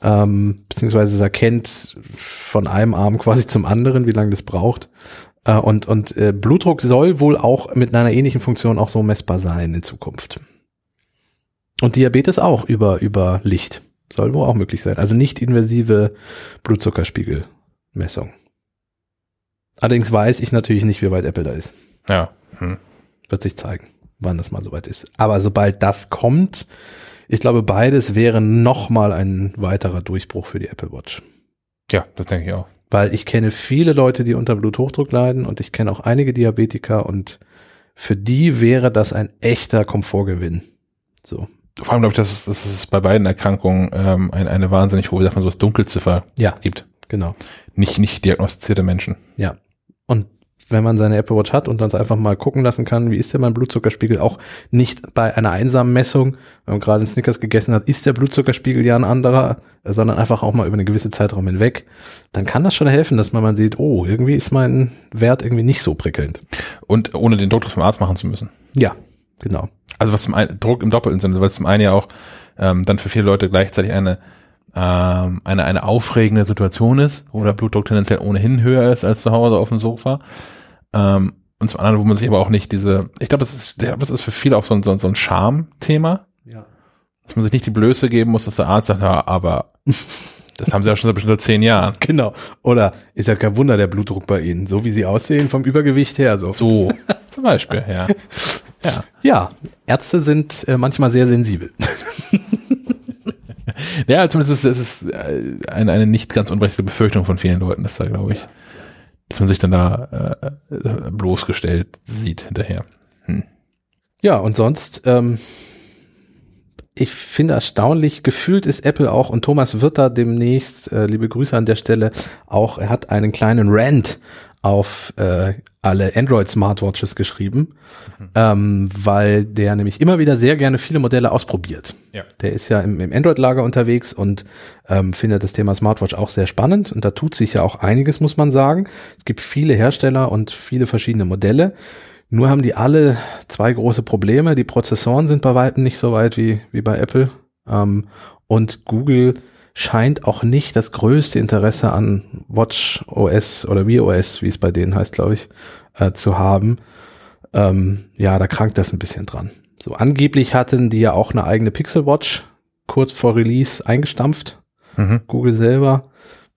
Ähm, beziehungsweise es erkennt von einem Arm quasi zum anderen, wie lange das braucht. Äh, und und äh, Blutdruck soll wohl auch mit einer ähnlichen Funktion auch so messbar sein in Zukunft. Und Diabetes auch über, über Licht. Soll wohl auch möglich sein. Also nicht invasive Blutzuckerspiegelmessung. Allerdings weiß ich natürlich nicht, wie weit Apple da ist. Ja. Hm. Wird sich zeigen, wann das mal soweit ist. Aber sobald das kommt, ich glaube, beides wäre nochmal ein weiterer Durchbruch für die Apple Watch. Ja, das denke ich auch. Weil ich kenne viele Leute, die unter Bluthochdruck leiden und ich kenne auch einige Diabetiker und für die wäre das ein echter Komfortgewinn. So. Vor allem glaube ich, dass es, dass es bei beiden Erkrankungen ähm, ein, eine wahnsinnig hohe, man so, das Dunkelziffer Ja, gibt. genau. Nicht, nicht diagnostizierte Menschen. Ja. Und wenn man seine Apple Watch hat und dann einfach mal gucken lassen kann, wie ist denn mein Blutzuckerspiegel, auch nicht bei einer einsamen Messung, wenn man gerade einen Snickers gegessen hat, ist der Blutzuckerspiegel ja ein anderer, sondern einfach auch mal über eine gewisse Zeitraum hinweg, dann kann das schon helfen, dass man mal sieht, oh, irgendwie ist mein Wert irgendwie nicht so prickelnd. Und ohne den Druck vom Arzt machen zu müssen. Ja, genau. Also was zum einen, Druck im doppelten Sinne, weil es zum einen ja auch ähm, dann für viele Leute gleichzeitig eine ähm, eine eine aufregende Situation ist, wo der Blutdruck tendenziell ohnehin höher ist als zu Hause auf dem Sofa. Ähm, und zum anderen, wo man sich aber auch nicht diese, ich glaube, es ist, ich glaube, es ist für viele auch so ein, so, ein- so ein Charme-Thema, Ja. dass man sich nicht die Blöße geben muss, dass der Arzt sagt, ja, aber das haben sie ja schon seit bestimmt zehn Jahren. Genau. Oder ist ja kein Wunder der Blutdruck bei Ihnen, so wie Sie aussehen vom Übergewicht her. So. So, zum Beispiel, ja. Ja. Ja, Ärzte sind äh, manchmal sehr sensibel. Ja, zumindest ist es äh, eine, eine nicht ganz unberechtigte Befürchtung von vielen Leuten, dass da, glaube ich, dass man sich dann da äh, bloßgestellt sieht hinterher. Ja, und sonst, ähm, ich finde erstaunlich, gefühlt ist Apple auch, und Thomas wird da demnächst, äh, liebe Grüße an der Stelle, auch, er hat einen kleinen Rant auf äh, alle Android-Smartwatches geschrieben, ähm, weil der nämlich immer wieder sehr gerne viele Modelle ausprobiert. Ja. Der ist ja im, im Android-Lager unterwegs und ähm, findet das Thema Smartwatch auch sehr spannend. Und da tut sich ja auch einiges, muss man sagen. Es gibt viele Hersteller und viele verschiedene Modelle. Nur haben die alle zwei große Probleme. Die Prozessoren sind bei weitem nicht so weit wie, wie bei Apple. Ähm, und Google scheint auch nicht das größte Interesse an Watch OS oder Wear OS, wie es bei denen heißt, glaube ich, äh, zu haben. Ähm, ja, da krankt das ein bisschen dran. So angeblich hatten die ja auch eine eigene Pixel Watch kurz vor Release eingestampft. Mhm. Google selber.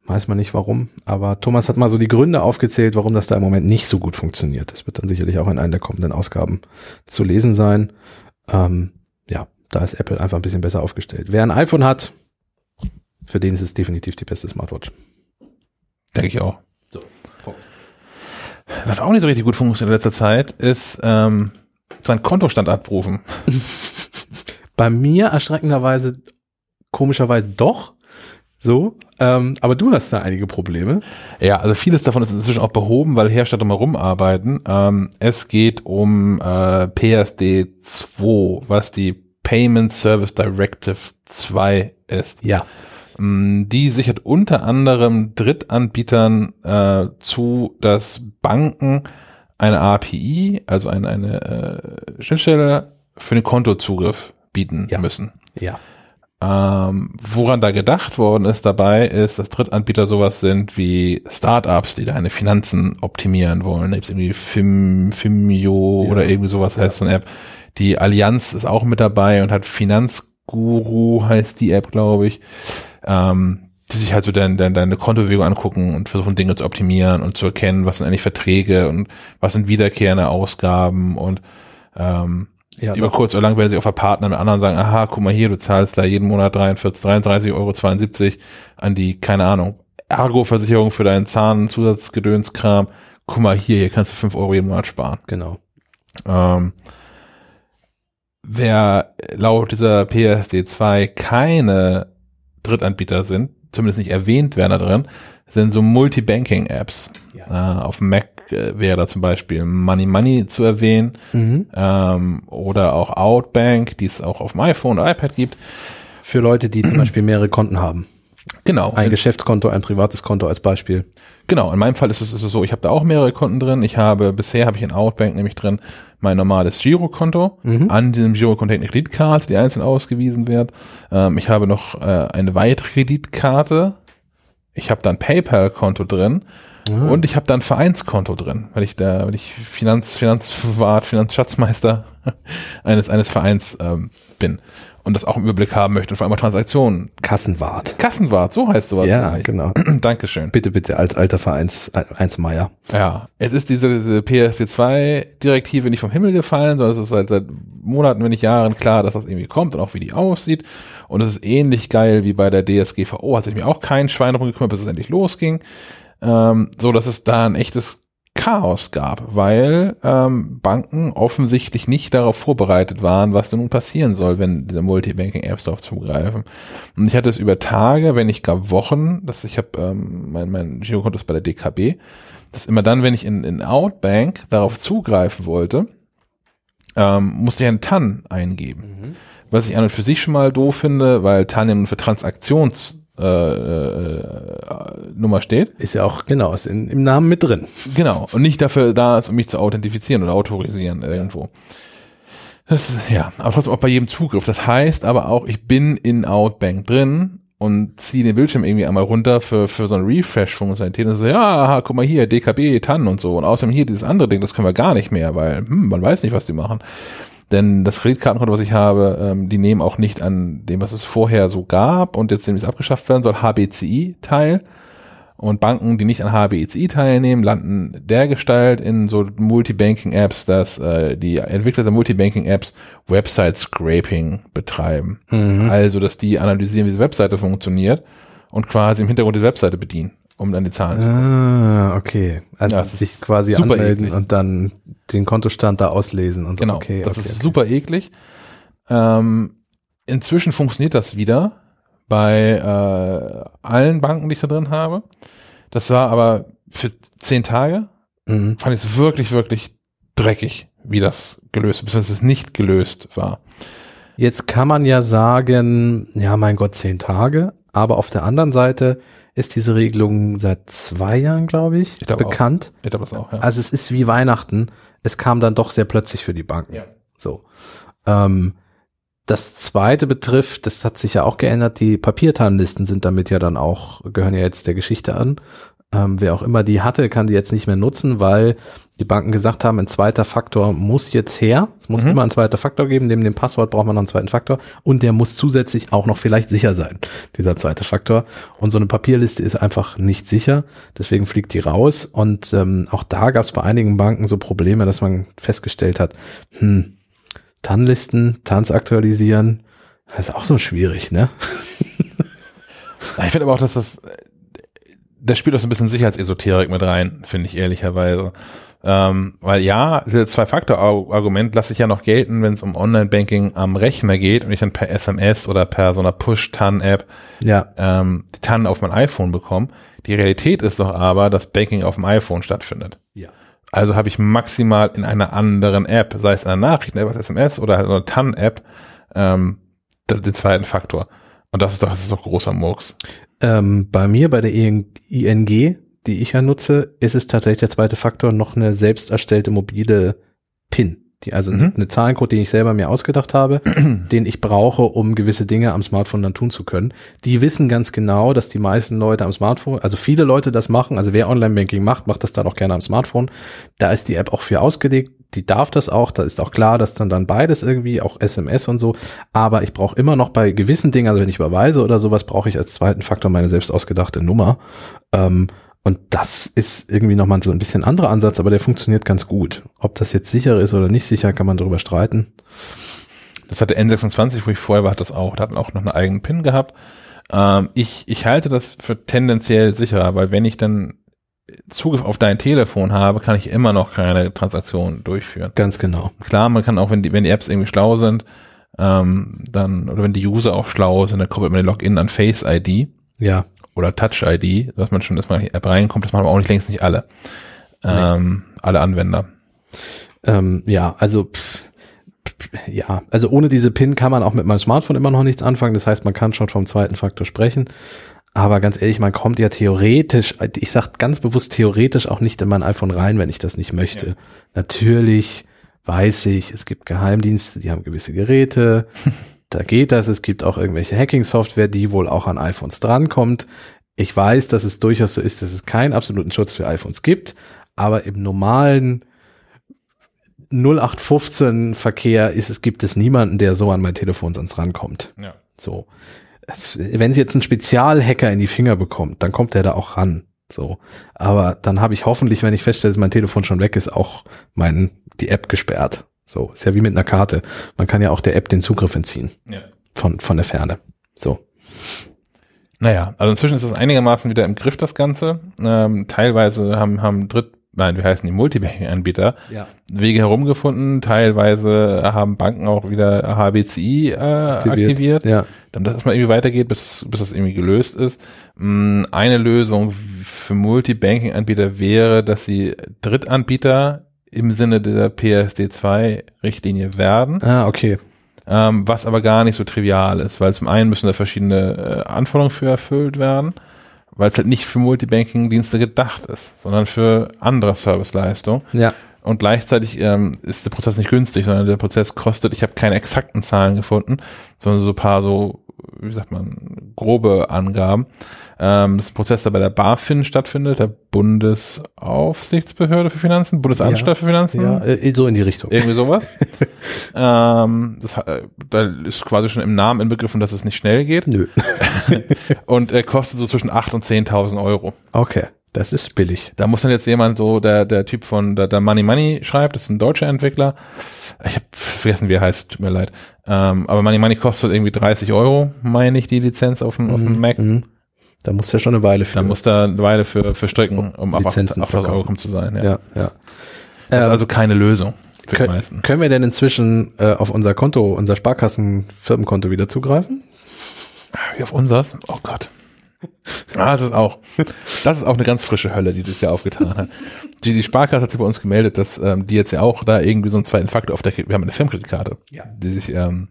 Weiß man nicht warum. Aber Thomas hat mal so die Gründe aufgezählt, warum das da im Moment nicht so gut funktioniert. Das wird dann sicherlich auch in einer der kommenden Ausgaben zu lesen sein. Ähm, ja, da ist Apple einfach ein bisschen besser aufgestellt. Wer ein iPhone hat, für den ist es definitiv die beste Smartwatch. Denke ich auch. So. Was auch nicht so richtig gut funktioniert in letzter Zeit, ist ähm, sein Kontostand abrufen. Bei mir erschreckenderweise, komischerweise doch. So, ähm, aber du hast da einige Probleme. Ja, also vieles davon ist inzwischen auch behoben, weil Hersteller mal rumarbeiten. Ähm, es geht um äh, PSD 2, was die Payment Service Directive 2 ist. Ja. Mm, Die sichert unter anderem Drittanbietern äh, zu, dass Banken eine API, also eine, eine äh, Schnittstelle für den Kontozugriff bieten Ja. müssen. Ja. Ähm, woran da gedacht worden ist dabei, ist, dass Drittanbieter sowas sind wie Startups, die deine Finanzen optimieren wollen. Da gibt's irgendwie Fim, Fimio Ja. oder irgendwie sowas heißt so eine App. Die Allianz ist auch mit dabei und hat Finanzguru heißt die App, glaube ich. Ähm, die sich halt so dein, dein, deine Kontobewegung angucken und versuchen Dinge zu optimieren und zu erkennen, was sind eigentlich Verträge und was sind wiederkehrende Ausgaben und ähm, Ja, über doch. kurz oder lang werden sie auf Partner mit anderen sagen, aha, guck mal hier, du zahlst da jeden Monat 43, 33,72 Euro an die, keine Ahnung, Ergo-Versicherung für deinen Zahnzusatzgedönskram. Guck mal hier, hier kannst du 5 Euro jeden Monat sparen. Genau. Ähm, wer laut dieser PSD2 keine Drittanbieter sind, zumindest nicht erwähnt werden da drin, sind so Multibanking-Apps. Ja. Äh, auf Mac äh, wäre da zum Beispiel Money Money zu erwähnen Mhm. ähm, oder auch Outbank, die es auch auf dem iPhone oder iPad gibt. Für Leute, die zum Beispiel mehrere Konten haben. Genau. Ein Geschäftskonto, ein privates Konto als Beispiel. Genau, in meinem Fall ist es, ist es so, ich habe da auch mehrere Konten drin. Ich habe, bisher habe ich in Outbank nämlich drin mein normales Girokonto. An diesem Girokonto eine Kreditkarte, die einzeln ausgewiesen wird. Ähm, ich habe noch äh, eine weitere Kreditkarte. Ich habe da ein PayPal-Konto drin. Und ich habe da ein Vereinskonto drin, weil ich da, weil ich Finanz, Finanzwart, Finanzschatzmeister eines, eines Vereins ähm, bin und das auch im Überblick haben möchte und vor allem Transaktionen. Kassenwart. Kassenwart, so heißt sowas. Ja, eigentlich. genau. Dankeschön. Bitte, bitte, als alter Vereins, Einsmeier. Ja, es ist diese, diese PSD2-Direktive nicht vom Himmel gefallen, sondern es ist seit, seit Monaten, wenn nicht Jahren klar, dass das irgendwie kommt und auch wie die aussieht. Und es ist ähnlich geil wie bei der DSGVO, hat sich mir auch kein Schwein darum gekümmert, bis es endlich losging. Ähm, so, dass es da ein echtes Chaos gab, weil ähm, Banken offensichtlich nicht darauf vorbereitet waren, was denn nun passieren soll, wenn diese Multibanking-Apps darauf zugreifen. Und ich hatte es über Tage, wenn nicht gar Wochen, dass ich habe ähm, mein, mein Girokonto ist bei der DKB, dass immer dann, wenn ich in, in Outbank darauf zugreifen wollte, ähm, musste ich einen TAN eingeben. Was ich an und für sich schon mal doof finde, weil TAN ja nun für Transaktions äh, äh, Nummer steht. Ist ja auch, genau, ist in, im Namen mit drin. Genau. Und nicht dafür da ist, um mich zu authentifizieren oder autorisieren irgendwo. Das ist, ja, aber trotzdem auch bei jedem Zugriff. Das heißt aber auch, ich bin in Outbank drin und ziehe den Bildschirm irgendwie einmal runter für, für so eine Refresh-Funktionalität und so, ja, aha, guck mal hier, DKB, TAN und so. Und außerdem hier dieses andere Ding, das können wir gar nicht mehr, weil hm, man weiß nicht, was die machen. Denn das Kreditkartenkonto, was ich habe, ähm, die nehmen auch nicht an dem, was es vorher so gab und jetzt nämlich abgeschafft werden soll, HBCI teil. Und Banken, die nicht an HBCI teilnehmen, landen dergestalt in so Multibanking-Apps, dass äh, die Entwickler der Multibanking-Apps Website-Scraping betreiben. Mhm. Also, dass die analysieren, wie diese Webseite funktioniert und quasi im Hintergrund die Webseite bedienen, um dann die Zahlen zu Ah, okay. Also Ja, sich quasi anmelden eklig. und dann den Kontostand da auslesen und so. Genau, okay, das okay, ist okay. super eklig. Ähm, inzwischen funktioniert das wieder bei äh, allen Banken, die ich da drin habe. Das war aber für zehn Tage, Mhm. fand ich es wirklich, wirklich dreckig, wie das gelöst, beziehungsweise es nicht gelöst war. Jetzt kann man ja sagen, ja, mein Gott, zehn Tage. Aber auf der anderen Seite ist diese Regelung seit zwei Jahren, glaube ich, Ich glaube auch. bekannt. Ich glaube das auch, ja. Also es ist wie Weihnachten. Es kam dann doch sehr plötzlich für die Banken. Ja. So. Ähm, das zweite betrifft, das hat sich ja auch geändert, die Papiertarnlisten sind damit ja dann auch, gehören ja jetzt der Geschichte an. Ähm, wer auch immer die hatte, kann die jetzt nicht mehr nutzen, weil die Banken gesagt haben, ein zweiter Faktor muss jetzt her. Es muss Mhm. immer einen zweiten Faktor geben. Neben dem Passwort braucht man noch einen zweiten Faktor. Und der muss zusätzlich auch noch vielleicht sicher sein, dieser zweite Faktor. Und so eine Papierliste ist einfach nicht sicher. Deswegen fliegt die raus. Und ähm, auch da gab es bei einigen Banken so Probleme, dass man festgestellt hat, hm, TAN-Listen, TANs aktualisieren, das ist auch so schwierig, ne? Ich finde aber auch, dass das, das spielt auch so ein bisschen Sicherheitsesoterik mit rein, finde ich ehrlicherweise. Ähm, weil ja, das Zwei-Faktor-Argument lasse ich ja noch gelten, wenn es um Online-Banking am Rechner geht und ich dann per SMS oder per so einer Push-TAN-App Ja, ähm, die TAN auf mein iPhone bekomme. Die Realität ist doch aber, dass Banking auf dem iPhone stattfindet. Ja. Also habe ich maximal in einer anderen App, sei es eine Nachrichten-App, als SMS oder halt so eine TAN-App, ähm, den zweiten Faktor. Und das ist doch, das ist doch großer Murks. Ähm, bei mir, bei der IN ING, die ich ja nutze, ist es tatsächlich der zweite Faktor noch eine selbst erstellte mobile PIN. Die, also Mhm. eine Zahlencode, den ich selber mir ausgedacht habe, den ich brauche, um gewisse Dinge am Smartphone dann tun zu können. Die wissen ganz genau, dass die meisten Leute am Smartphone, also viele Leute das machen, also wer Online-Banking macht, macht das dann auch gerne am Smartphone. Da ist die App auch für ausgelegt, die darf das auch, da ist auch klar, dass dann dann beides irgendwie, auch SMS und so, aber ich brauche immer noch bei gewissen Dingen, also wenn ich überweise oder sowas, brauche ich als zweiten Faktor meine selbst ausgedachte Nummer. Ähm, und das ist irgendwie nochmal so ein bisschen anderer Ansatz, aber der funktioniert ganz gut. Ob das jetzt sicher ist oder nicht sicher, kann man darüber streiten. Das hatte N26, wo ich vorher war, hat das auch. Da hat auch noch einen eigenen PIN gehabt. Ähm, ich, ich halte das für tendenziell sicherer, weil wenn ich dann Zugriff auf dein Telefon habe, kann ich immer noch keine Transaktion durchführen. Ganz genau. Klar, man kann auch, wenn die, wenn die Apps irgendwie schlau sind, ähm, dann, oder wenn die User auch schlau sind, dann koppelt man den Login an Face ID Ja. oder Touch ID, dass man schon, dass man in die App reinkommt, das machen aber auch nicht längst nicht alle. Ähm, alle Anwender. Ähm, ja, also pff, pff, ja, also ohne diese PIN kann man auch mit meinem Smartphone immer noch nichts anfangen. Das heißt, man kann schon vom zweiten Faktor sprechen. Aber ganz ehrlich, man kommt ja theoretisch, ich sag ganz bewusst theoretisch auch nicht in mein iPhone rein, wenn ich das nicht möchte. Ja. Natürlich weiß ich, es gibt Geheimdienste, die haben gewisse Geräte, da geht das. Es gibt auch irgendwelche Hacking-Software, die wohl auch an iPhones drankommt. Ich weiß, dass es durchaus so ist, dass es keinen absoluten Schutz für iPhones gibt, aber im normalen 0815 Verkehr ist es, gibt es niemanden, der so an mein Telefon sonst rankommt. Ja. So. Wenn sie jetzt einen Spezialhacker in die Finger bekommt, dann kommt der da auch ran. So. Aber dann habe ich hoffentlich, wenn ich feststelle, dass mein Telefon schon weg ist, auch mein, die App gesperrt. So. Ist ja wie mit einer Karte. Man kann ja auch der App den Zugriff entziehen. ja. Von, von der Ferne. So. Naja, also inzwischen ist es einigermaßen wieder im Griff, das Ganze. Ähm, teilweise haben, haben Dritt, nein, wie heißen die Multibanking-Anbieter Ja. Wege herumgefunden. Teilweise haben Banken auch wieder HBCI äh, aktiviert. Ja. Dann, dass es mal irgendwie weitergeht, bis, bis das irgendwie gelöst ist. Mm, Eine Lösung für Multibanking-Anbieter wäre, dass sie Drittanbieter im Sinne der PSD2-Richtlinie werden, Ah, okay. ähm, was aber gar nicht so trivial ist, weil zum einen müssen da verschiedene äh, Anforderungen für erfüllt werden, weil es halt nicht für Multibanking-Dienste gedacht ist, sondern für andere Serviceleistungen. Ja. Und gleichzeitig ähm, ist der Prozess nicht günstig, sondern der Prozess kostet, ich habe keine exakten Zahlen gefunden, sondern so ein paar so, wie sagt man, grobe Angaben. Ähm, das ist ein Prozess, der bei der BaFin stattfindet, der Bundesaufsichtsbehörde für Finanzen, Bundesanstalt für Finanzen. Ja, äh, so in die Richtung. Irgendwie sowas. ähm, das, äh, da ist quasi schon im Namen inbegriffen, dass es nicht schnell geht. Nö. und er kostet so zwischen 8.000 und 10.000 Euro. Okay. Das ist billig. Da muss dann jetzt jemand so, der, der Typ von der, der Money Money schreibt, das ist ein deutscher Entwickler. Ich habe vergessen, wie er heißt, tut mir leid. Ähm, aber Money Money kostet irgendwie 30 Euro, meine ich, die Lizenz auf dem, auf dem Mac. Mhm. Da muss ja schon eine Weile für. Da muss da eine Weile für, für stricken, um auf 8000 Euro verkaufen. zu sein. Ja. ja, ja. Das ist Ähm, also keine Lösung für die Können, meisten. können wir denn inzwischen äh, auf unser Konto, unser Sparkassen-Firmenkonto wieder zugreifen? Wie auf unseres? Oh Gott. Ah, das ist auch, das ist auch eine ganz frische Hölle, die sich ja aufgetan hat. Die, die Sparkasse hat sich bei uns gemeldet, dass ähm, die jetzt ja auch da irgendwie so einen zweiten Faktor auf der, wir haben eine Firmenkreditkarte, Ja. die sich, ähm,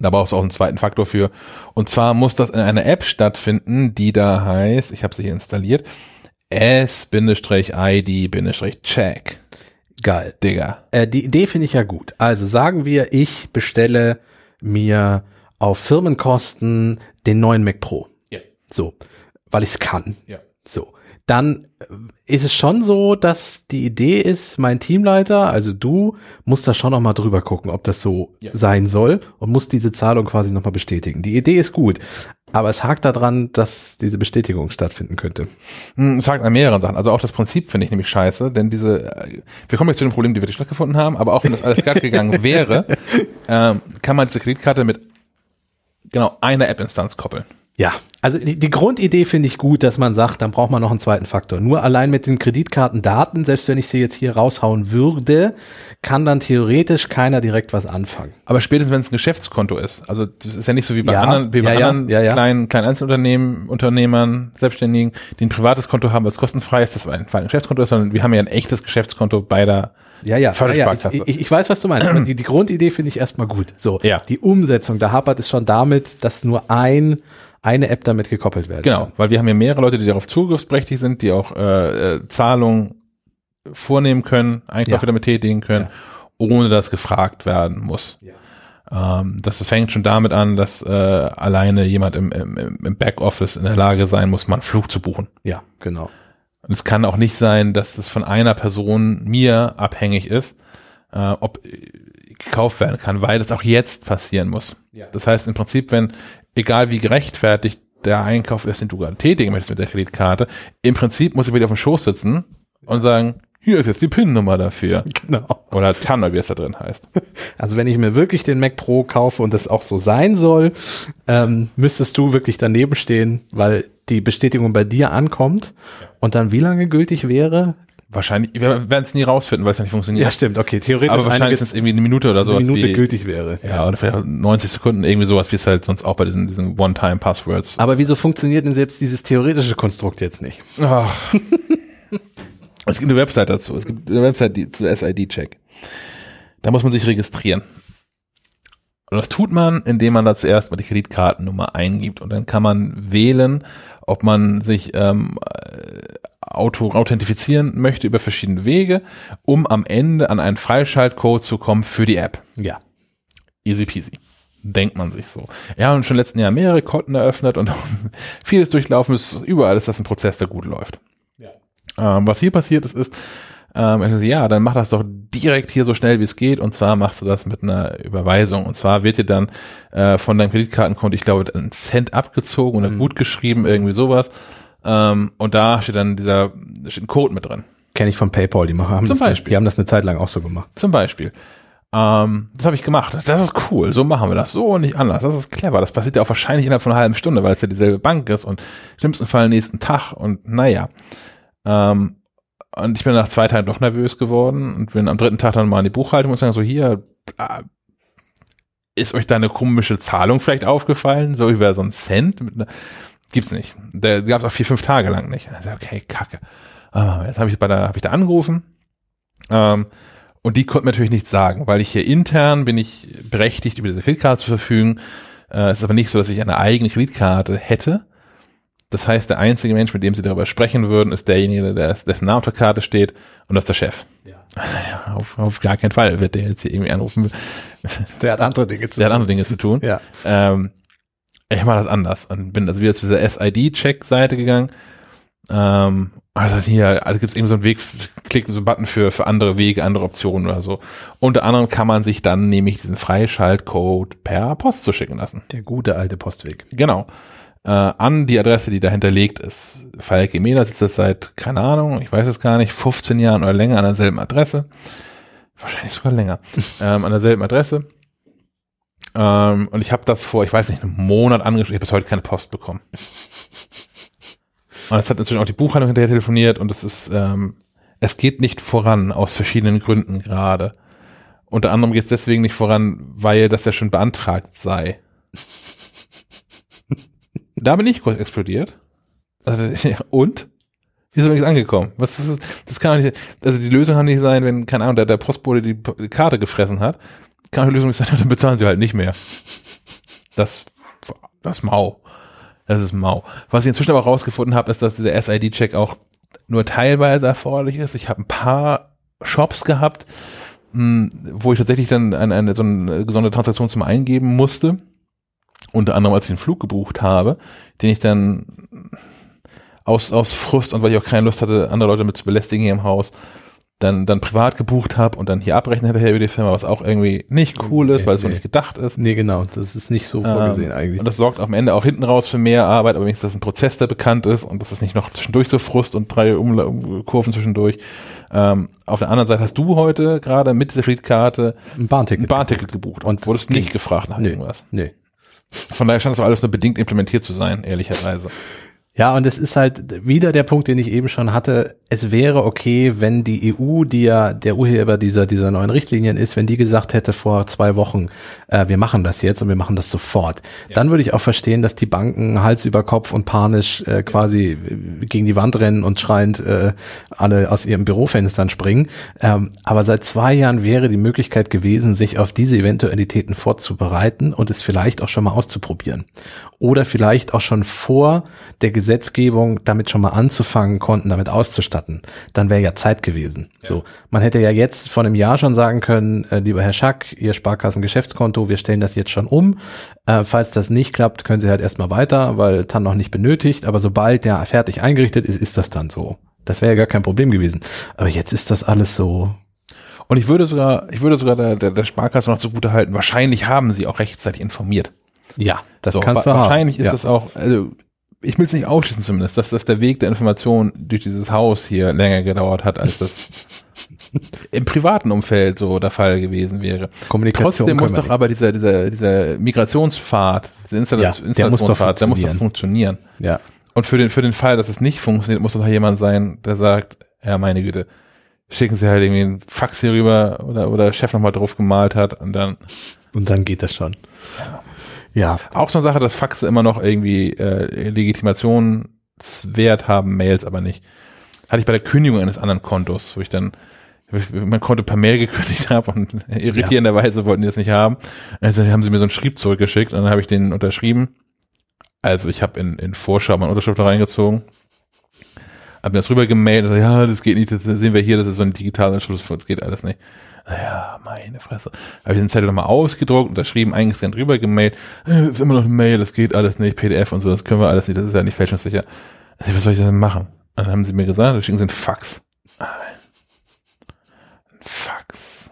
da brauchst du auch einen zweiten Faktor für. Und zwar muss das in einer App stattfinden, die da heißt, ich habe sie hier installiert, S-ID-Check. Geil. Digga. Äh, die Idee finde ich ja gut. Also sagen wir, ich bestelle mir auf Firmenkosten den neuen Mac Pro. So, weil ich es kann. Ja. So. Dann äh, ist es schon so, dass die Idee ist, mein Teamleiter, also du, musst da schon noch mal drüber gucken, ob das so Ja. sein soll und musst diese Zahlung quasi noch mal bestätigen. Die Idee ist gut, aber es hakt daran, dass diese Bestätigung stattfinden könnte. Hm, Es sagt an mehreren Sachen. Also auch das Prinzip finde ich nämlich scheiße, denn diese, äh, wir kommen jetzt zu den Problemen, die wirklich stattgefunden haben, aber auch wenn das alles glatt gegangen wäre, ähm, kann man diese Kreditkarte mit genau einer App-Instanz koppeln. Ja, also die, die Grundidee finde ich gut, dass man sagt, dann braucht man noch einen zweiten Faktor. Nur allein mit den Kreditkartendaten, selbst wenn ich sie jetzt hier raushauen würde, kann dann theoretisch keiner direkt was anfangen. Aber spätestens wenn es ein Geschäftskonto ist, also das ist ja nicht so wie bei Ja, anderen, wie bei ja, anderen ja, kleinen, kleinen Einzelunternehmen, Unternehmern, Selbstständigen, die ein privates Konto haben, was kostenfrei ist, das ein, ein Geschäftskonto ist, sondern wir haben ja ein echtes Geschäftskonto bei der Ja, ja, ja, ja. Fördersparkasse. Ich, ich, ich weiß, was du meinst. die, die Grundidee finde ich erstmal gut. So, Ja. die Umsetzung, da hapert es schon damit, dass nur ein eine App damit gekoppelt werden Genau, weil wir haben ja mehrere Leute, die darauf zugriffsberechtigt sind, die auch äh, äh, Zahlungen vornehmen können, Einkäufe Ja. damit tätigen können, ohne dass gefragt werden muss. Ähm, das fängt schon damit an, dass äh, alleine jemand im, im, im Backoffice in der Lage sein muss, mal einen Flug zu buchen. Ja, genau. Und es kann auch nicht sein, dass es von einer Person mir abhängig ist, äh, ob äh, gekauft werden kann, weil das auch jetzt passieren muss. Ja. Das heißt im Prinzip, wenn, egal wie gerechtfertigt der Einkauf ist, den du gerade tätigen möchtest mit der Kreditkarte, im Prinzip muss ich wieder auf dem Schoß sitzen und sagen, hier ist jetzt die PIN-Nummer dafür. Genau. Oder TAN, oder wie es da drin heißt. Also wenn ich mir wirklich den Mac Pro kaufe und das auch so sein soll, ähm, müsstest du wirklich daneben stehen, weil die Bestätigung bei dir ankommt und dann wie lange gültig wäre? Wahrscheinlich, wir werden es nie rausfinden, weil es ja nicht funktioniert. stimmt, okay, theoretisch Aber wahrscheinlich ist es irgendwie eine Minute oder eine sowas. Minute wie, gültig wäre. Ja, oder vielleicht 90 Sekunden, irgendwie sowas, wie es halt sonst auch bei diesen, diesen One-Time-Passwords Aber wieso funktioniert denn selbst dieses theoretische Konstrukt jetzt nicht? Ach. Es gibt eine Website dazu. Es gibt eine Website die, zu SID-Check. Da muss man sich registrieren. Und das tut man, indem man da zuerst mal die Kreditkartennummer eingibt. Und dann kann man wählen, ob man sich ähm, äh, auto authentifizieren möchte über verschiedene Wege, um am Ende an einen Freischaltcode zu kommen für die App. Ja. Easy peasy. Denkt man sich so. Wir haben schon letzten Jahr mehrere Konten eröffnet und vieles durchlaufen. Ist überall ist das ein Prozess, der gut läuft. Ähm, was hier passiert ist, ist, ähm, ja, dann mach das doch direkt hier so schnell wie es geht und zwar machst du das mit einer Überweisung und zwar wird dir dann äh, von deinem Kreditkartenkonto, ich glaube, ein Cent abgezogen oder gut geschrieben, irgendwie sowas ähm, und da steht dann dieser, da steht ein Code mit drin. Kenne ich von PayPal, die machen, haben Zum das, Beispiel. die haben das eine Zeit lang auch so gemacht. Zum Beispiel. Ähm, das habe ich gemacht. Das ist cool. So machen wir das. So und nicht anders. Das ist clever. Das passiert ja auch wahrscheinlich innerhalb von einer halben Stunde, weil es ja dieselbe Bank ist und im schlimmsten Fall nächsten Tag und naja. Ähm, und ich bin nach zwei Tagen doch nervös geworden und bin am dritten Tag dann mal in die Buchhaltung und sagen so, hier, äh, ist euch da eine komische Zahlung vielleicht aufgefallen? So über so ein Cent? Mit einer, gibt's nicht. Der gab's auch vier, fünf Tage lang nicht. Also, okay, kacke. Ah, jetzt habe ich bei der, habe ich da angerufen. Ähm, und die konnten mir natürlich nichts sagen, weil ich hier intern bin ich berechtigt, über diese Kreditkarte zu verfügen. Äh, es ist aber nicht so, dass ich eine eigene Kreditkarte hätte. Das heißt, der einzige Mensch, mit dem sie darüber sprechen würden, ist derjenige, der, dessen Name auf der Karte steht und das ist der Chef. Ja. Ja, auf, auf gar keinen Fall wird der jetzt hier irgendwie anrufen. Der hat andere Dinge zu Der hat andere Dinge zu tun. Ja. Ähm, ich mache das anders und bin also wieder zu dieser SID-Check-Seite gegangen. Ähm, also hier, also gibt es eben so einen Weg, klickt so einen Button für, für andere Wege, andere Optionen oder so. Unter anderem kann man sich dann nämlich diesen Freischaltcode per Post zuschicken lassen. Der gute alte Postweg. Genau. Äh, an die Adresse, die dahinterlegt ist. Falk Emeda sitzt das seit, keine Ahnung, ich weiß es gar nicht, 15 Jahren oder länger an derselben Adresse. Wahrscheinlich sogar länger. ähm, an derselben Adresse. Ähm, und ich habe das vor, ich weiß nicht, einem Monat angeschrieben. Ich habe bis heute keine Post bekommen. Und es hat inzwischen auch die Buchhandlung hinterher telefoniert und es ist, ähm, es geht nicht voran aus verschiedenen Gründen gerade. Unter anderem geht es deswegen nicht voran, weil das ja schon beantragt sei. da bin ich kurz explodiert. Also, ja, und? Hier ist nichts angekommen. Was, was, das kann doch nicht, also die Lösung kann nicht sein, wenn, keine Ahnung, der, der Postbote die, die Karte gefressen hat. Die Lösung sein, dann bezahlen sie halt nicht mehr. Das, das ist mau. Das ist mau. Was ich inzwischen aber rausgefunden habe, ist, dass dieser SID-Check auch nur teilweise erforderlich ist. Ich habe ein paar Shops gehabt, mh, wo ich tatsächlich dann eine, eine, so eine gesonderte Transaktion zum Eingeben musste. Unter anderem, als ich einen Flug gebucht habe, den ich dann aus, aus Frust und weil ich auch keine Lust hatte, andere Leute mit zu belästigen hier im Haus, dann, dann privat gebucht habe und dann hier abrechnen hinterher über die Firma, was auch irgendwie nicht cool ist, weil es so Nee. nicht gedacht ist. Nee, genau. Das ist nicht so vorgesehen Ähm, eigentlich. Und das sorgt am Ende auch hinten raus für mehr Arbeit, aber wenigstens, dass ein Prozess, der bekannt ist und das ist nicht noch zwischendurch so Frust und drei Umla um Kurven zwischendurch. Ähm, auf der anderen Seite hast du heute gerade mit der Kreditkarte Ein Bahnticket. ein Bahnticket gebucht Und und wurdest nicht gefragt nach Nee. irgendwas. Nee. Von daher scheint das auch alles nur bedingt implementiert zu sein, ehrlicherweise. Ja, und es ist halt wieder der Punkt, den ich eben schon hatte. Es wäre okay, wenn die EU, die ja der Urheber dieser, dieser neuen Richtlinien ist, wenn die gesagt hätte vor zwei Wochen, äh, wir machen das jetzt und wir machen das sofort. Dann würde ich auch verstehen, dass die Banken Hals über Kopf und panisch äh, quasi äh, gegen die Wand rennen und schreiend äh, alle aus ihren Bürofenstern springen. Ähm, aber seit zwei Jahren wäre die Möglichkeit gewesen, sich auf diese Eventualitäten vorzubereiten und es vielleicht auch schon mal auszuprobieren. Oder vielleicht auch schon vor der Gesetzgebung damit schon mal anzufangen konnten, damit auszustatten. Dann wäre ja Zeit gewesen. So, man hätte ja jetzt vor einem Jahr schon sagen können, äh, lieber Herr Schack, Ihr Sparkassengeschäftskonto, wir stellen das jetzt schon um. Äh, falls das nicht klappt, können Sie halt erstmal weiter, weil TAN noch nicht benötigt. Aber sobald der fertig eingerichtet ist, ist das dann so. Das wäre ja gar kein Problem gewesen. Aber jetzt ist das alles so. Und ich würde sogar, ich würde sogar der, der, der Sparkasse noch zugute halten, wahrscheinlich haben sie auch rechtzeitig informiert. Ja, das So, kannst wa- du wahrscheinlich haben. ist ja. das auch, also ich will es nicht ausschließen zumindest, dass, dass der Weg der Information durch dieses Haus hier länger gedauert hat, als das im privaten Umfeld so der Fall gewesen wäre. Kommunikation Trotzdem muss doch aber dieser, dieser, dieser Migrationspfad, dieser Installa Ja, der muss doch Installationspfad, der muss doch funktionieren. Ja. Und für den, für den Fall, dass es nicht funktioniert, muss doch jemand sein, der sagt, ja, meine Güte, schicken Sie halt irgendwie einen Fax hier rüber oder, oder der Chef nochmal drauf gemalt hat und dann Und dann geht das schon. Ja. Auch so eine Sache, dass Faxe immer noch irgendwie äh, Legitimationswert haben, Mails aber nicht. Hatte ich bei der Kündigung eines anderen Kontos, wo ich dann mein Konto per Mail gekündigt habe und irritierenderweise wollten die das nicht haben. Also haben sie mir so einen Schrieb zurückgeschickt und dann habe ich den unterschrieben. Also ich habe in, in Vorschau meine Unterschrift da reingezogen, habe mir das rüber gemailt, und so, ja, das geht nicht, das sehen wir hier, das ist so ein digitaler Anschluss, das geht alles nicht. Ja, meine Fresse. Habe ich den Zettel nochmal ausgedruckt, unterschrieben, eingescannt, rüber gemailt. Äh, ist immer noch eine Mail, das geht alles nicht, PDF und so, das können wir alles nicht, das ist ja nicht fälschungssicher. Also, was soll ich denn machen? Und dann haben sie mir gesagt, dann schicken sie einen Fax. Ein Fax.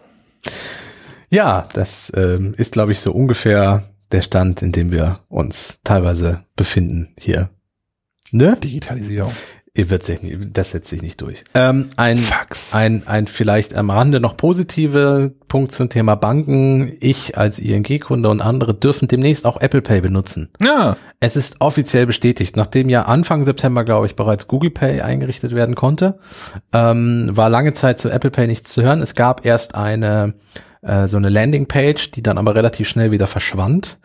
Ja, das ähm, ist, glaube ich, so ungefähr der Stand, in dem wir uns teilweise befinden hier. Ne? Digitalisierung. Ihr wird sich nicht, das setzt sich nicht durch. Ähm, ein, Fax. ein, ein vielleicht am Rande noch positive Punkt zum Thema Banken. Ich als ING-Kunde und andere dürfen demnächst auch Apple Pay benutzen. Ja. Es ist offiziell bestätigt, nachdem ja Anfang September, glaube ich, bereits Google Pay eingerichtet werden konnte, ähm, war lange Zeit zu Apple Pay nichts zu hören. Es gab erst eine äh, so eine Landingpage, die dann aber relativ schnell wieder verschwand.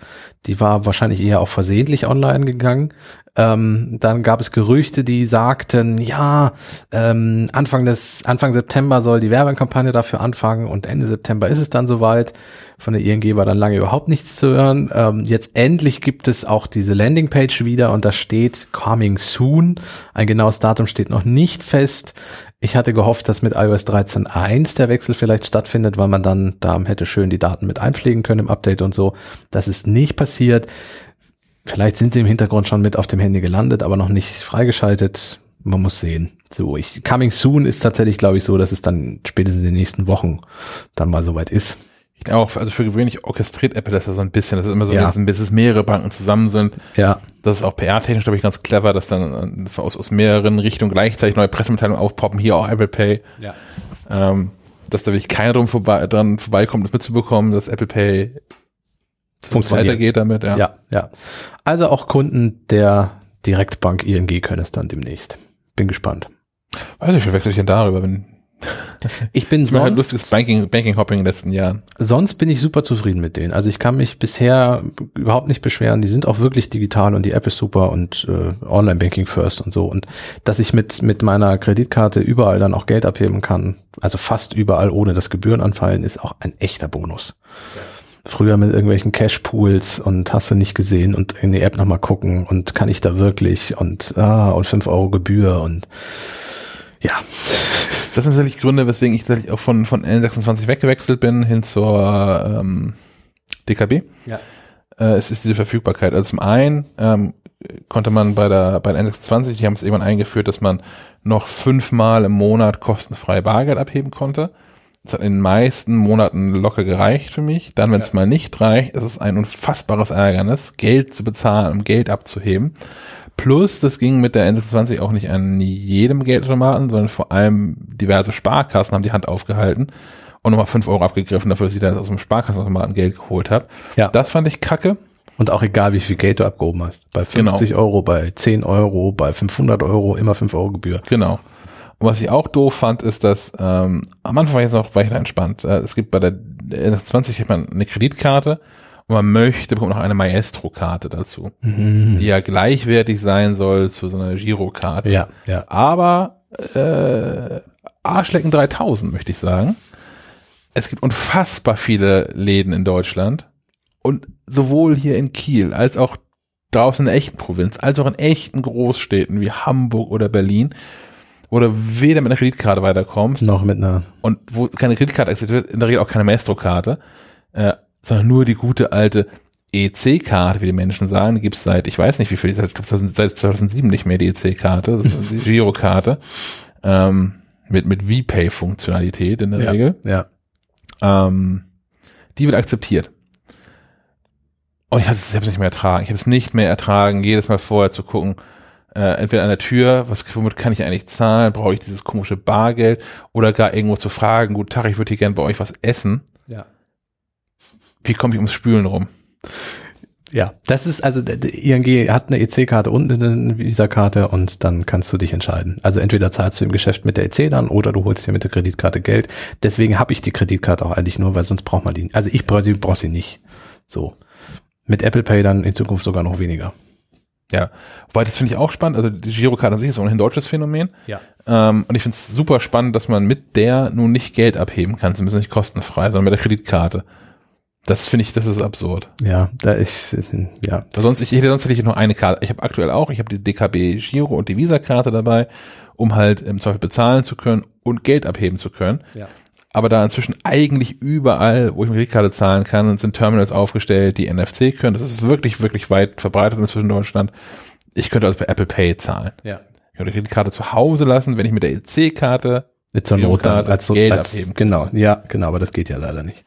Die war wahrscheinlich eher auch versehentlich online gegangen. Ähm, dann gab es Gerüchte, die sagten, ja, ähm, Anfang des Anfang September soll die Werbekampagne dafür anfangen und Ende September ist es dann soweit. Von der ING war dann lange überhaupt nichts zu hören. Ähm, jetzt endlich gibt es auch diese Landingpage wieder und da steht Coming Soon. Ein genaues Datum steht noch nicht fest. Ich hatte gehofft, dass mit iOS 13.1 der Wechsel vielleicht stattfindet, weil man dann da hätte schön die Daten mit einpflegen können im Update und so. Das ist nicht passiert. Vielleicht sind sie im Hintergrund schon mit auf dem Handy gelandet, aber noch nicht freigeschaltet. Man muss sehen. So, ich, coming soon ist tatsächlich, glaube ich, so, dass es dann spätestens in den nächsten Wochen dann mal soweit ist. Ich auch, also für gewöhnlich orchestriert Apple das ja so ein bisschen. Das ist immer so, Ja. dass es mehrere Banken zusammen sind. Ja, Das ist auch PR-technisch, glaube ich, ganz clever, dass dann äh, aus, aus mehreren Richtungen gleichzeitig neue Pressemitteilungen aufpoppen. Hier auch Apple Pay. ja. Ähm, dass da wirklich keiner drum vorbei, dran vorbeikommt, das mitzubekommen, dass Apple Pay Funktioniert. weitergeht damit. Ja. Ja, ja. Also auch Kunden der Direktbank ING können es dann demnächst. Bin gespannt. Weiß nicht, wie wechsel ich denn darüber? Wenn, Ich bin ich halt sonst, lustiges Banking, Banking-Hopping in den letzten Jahren. sonst bin ich super zufrieden mit denen. Also ich kann mich bisher überhaupt nicht beschweren. Die sind auch wirklich digital und die App ist super und äh, Online-Banking first und so. Und dass ich mit, mit meiner Kreditkarte überall dann auch Geld abheben kann, also fast überall ohne dass Gebühren anfallen, ist auch ein echter Bonus. Früher mit irgendwelchen Cash-Pools und hast du nicht gesehen und in die App nochmal gucken und kann ich da wirklich und ah, und 5 Euro Gebühr und ja, Das sind tatsächlich Gründe, weswegen ich tatsächlich auch von, von N26 weggewechselt bin hin zur ähm, DKB. Ja. Äh, es ist diese Verfügbarkeit. Also zum einen ähm, konnte man bei der bei der N26, die haben es irgendwann eingeführt, dass man noch fünfmal im Monat kostenfrei Bargeld abheben konnte. Das hat in den meisten Monaten locker gereicht für mich. Dann, wenn es mal nicht reicht, ist es ein unfassbares Ärgernis, Geld zu bezahlen, um Geld abzuheben. Plus, das ging mit der N26 auch nicht an jedem Geldautomaten, sondern vor allem diverse Sparkassen haben die Hand aufgehalten und nochmal 5 Euro abgegriffen dafür, dass ich da aus dem Sparkassenautomaten Geld geholt habe. Ja. Das fand ich kacke. Und auch egal, wie viel Geld du abgehoben hast. Bei 50 Euro, bei 10 Euro, bei 500 Euro, immer 5 Euro Gebühr. Genau. Und was ich auch doof fand, ist, dass ähm, am Anfang war ich jetzt noch war ich da entspannt. Äh, es gibt bei der N26 hat man eine Kreditkarte und man möchte bekommt noch eine Maestro-Karte dazu, die ja gleichwertig sein soll zu so einer Girokarte. Ja, ja. Aber äh, Arschlecken 3000 möchte ich sagen. Es gibt unfassbar viele Läden in Deutschland und sowohl hier in Kiel als auch draußen in der echten Provinz, als auch in echten Großstädten wie Hamburg oder Berlin, wo du weder mit einer Kreditkarte weiterkommst Noch mit einer, und wo keine Kreditkarte akzeptiert wird, in der Regel auch keine Maestro-Karte, äh, sondern nur die gute alte EC-Karte, wie die Menschen sagen, die gibt's seit, ich weiß nicht wie viel, seit 2000 seit 2007 nicht mehr die EC-Karte, das ist die Girokarte, ähm, mit, mit VPay-Funktionalität in der ja, Regel, ja. ähm, die wird akzeptiert. Und ich habe es nicht mehr ertragen. Ich habe es nicht mehr ertragen, jedes Mal vorher zu gucken, äh, entweder an der Tür, was womit kann ich eigentlich zahlen, brauche ich dieses komische Bargeld oder gar irgendwo zu fragen, guten Tag, ich würde hier gerne bei euch was essen. Wie komme ich ums Spülen rum? Ja, das ist also ING hat eine EC-Karte und eine Visa-Karte und dann kannst du dich entscheiden. Also entweder zahlst du im Geschäft mit der EC dann oder du holst dir mit der Kreditkarte Geld. Deswegen habe ich die Kreditkarte auch eigentlich nur, weil sonst braucht man die. Also ich brauche sie, brauch sie nicht. So. Mit Apple Pay dann in Zukunft sogar noch weniger. Ja, wobei das finde ich auch spannend. Also die Girokarte an sich ist ohnehin ein deutsches Phänomen. Ja. Ähm, und ich finde es super spannend, dass man mit der nun nicht Geld abheben kann, zumindest nicht kostenfrei, sondern mit der Kreditkarte. Das finde ich, das ist absurd. Ja, da ich, ja. Sonst, ich hätte sonst hätte ich nur eine Karte. Ich habe aktuell auch, ich habe die DKB Giro und die Visa-Karte dabei, um halt im Zweifel bezahlen zu können und Geld abheben zu können. Ja. Aber da inzwischen eigentlich überall, wo ich mit Kreditkarte zahlen kann, sind Terminals aufgestellt, die NFC können. Das ist wirklich, wirklich weit verbreitet inzwischen in Deutschland. Ich könnte also bei Apple Pay zahlen. Ja. Ich könnte die Kreditkarte zu Hause lassen, wenn ich mit der EC-Karte Mit dann Girokarte als, Geld als abheben. Genau, ja, genau, aber das geht ja leider nicht.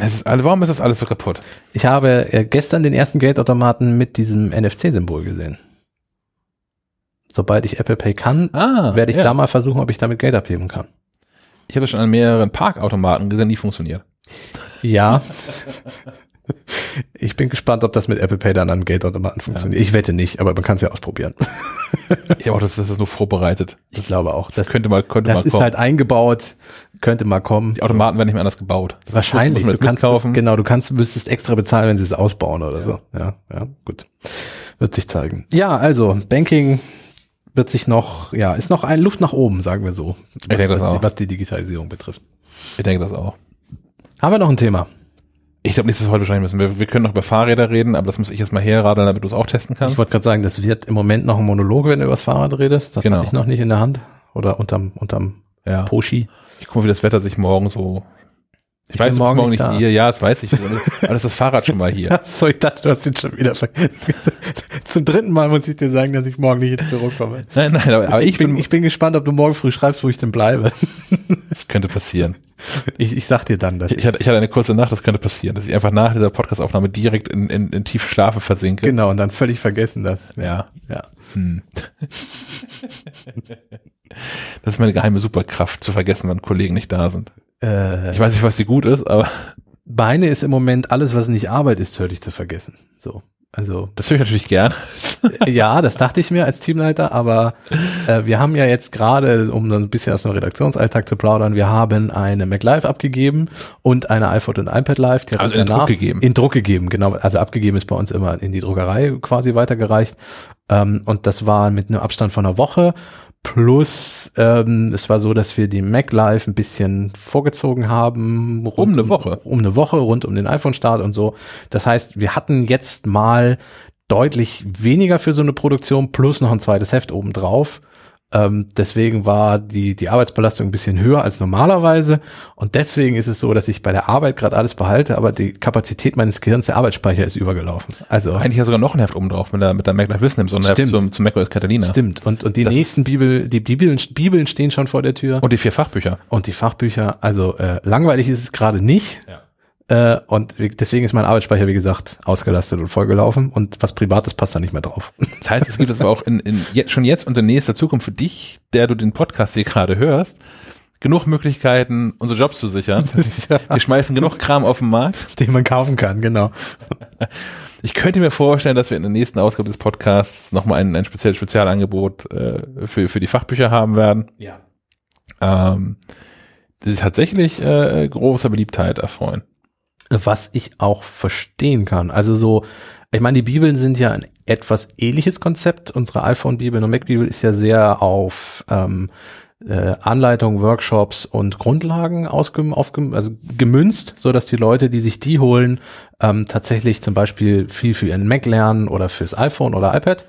Es ist, warum ist das alles so kaputt? Ich habe äh, gestern den ersten Geldautomaten mit diesem NFC-Symbol gesehen. Sobald ich Apple Pay kann, Ah, werde ich ja. da mal versuchen, ob ich damit Geld abheben kann. Ich habe das schon an mehreren Parkautomaten gesehen, die funktioniert. Ja. Ich bin gespannt, ob das mit Apple Pay dann an Geldautomaten funktioniert. Ich wette nicht, aber man kann es ja ausprobieren. Ich glaube auch, das, das ist nur vorbereitet. Ich glaube auch. Das Das, könnte mal, könnte das mal ist kommen. halt eingebaut, könnte mal kommen. die Automaten werden nicht mehr anders gebaut. Das Wahrscheinlich. Du kannst, mitkaufen. genau, du kannst, müsstest extra bezahlen, wenn sie es ausbauen oder so. Ja, ja, gut. Wird sich zeigen. Ja, also, Banking wird sich noch, ja, ist noch ein Luft nach oben, sagen wir so. Was, denke das was, die, auch. was die Digitalisierung betrifft. Ich denke das auch. Haben wir noch ein Thema? Ich glaube nicht, dass wir heute wahrscheinlich müssen. Wir, wir können noch über Fahrräder reden, aber das muss ich jetzt mal herradeln, damit du es auch testen Ich kannst. wollte gerade sagen, das wird im Moment noch ein Monolog, wenn du über das Fahrrad redest. Das Genau. hatte ich noch nicht in der Hand. oder unterm, unterm Ja. Poschi. Ich gucke mal, wie das Wetter sich morgen so. Ich, Ich weiß, morgen, morgen nicht nicht hier. Ja, das weiß ich. Aber das ist das Fahrrad schon mal hier. So, ich dachte, du hast ihn schon wieder vergessen. Zum dritten Mal muss ich dir sagen, dass ich morgen nicht ins Büro komme. Nein, nein, aber, aber Ich bin, ich bin gespannt, ob du morgen früh schreibst, wo ich denn bleibe. das könnte passieren. Ich, ich sag dir dann, dass Ich, ich, hatte, ich hatte eine kurze Nacht, das könnte passieren, dass ich einfach nach dieser Podcastaufnahme direkt in, in, in tiefe Schlafe versinke. genau, und dann völlig vergessen das. Ja. Ja. Hm. Das ist meine geheime Superkraft, zu vergessen, wann Kollegen nicht da sind. Äh, Ich weiß nicht, was die gut ist, aber Beine ist im Moment alles, was nicht Arbeit ist, völlig zu vergessen. So. Also, das höre ich natürlich gern. ja, das dachte ich mir als Teamleiter, aber äh, wir haben ja jetzt gerade, um dann ein bisschen aus dem Redaktionsalltag zu plaudern, wir haben eine MacLive abgegeben und eine iPhone und iPad Live. Die Also in Druck gegeben. In Druck gegeben, genau. Also abgegeben ist bei uns immer in die Druckerei quasi weitergereicht. Ähm, und das war mit einem Abstand von einer Woche. Plus, ähm, es war so, dass wir die Mac Live ein bisschen vorgezogen haben. Um eine Woche. Um eine Woche rund um den iPhone-Start und so. Das heißt, wir hatten jetzt mal deutlich weniger für so eine Produktion plus noch ein zweites Heft obendrauf. Ähm, deswegen war die, die Arbeitsbelastung ein bisschen höher als normalerweise. Und deswegen ist es so, dass ich bei der Arbeit gerade alles behalte, aber die Kapazität meines Gehirns, der Arbeitsspeicher ist übergelaufen. Also Eigentlich ja sogar noch ein Heft oben drauf mit der, mit der Mac Live Wissen im Sonderheft Stimmt. zum, zum macOS Catalina. stimmt. Und, und die Das nächsten Bibel, die Bibeln, Bibeln stehen schon vor der Tür. Und die vier Fachbücher. Und die Fachbücher, also äh, langweilig ist es gerade nicht. Ja. Äh, und deswegen ist mein Arbeitsspeicher, wie gesagt, ausgelastet und vollgelaufen. Und was Privates passt da nicht mehr drauf. Das heißt, es gibt es aber auch in, in jetzt, schon jetzt und in nächster Zukunft für dich, der du den Podcast hier gerade hörst, genug Möglichkeiten, unsere Jobs zu sichern. Ja, Wir schmeißen genug Kram auf den Markt. den man kaufen kann, genau. Ich könnte mir vorstellen, dass wir in der nächsten Ausgabe des Podcasts nochmal ein, ein spezielles Spezialangebot äh, für, für die Fachbücher haben werden. Ja. Ähm, die sich tatsächlich äh, großer Beliebtheit erfreuen. Was ich auch verstehen kann. Also so, ich meine, die Bibeln sind ja ein etwas ähnliches Konzept. Unsere iPhone-Bibel und Mac-Bibel ist ja sehr auf ähm, äh, Anleitungen, Workshops und Grundlagen ausgem aufgem also gemünzt, so dass die Leute, die sich die holen, ähm, tatsächlich zum Beispiel viel für ihren Mac lernen oder fürs iPhone oder iPad.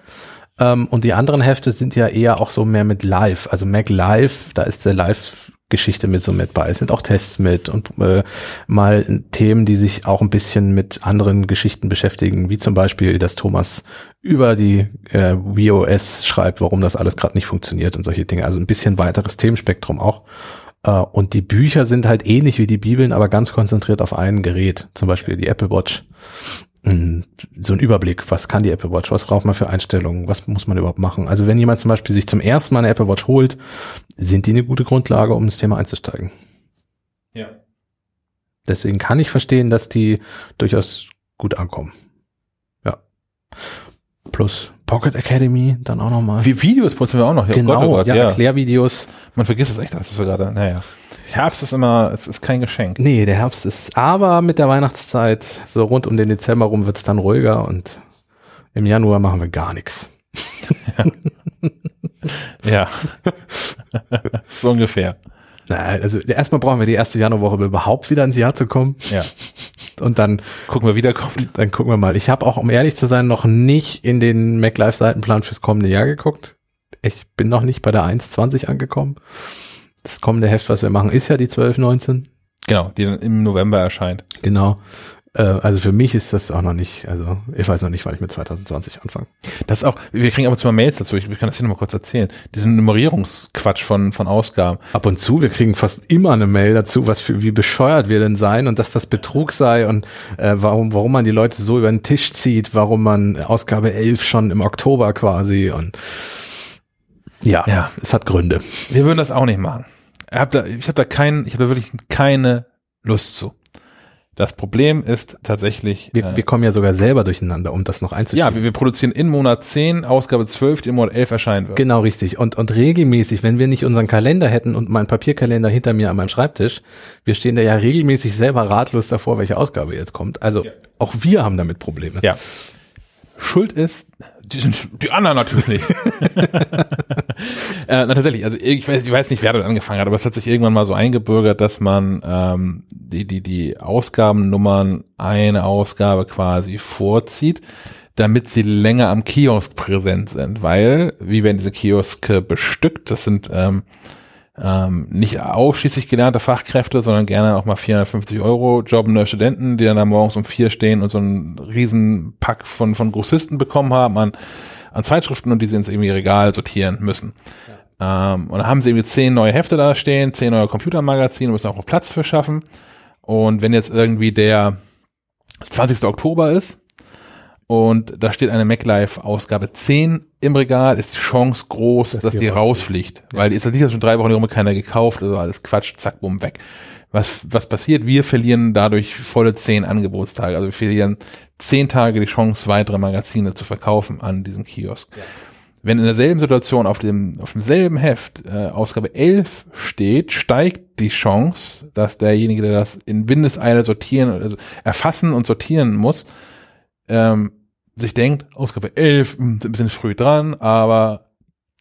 Ähm, und die anderen Hefte sind ja eher auch so mehr mit Live, also Mac Live, da ist der Live-Geschichte mit so mit bei. Es sind auch Tests mit und äh, mal Themen, die sich auch ein bisschen mit anderen Geschichten beschäftigen, wie zum Beispiel, dass Thomas über die äh, WOS schreibt, warum das alles gerade nicht funktioniert und solche Dinge. Also ein bisschen weiteres Themenspektrum auch. Äh, und die Bücher sind halt ähnlich wie die Bibeln, aber ganz konzentriert auf ein Gerät, zum Beispiel die Apple Watch so ein Überblick, was kann die Apple Watch, was braucht man für Einstellungen, was muss man überhaupt machen. Also wenn jemand zum Beispiel sich zum ersten Mal eine Apple Watch holt, sind die eine gute Grundlage, um ins Thema einzusteigen. Ja. Deswegen kann ich verstehen, dass die durchaus gut ankommen. Ja. Plus Pocket Academy dann auch nochmal. Wie Videos produzieren wir auch noch. Ja, Genau, Gott, oh Gott, ja, ja. Erklärvideos. Man vergisst es echt, dass wir gerade, naja. Herbst ist immer, es ist kein Geschenk. Nee, der Herbst ist, aber mit der Weihnachtszeit, so rund um den Dezember rum wird's dann ruhiger und im Januar machen wir gar nichts. Ja. so ungefähr. Nein, also erstmal brauchen wir die erste Januarwoche, um überhaupt wieder ins Jahr zu kommen. Ja. Und dann, Gucken wir wieder kommt. dann gucken wir mal. Ich habe auch, um ehrlich zu sein, noch nicht in den MacLife-Seitenplan fürs kommende Jahr geguckt. Ich bin noch nicht bei der 1.20 angekommen. Das kommende Heft, was wir machen, ist ja die 12.19. Genau, die dann im November erscheint. Genau. Äh, also für mich ist das auch noch nicht, also ich weiß noch nicht, wann ich mit 2020 anfange. Das ist auch, wir kriegen aber zwar Mails dazu, ich kann das hier nochmal kurz erzählen. Diesen Nummerierungsquatsch von, von Ausgaben. Ab und zu, wir kriegen fast immer eine Mail dazu, was für wie bescheuert wir denn seien und dass das Betrug sei und äh, warum, warum man die Leute so über den Tisch zieht, warum man Ausgabe 11 schon im Oktober quasi und ja, Ja. es hat Gründe. Wir würden das auch nicht machen. Ich habe da, ich habe da keinen, ich habe da wirklich keine Lust zu. Das Problem ist tatsächlich, Wir, äh, wir kommen ja sogar selber durcheinander, um das noch ja, einzuschieben. wir, wir produzieren in Monat 10, Ausgabe 12, die im Monat 11 erscheinen wird. Genau richtig. Und, und regelmäßig, wenn wir nicht unseren Kalender hätten und meinen Papierkalender hinter mir an meinem Schreibtisch, wir stehen da ja regelmäßig selber ratlos davor, welche Ausgabe jetzt kommt. Also auch wir haben damit Probleme. Ja. Schuld ist die, die anderen natürlich. äh, na, tatsächlich, also ich weiß, ich weiß nicht, wer damit angefangen hat, aber es hat sich irgendwann mal so eingebürgert, dass man ähm, die, die, die Ausgabennummern eine Ausgabe quasi vorzieht. damit sie länger am Kiosk präsent sind, weil, wie werden diese Kioske bestückt? Das sind ähm, ähm, nicht ausschließlich gelernte Fachkräfte, sondern gerne auch mal 450 Euro jobbende Studenten, die dann da morgens um vier stehen und so einen riesen Pack von, von Grossisten bekommen haben an, an Zeitschriften und die sie ins irgendwie Regal sortieren müssen. Ja. Ähm, und dann haben sie irgendwie zehn neue Hefte da stehen, zehn neue Computermagazine, müssen auch noch Platz für schaffen. Und wenn jetzt irgendwie der 20. Oktober ist, und da steht eine MacLife Ausgabe 10 im Regal, ist die Chance groß, das dass die rausfliegt. Ja. Weil die ist ja schon drei Wochen rum keiner gekauft, also alles Quatsch, zack, bumm, weg. Was, was passiert? Wir verlieren dadurch volle zehn Angebotstage. Also wir verlieren zehn Tage die Chance, weitere Magazine zu verkaufen an diesem Kiosk. Ja. Wenn in derselben Situation auf dem, auf demselben Heft äh, Ausgabe 11 steht, steigt die Chance, dass derjenige, der das in Windeseile sortieren, also erfassen und sortieren muss, ähm, sich denkt, Ausgabe 11, hm, sind ein bisschen früh dran, aber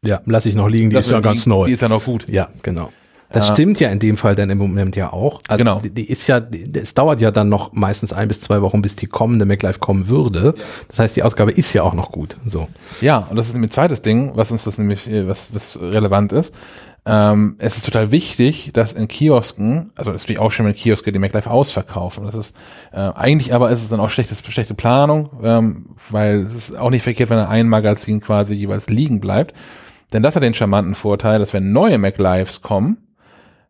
ja, lass ich noch liegen, die ist ja ganz neu. Die ist ja noch gut. Ja, genau. Das ja. stimmt ja in dem Fall dann im Moment ja auch. Also genau. Die, die ist ja, die, es dauert ja dann noch meistens ein bis zwei Wochen, bis die kommende MacLife kommen würde. Das heißt, die Ausgabe ist ja auch noch gut. So. Ja, und das ist nämlich ein zweites Ding, was uns das nämlich, äh, was, was relevant ist. Ähm, es ist total wichtig, dass in Kiosken, also es ist natürlich auch schon, wenn Kioske die MacLife ausverkaufen. Das ist äh, eigentlich, aber ist es dann auch schlechtes, schlechte Planung, ähm, weil es ist auch nicht verkehrt, wenn ein Magazin quasi jeweils liegen bleibt. Denn das hat den charmanten Vorteil, dass wenn neue MacLives kommen,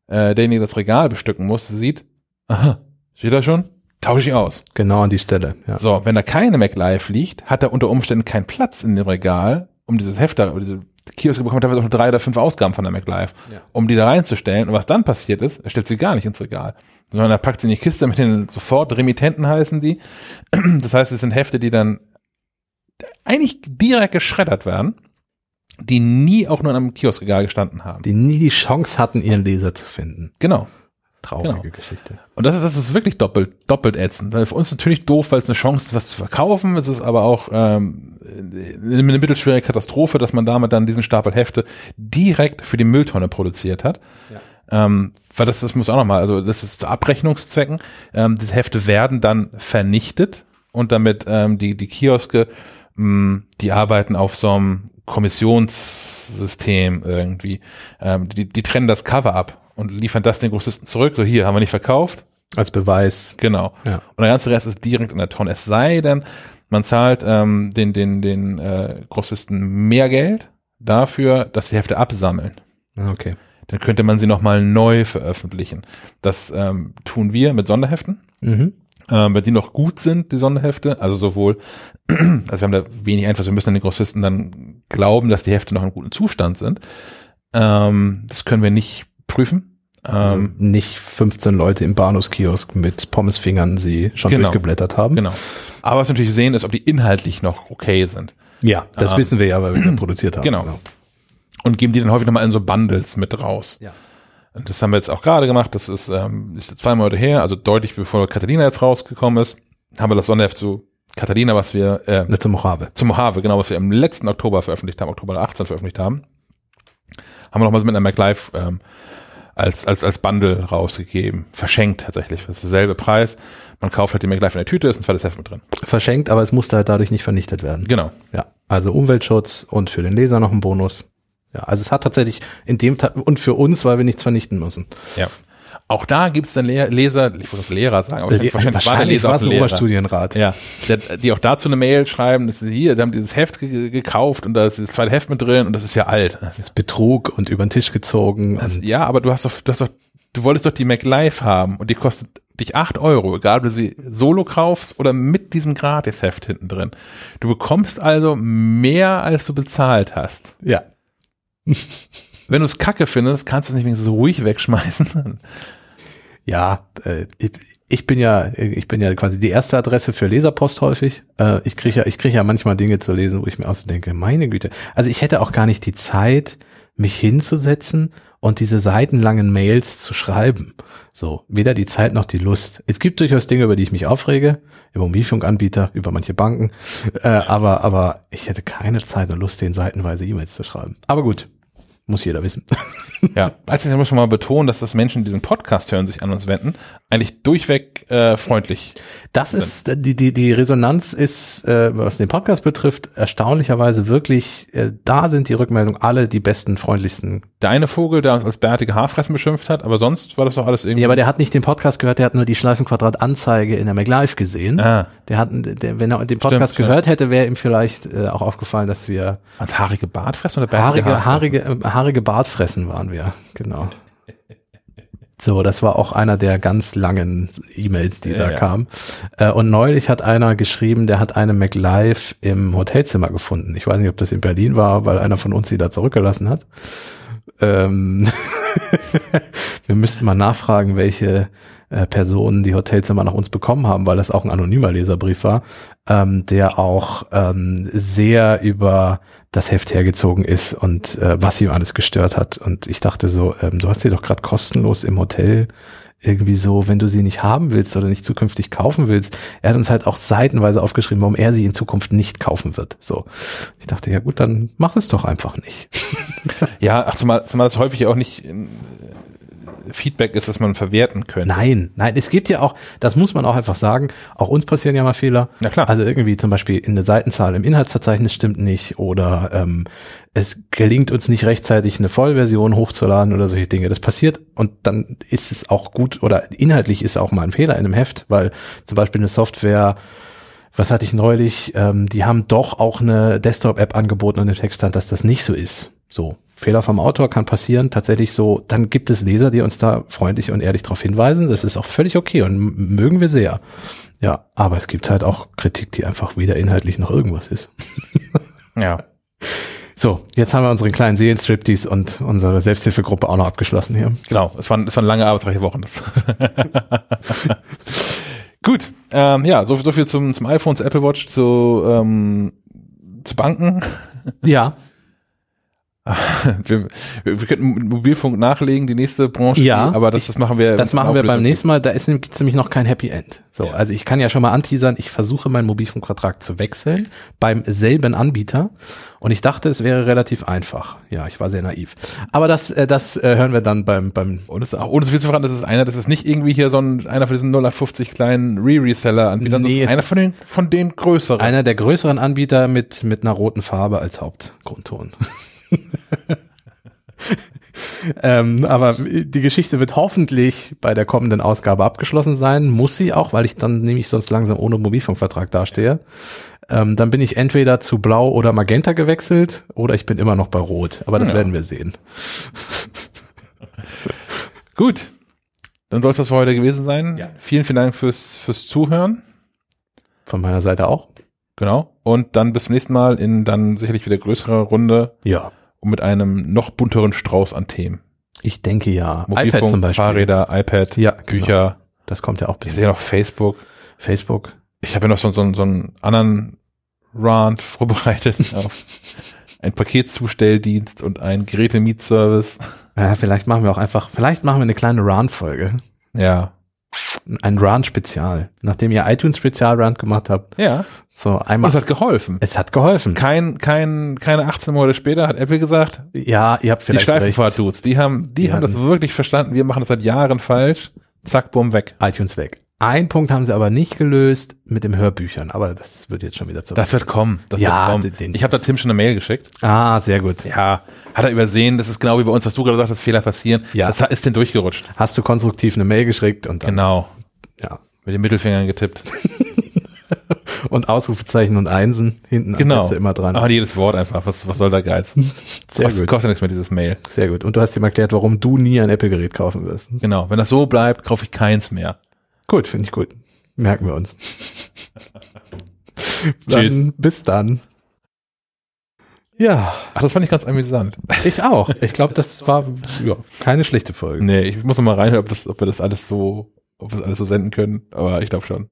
äh, derjenige das Regal bestücken muss, sieht, aha, steht da schon? Tausche ich aus. Genau an die Stelle. Ja. So, wenn da keine MacLife liegt, hat er unter Umständen keinen Platz in dem Regal, um dieses Heft, diese Kiosk bekommt teilweise auch nur drei oder fünf Ausgaben von der MacLive, ja. um die da reinzustellen. Und was dann passiert ist, er stellt sie gar nicht ins Regal, sondern er packt sie in die Kiste mit den sofort Remittenten heißen die. Das heißt, es sind Hefte, die dann eigentlich direkt geschreddert werden, die nie auch nur in einem Kioskregal gestanden haben. Die nie die Chance hatten, ihren Leser zu finden. Genau. Traurige genau. Geschichte. Und das ist, das ist wirklich doppelt, doppelt ätzend. Für uns natürlich doof, weil es eine Chance ist, was zu verkaufen. Es ist aber auch ähm, eine mittelschwere Katastrophe, dass man damit dann diesen Stapel Hefte direkt für die Mülltonne produziert hat. Ja. Ähm, weil das, das muss auch nochmal, also das ist zu Abrechnungszwecken. Ähm, diese Hefte werden dann vernichtet und damit ähm, die, die Kioske, mh, die arbeiten auf so einem Kommissionssystem irgendwie. Ähm, die, die trennen das Cover ab und liefern das den Großisten zurück. So hier haben wir nicht verkauft. Als Beweis. Genau. Ja. Und der ganze Rest ist direkt in der Tonne. Es sei denn, man zahlt ähm, den, den, den äh, Großisten mehr Geld dafür, dass die Hefte absammeln. Ah, okay. Dann könnte man sie nochmal neu veröffentlichen. Das ähm, tun wir mit Sonderheften. Mhm. Ähm, wenn die noch gut sind, die Sonderhefte, also sowohl, also wir haben da wenig Einfluss, wir müssen den Großisten dann glauben, dass die Hefte noch in gutem Zustand sind. Ähm, das können wir nicht prüfen. Also ähm, nicht 15 Leute im Bahnhofskiosk mit Pommesfingern sie schon genau, durchgeblättert haben. Genau. Aber was wir natürlich sehen, ist, ob die inhaltlich noch okay sind. Ja, das ähm, wissen wir ja, weil wir die produziert haben. Genau. genau. Und geben die dann häufig nochmal in so Bundles mit raus. Ja. Und das haben wir jetzt auch gerade gemacht. Das ist, ähm, ist zwei Monate her, also deutlich bevor Catalina jetzt rausgekommen ist, haben wir das Sonderheft zu Catalina, was wir äh, ne, zum Mojave. Zum Mojave, genau, was wir im letzten Oktober veröffentlicht haben, Oktober 18 veröffentlicht haben. Haben wir nochmal mit einer MacLife ähm, als, als, als Bundle rausgegeben. Verschenkt tatsächlich. Das ist derselbe Preis. Man kauft halt die MacLife in der Tüte, ist ein zweites Heft mit drin. Verschenkt, aber es musste halt dadurch nicht vernichtet werden. Genau. Ja. Also Umweltschutz und für den Leser noch ein Bonus. Ja, also es hat tatsächlich in dem Ta und für uns, weil wir nichts vernichten müssen. Ja. Auch da gibt es dann Leser, ich würde Lehrer sagen, aber Le wahrscheinlich, wahrscheinlich war es ein Oberstudienrat. Ja, die auch dazu eine Mail schreiben, dass sie hier, die haben dieses Heft ge gekauft und da ist das zweite Heft mit drin und das ist ja alt. Das ist Betrug und über den Tisch gezogen. Also, ja, aber du hast doch, du hast doch, du wolltest doch die MacLife haben und die kostet dich acht Euro, egal ob du sie solo kaufst oder mit diesem Gratisheft hinten drin. Du bekommst also mehr, als du bezahlt hast. Ja. Wenn du es kacke findest, kannst du es nicht wenigstens so ruhig wegschmeißen. Ja, äh, ich, bin ja, ich bin ja quasi die erste Adresse für Leserpost häufig. Äh, ich kriege ja, ich kriege ja manchmal Dinge zu lesen, wo ich mir auch so denke, meine Güte. Also ich hätte auch gar nicht die Zeit, mich hinzusetzen und diese seitenlangen Mails zu schreiben. So, weder die Zeit noch die Lust. Es gibt durchaus Dinge, über die ich mich aufrege, über Mobilfunkanbieter, über manche Banken, äh, aber, aber ich hätte keine Zeit und Lust, den seitenweise E-Mails zu schreiben. Aber gut, Muss jeder wissen. Ja, also ich muss schon mal betonen, dass das Menschen, die diesen Podcast hören, sich an uns wenden, eigentlich durchweg äh, freundlich. Das ist, die, die, die Resonanz ist, äh, was den Podcast betrifft, erstaunlicherweise wirklich, äh, da sind die Rückmeldungen alle die besten, freundlichsten. Der eine Vogel, der uns als bärtige Haarfressen beschimpft hat, aber sonst war das doch alles irgendwie. Ja, aber der hat nicht den Podcast gehört, der hat nur die Schleifenquadrat-Anzeige in der MacLive gesehen. ah, Der hat, der, wenn er den Podcast Stimmt, gehört hätte, wäre ihm vielleicht äh, auch aufgefallen, dass wir als haarige Bartfressen oder bärtige haarige, Haarfressen? haarige, äh, haarige Bartfressen waren wir, genau. So, das war auch einer der ganz langen E-Mails, die Ja, da ja. kamen. Äh, und neulich hat einer geschrieben, der hat eine MacLive im Hotelzimmer gefunden. Ich weiß nicht, ob das in Berlin war, weil einer von uns sie da zurückgelassen hat. Ähm wir müssten mal nachfragen, welche äh, Personen die Hotelzimmer nach uns bekommen haben, weil das auch ein anonymer Leserbrief war, ähm, der auch ähm, sehr über das Heft hergezogen ist und äh, was ihm alles gestört hat. Und ich dachte so, ähm, du hast sie doch gerade kostenlos im Hotel irgendwie so, wenn du sie nicht haben willst oder nicht zukünftig kaufen willst. Er hat uns halt auch seitenweise aufgeschrieben, warum er sie in Zukunft nicht kaufen wird. So, ich dachte, ja gut, dann mach es doch einfach nicht. Ja, ach, zumal, zumal das häufig auch nicht Feedback ist, was man verwerten könnte. Nein, nein, es gibt ja auch, das muss man auch einfach sagen, auch uns passieren ja mal Fehler. Na klar. Also irgendwie zum Beispiel in der Seitenzahl im Inhaltsverzeichnis stimmt nicht oder ähm, es gelingt uns nicht rechtzeitig eine Vollversion hochzuladen oder solche Dinge. Das passiert und dann ist es auch gut oder inhaltlich ist auch mal ein Fehler in einem Heft, weil zum Beispiel eine Software was hatte ich neulich, ähm, die haben doch auch eine Desktop-App angeboten und im Text stand, dass das nicht so ist. So, Fehler vom Autor kann passieren, tatsächlich so. Dann gibt es Leser, die uns da freundlich und ehrlich darauf hinweisen. Das ist auch völlig okay und mögen wir sehr. Ja, aber es gibt halt auch Kritik, die einfach weder inhaltlich noch irgendwas ist. Ja. So, jetzt haben wir unseren kleinen Seelenstriptease und unsere Selbsthilfegruppe auch noch abgeschlossen hier. Genau, es waren, es waren lange arbeitsreiche Wochen. Gut, ähm, ja, so, so viel zum, zum iPhone, zu Apple Watch, zu, ähm, zu Banken. Ja, Wir, wir, könnten Mobilfunk nachlegen, die nächste Branche, Ja, aber das, das machen wir. Das machen wir beim nächsten Mal. Da ist nämlich- gibt's nämlich noch kein Happy End. So, Ja. also ich kann ja schon mal anteasern, ich versuche meinen Mobilfunkvertrag zu wechseln beim selben Anbieter und ich dachte, es wäre relativ einfach. Ja, ich war sehr naiv. Aber das, äh, das äh, hören wir dann beim beim. Und es auch, ohne so viel zu verraten, das ist einer, das ist nicht irgendwie hier so ein, einer von diesen 0850 kleinen Re-Reseller-Anbietern, Nee. sondern einer von den, von den größeren. Einer der größeren Anbieter mit mit einer roten Farbe als Hauptgrundton. ähm, aber die Geschichte wird hoffentlich bei der kommenden Ausgabe abgeschlossen sein. Muss sie auch, weil ich dann nämlich sonst langsam ohne Mobilfunkvertrag dastehe. Ähm, dann bin ich entweder zu Blau oder Magenta gewechselt oder ich bin immer noch bei Rot. Aber das Ja. werden wir sehen. Gut. Dann soll es das für heute gewesen sein. Ja. Vielen, vielen Dank fürs, fürs Zuhören. Von meiner Seite auch. Genau. Und dann bis zum nächsten Mal in dann sicherlich wieder größerer Runde Ja. und mit einem noch bunteren Strauß an Themen. Ich denke ja. Mobilfunk, Fahrräder, iPad, Ja, genau. Bücher. Das kommt ja auch Ich sehe noch Facebook. Facebook. Ich habe ja noch so, so, so einen anderen Rant vorbereitet auf einen Paketzustelldienst und einen Gerätemietservice. Ja, vielleicht machen wir auch einfach, vielleicht machen wir eine kleine Run-Folge. Ja. Ein Run-Spezial. Nachdem ihr iTunes-Spezial-Run gemacht habt. Ja. So Und einmal. es hat geholfen. es hat geholfen. Kein, kein, keine 18 Monate später hat Apple gesagt, Ja, ihr habt die vielleicht recht. Schleifenfahrt-Dudes, die haben, die, Die haben das wirklich verstanden. Wir machen das seit Jahren falsch. Zack, bumm, weg. iTunes weg. Ein Punkt haben sie aber nicht gelöst mit dem Hörbüchern, aber das wird jetzt schon wieder zu. Das wird kommen. Das Ja, wird kommen. den- Ich habe da Tim schon eine Mail geschickt. ah, sehr gut. Ja, hat er übersehen. Das ist genau wie bei uns, was du gerade sagst, dass Fehler passieren. Ja. Das ist denn durchgerutscht. Hast du konstruktiv eine Mail geschickt und dann, Genau. ja. Mit den Mittelfingern getippt. Und Ausrufezeichen und Einsen hinten Genau. Immer dran. Aber jedes Wort einfach. Was, was soll der Geiz? sehr kostet, gut. kostet nichts mehr, dieses Mail. Sehr gut. Und du hast ihm erklärt, warum du nie ein Apple-Gerät kaufen wirst. Genau. Wenn das so bleibt, kaufe ich keins mehr. Gut, finde ich gut. Merken wir uns. Tschüss. Dann, bis dann. Ja, Ach, das fand ich ganz amüsant. ich auch. Ich glaube, das war ja, keine schlechte Folge. Nee, ich muss noch mal reinhören, ob, das, ob wir das alles so, ob wir das alles so senden können. Aber ich glaube schon.